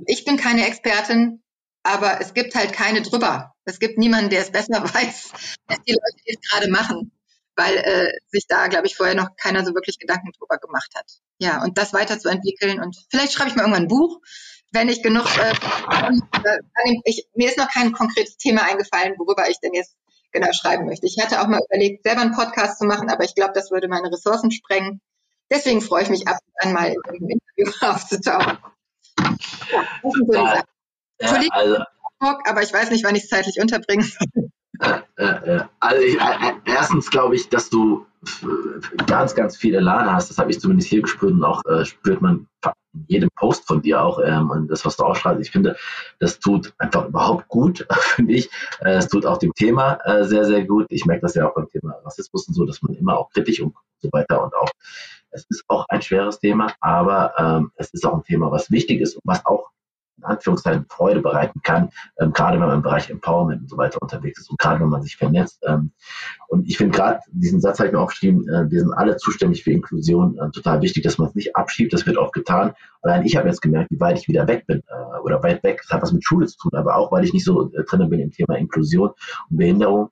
ich bin keine Expertin, aber es gibt halt keine drüber. Es gibt niemanden, der es besser [laughs] weiß, als die Leute, die es gerade machen weil äh, sich da, glaube ich, vorher noch keiner so wirklich Gedanken drüber gemacht hat. Ja, und das weiterzuentwickeln und vielleicht schreibe ich mal irgendwann ein Buch, wenn ich genug, äh, ich, mir ist noch kein konkretes Thema eingefallen, worüber ich denn jetzt genau schreiben möchte. Ich hatte auch mal überlegt, selber einen Podcast zu machen, aber ich glaube, das würde meine Ressourcen sprengen. Deswegen freue ich mich ab und an mal in einem Interview [laughs] aufzutauchen. Ja, das sind so Sachen. Ja, also, aber ich weiß nicht, wann ich es zeitlich unterbringen soll. Äh, äh, also äh, erstens glaube ich, dass du ganz, ganz viel Elan hast. Das habe ich zumindest hier gespürt und auch äh, spürt man in jedem Post von dir auch ähm, und das, was du ausstrahlst. Ich finde, das tut einfach überhaupt gut, [laughs] finde ich. Äh, es tut auch dem Thema äh, sehr, sehr gut. Ich merke das ja auch beim Thema Rassismus und so, dass man immer auch kritisch und so weiter und auch es ist auch ein schweres Thema, aber ähm, es ist auch ein Thema, was wichtig ist und was auch in Anführungszeichen Freude bereiten kann, ähm, gerade wenn man im Bereich Empowerment und so weiter unterwegs ist und gerade wenn man sich vernetzt. Ähm, und ich finde gerade diesen Satz habe ich mir aufgeschrieben, äh, wir sind alle zuständig für Inklusion, äh, total wichtig, dass man es nicht abschiebt, das wird oft getan. Allein ich habe jetzt gemerkt, wie weit ich wieder weg bin äh, oder weit weg, das hat was mit Schule zu tun, aber auch, weil ich nicht so äh, drin bin im Thema Inklusion und Behinderung,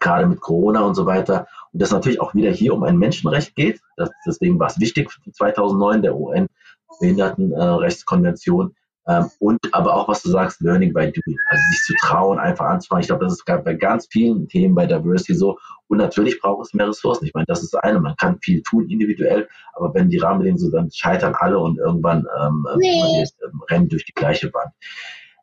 gerade mit Corona und so weiter. Und das natürlich auch wieder hier um ein Menschenrecht geht. Das, deswegen war es wichtig 2009 der UN Behindertenrechtskonvention, Ähm, und aber auch, was du sagst, Learning by Doing. Also sich zu trauen, einfach anzufangen. Ich glaube, das ist bei ganz vielen Themen bei Diversity so. Und natürlich braucht es mehr Ressourcen. Ich meine, das ist das eine. Man kann viel tun individuell, aber wenn die Rahmenbedingungen so, dann scheitern alle und irgendwann ähm, nee. ähm, rennen durch die gleiche Wand.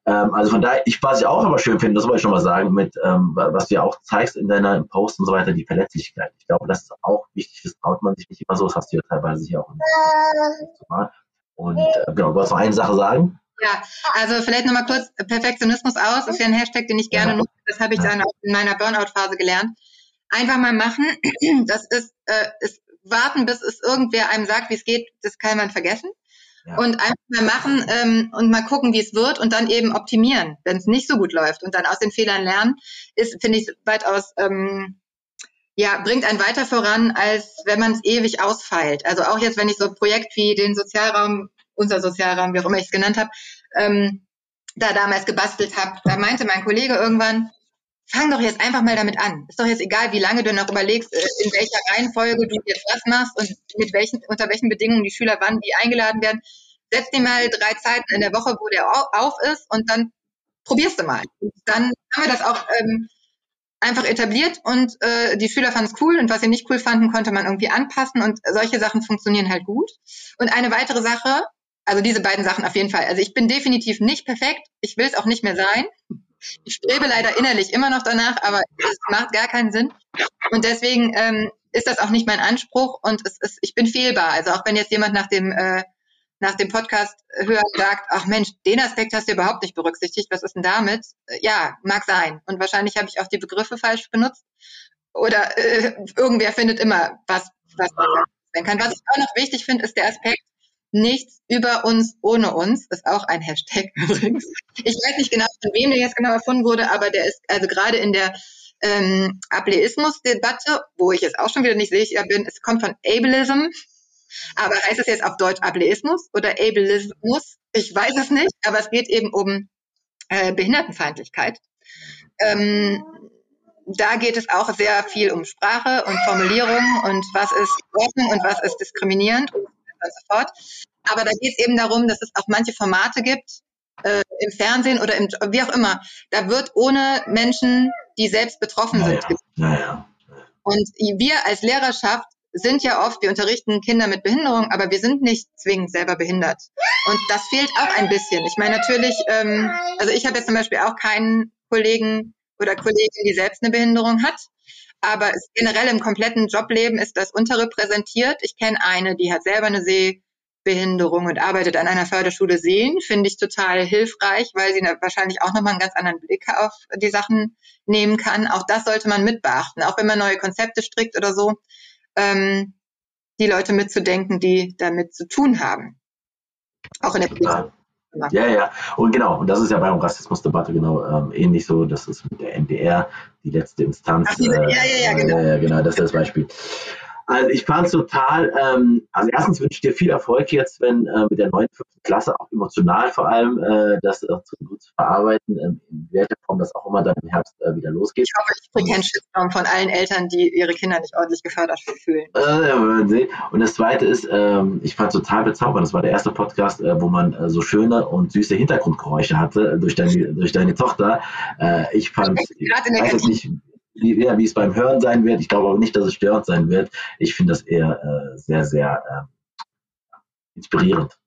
Ähm, also von daher, ich, was ich auch aber schön finde, das wollte ich schon mal sagen, mit, ähm, was du ja auch zeigst in deiner Post und so weiter, die Verletzlichkeit. Ich glaube, das ist auch wichtig, das traut man sich nicht immer so, das hast du ja teilweise sicher auch gemacht. Und äh, genau, du wolltest noch eine Sache sagen? Ja, also vielleicht nochmal kurz Perfektionismus aus, ist ja ein Hashtag, den ich gerne nutze. Das habe ich dann auch in meiner Burnout-Phase gelernt. Einfach mal machen. [clears throat] Das ist, äh, ist warten, bis es irgendwer einem sagt, wie es geht, das kann man vergessen. Ja. Und einfach mal machen ähm, und mal gucken, wie es wird und dann eben optimieren, wenn es nicht so gut läuft und dann aus den Fehlern lernen, ist, finde ich, weitaus ähm, ja, bringt einen weiter voran, als wenn man es ewig ausfeilt. Also auch jetzt, wenn ich so ein Projekt wie den Sozialraum unser Sozialraum, wie auch immer ich es genannt habe, ähm, da damals gebastelt habe, da meinte mein Kollege irgendwann, fang doch jetzt einfach mal damit an. Ist doch jetzt egal, wie lange du noch überlegst, äh, in welcher Reihenfolge du jetzt was machst und mit welchen, unter welchen Bedingungen die Schüler wann die eingeladen werden. Setz dir mal drei Zeiten in der Woche, wo der auf ist und dann probierst du mal. Dann haben wir das auch ähm, einfach etabliert und äh, die Schüler fanden es cool und was sie nicht cool fanden, konnte man irgendwie anpassen und solche Sachen funktionieren halt gut. Und eine weitere Sache, also diese beiden Sachen auf jeden Fall. Also ich bin definitiv nicht perfekt. Ich will es auch nicht mehr sein. Ich strebe leider innerlich immer noch danach, aber es macht gar keinen Sinn. Und deswegen ähm, ist das auch nicht mein Anspruch und es ist, ich bin fehlbar. Also auch wenn jetzt jemand nach dem äh, nach dem Podcast hören sagt, ach Mensch, den Aspekt hast du überhaupt nicht berücksichtigt. Was ist denn damit? Äh, ja, mag sein. Und wahrscheinlich habe ich auch die Begriffe falsch benutzt. Oder äh, irgendwer findet immer was, was man sein kann. Was ich auch noch wichtig finde, ist der Aspekt, Nichts über uns ohne uns ist auch ein Hashtag [laughs] übrigens. Ich weiß nicht genau, von wem der jetzt genau erfunden wurde, aber der ist also gerade in der ähm, Ableismus-Debatte, wo ich jetzt auch schon wieder nicht sicher bin, es kommt von Ableism. Aber heißt es jetzt auf Deutsch Ableismus oder Ableismus? Ich weiß es nicht, aber es geht eben um äh, Behindertenfeindlichkeit. Ähm, da geht es auch sehr viel um Sprache und Formulierung und was ist offen und was ist diskriminierend und und so fort. Aber da geht es eben darum, dass es auch manche Formate gibt, äh, im Fernsehen oder im, wie auch immer. Da wird ohne Menschen, die selbst betroffen naja, sind. Naja. Und wir als Lehrerschaft sind ja oft, wir unterrichten Kinder mit Behinderung, aber wir sind nicht zwingend selber behindert. Und das fehlt auch ein bisschen. Ich meine natürlich, ähm, also ich habe jetzt zum Beispiel auch keinen Kollegen oder Kollegin, die selbst eine Behinderung hat. Aber generell im kompletten Jobleben ist das unterrepräsentiert. Ich kenne eine, die hat selber eine Sehbehinderung und arbeitet an einer Förderschule Sehen. Finde ich total hilfreich, weil sie wahrscheinlich auch nochmal einen ganz anderen Blick auf die Sachen nehmen kann. Auch das sollte man mit beachten, auch wenn man neue Konzepte strickt oder so. Ähm, die Leute mitzudenken, die damit zu tun haben. Auch in der Politik. Ja, ja. Und genau, und das ist ja beim Rassismusdebatte genau ähm, ähnlich so. Das ist mit der NDR die letzte Instanz. Ach, äh, ja, ja, ja, genau. Äh, genau, das ist das Beispiel. Also ich fand es total, ähm, also erstens wünsche ich dir viel Erfolg jetzt, wenn äh, mit der neuen fünften Klasse, auch emotional vor allem, äh, das äh, zu, gut zu verarbeiten, ähm, in welcher Form das auch immer dann im Herbst äh, wieder losgeht. Ich hoffe, ich kriege keinen Shitstorm von allen Eltern, die ihre Kinder nicht ordentlich gefördert fühlen. Äh, und das Zweite ist, ähm, ich fand es total bezaubernd, das war der erste Podcast, äh, wo man äh, so schöne und süße Hintergrundgeräusche hatte durch, deine, durch deine Tochter. Äh, ich fand, ich weiß jetzt nicht, wie, ja, wie es beim Hören sein wird. Ich glaube aber nicht, dass es störend sein wird. Ich finde das eher äh, sehr, sehr äh, inspirierend.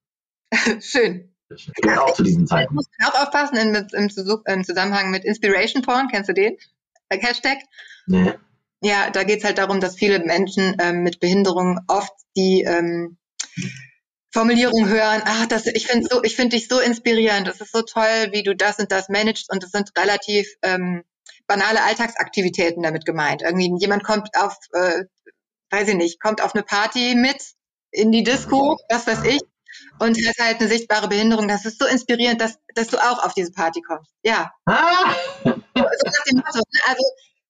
[laughs] Schön. Ja, auch zu diesen Zeiten. Ich muss auch aufpassen in, im, im, Zusammenhang mit Inspiration Porn. Kennst du den? Der Hashtag? Nee. Ja, da geht es halt darum, dass viele Menschen ähm, mit Behinderung oft die ähm, Formulierung hören, ach, das, ich finde so, ich finde dich so inspirierend, das ist so toll, wie du das und das managst und das sind relativ ähm, banale Alltagsaktivitäten damit gemeint. Irgendwie jemand kommt auf, äh, weiß ich nicht, kommt auf eine Party mit in die Disco, was weiß ich, und hat halt eine sichtbare Behinderung. Das ist so inspirierend, dass, dass du auch auf diese Party kommst. Ja. Ah. So, nach dem Motto. Ne? Also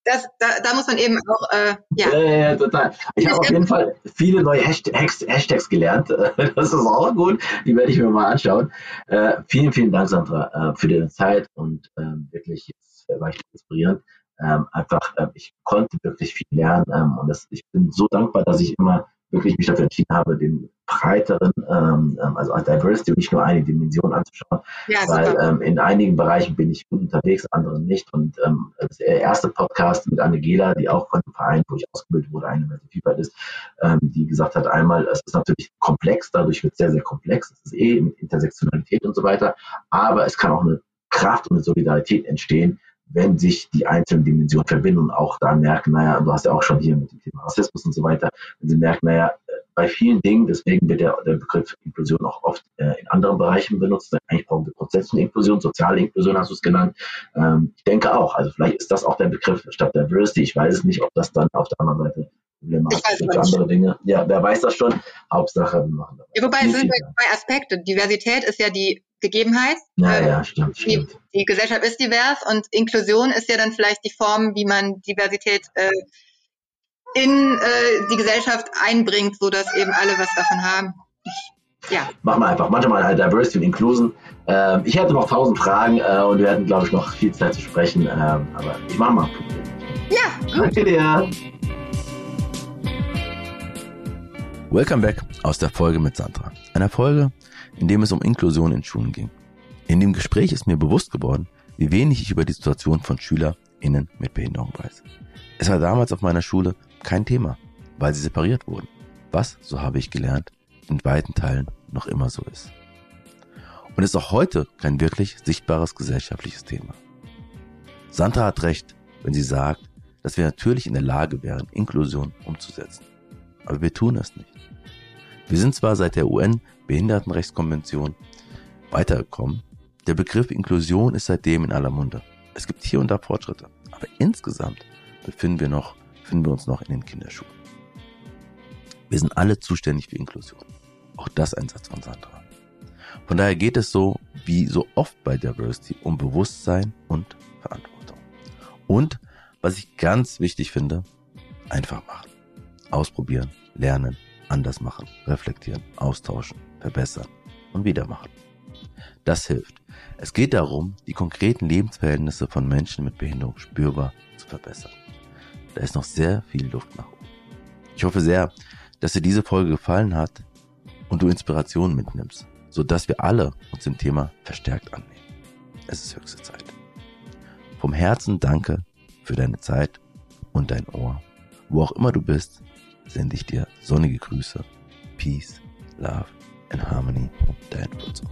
das, da, da muss man eben auch, äh, ja. Ja, ja, total. Ich habe auf jeden Fall viele neue Hashtags, Hashtags gelernt. [laughs] Das ist auch gut. Die werde ich mir mal anschauen. Äh, vielen, vielen Dank, Sandra, äh, für deine Zeit und ähm, wirklich war ich inspirierend. Ähm, einfach, äh, ich konnte wirklich viel lernen ähm, und das, ich bin so dankbar, dass ich immer wirklich mich dafür entschieden habe, den breiteren, ähm, ähm also als Diversity und nicht nur eine Dimension anzuschauen, ja, weil ähm, in einigen Bereichen bin ich gut unterwegs, anderen nicht. Und ähm, das erste Podcast mit Anne Gela, die auch von dem Verein, wo ich ausgebildet wurde, eine Vielfalt ist, ähm, die gesagt hat, einmal, es ist natürlich komplex, dadurch wird es sehr, sehr komplex, es ist eh mit Intersektionalität und so weiter, aber es kann auch eine Kraft und eine Solidarität entstehen, wenn sich die einzelnen Dimensionen verbinden und auch da merken, naja, du hast ja auch schon hier mit dem Thema Rassismus und so weiter, wenn sie merken, naja, bei vielen Dingen, deswegen wird der, der Begriff Inklusion auch oft äh, in anderen Bereichen benutzt. Eigentlich brauchen wir Prozess von Inklusion, soziale Inklusion hast du es genannt. Ähm, ich denke auch, also vielleicht ist das auch der Begriff statt Diversity. Ich weiß es nicht, ob das dann auf der anderen Seite problematisch ist für andere Dinge. Ja, wer weiß das schon? Hauptsache, wir machen das. Ja, wobei es sind zwei Aspekte. Diversität ist ja die Gegebenheit. Ja, ähm, ja, stimmt, stimmt. Die, die, Gesellschaft ist divers und Inklusion ist ja dann vielleicht die Form, wie man Diversität äh, in äh, die Gesellschaft einbringt, so dass eben alle was davon haben. ja. Machen wir einfach. Manchmal halt Diversity und Inclusion. Ähm, ich hätte noch tausend Fragen äh, und wir hätten, glaube ich, noch viel Zeit zu sprechen. Ähm, aber ich mache mal. Ja, gut. Danke dir. Welcome back aus der Folge mit Sandra. Einer Folge, in dem es um Inklusion in Schulen ging. In dem Gespräch ist mir bewusst geworden, wie wenig ich über die Situation von SchülerInnen mit Behinderung weiß. Es war damals auf meiner Schule kein Thema, weil sie separiert wurden. Was, so habe ich gelernt, in weiten Teilen noch immer so ist. Und ist auch heute kein wirklich sichtbares gesellschaftliches Thema. Sandra hat recht, wenn sie sagt, dass wir natürlich in der Lage wären, Inklusion umzusetzen. Aber wir tun es nicht. Wir sind zwar seit der UN-Behindertenrechtskonvention weitergekommen, der Begriff Inklusion ist seitdem in aller Munde. Es gibt hier und da Fortschritte, aber insgesamt befinden wir noch befinden wir uns noch in den Kinderschuhen. Wir sind alle zuständig für Inklusion. Auch das ein Satz von Sandra. Von daher geht es so wie so oft bei Diversity um Bewusstsein und Verantwortung. Und was ich ganz wichtig finde, einfach machen. Ausprobieren, lernen, anders machen, reflektieren, austauschen, verbessern und wieder machen. Das hilft. Es geht darum, die konkreten Lebensverhältnisse von Menschen mit Behinderung spürbar zu verbessern. Da ist noch sehr viel Luft nach oben. Ich hoffe sehr, dass dir diese Folge gefallen hat und du Inspirationen mitnimmst, sodass wir alle uns dem Thema verstärkt annehmen. Es ist höchste Zeit. Vom Herzen danke für deine Zeit und dein Ohr. Wo auch immer du bist, sende ich dir sonnige Grüße. Peace, Love and Harmony, dein Furzo.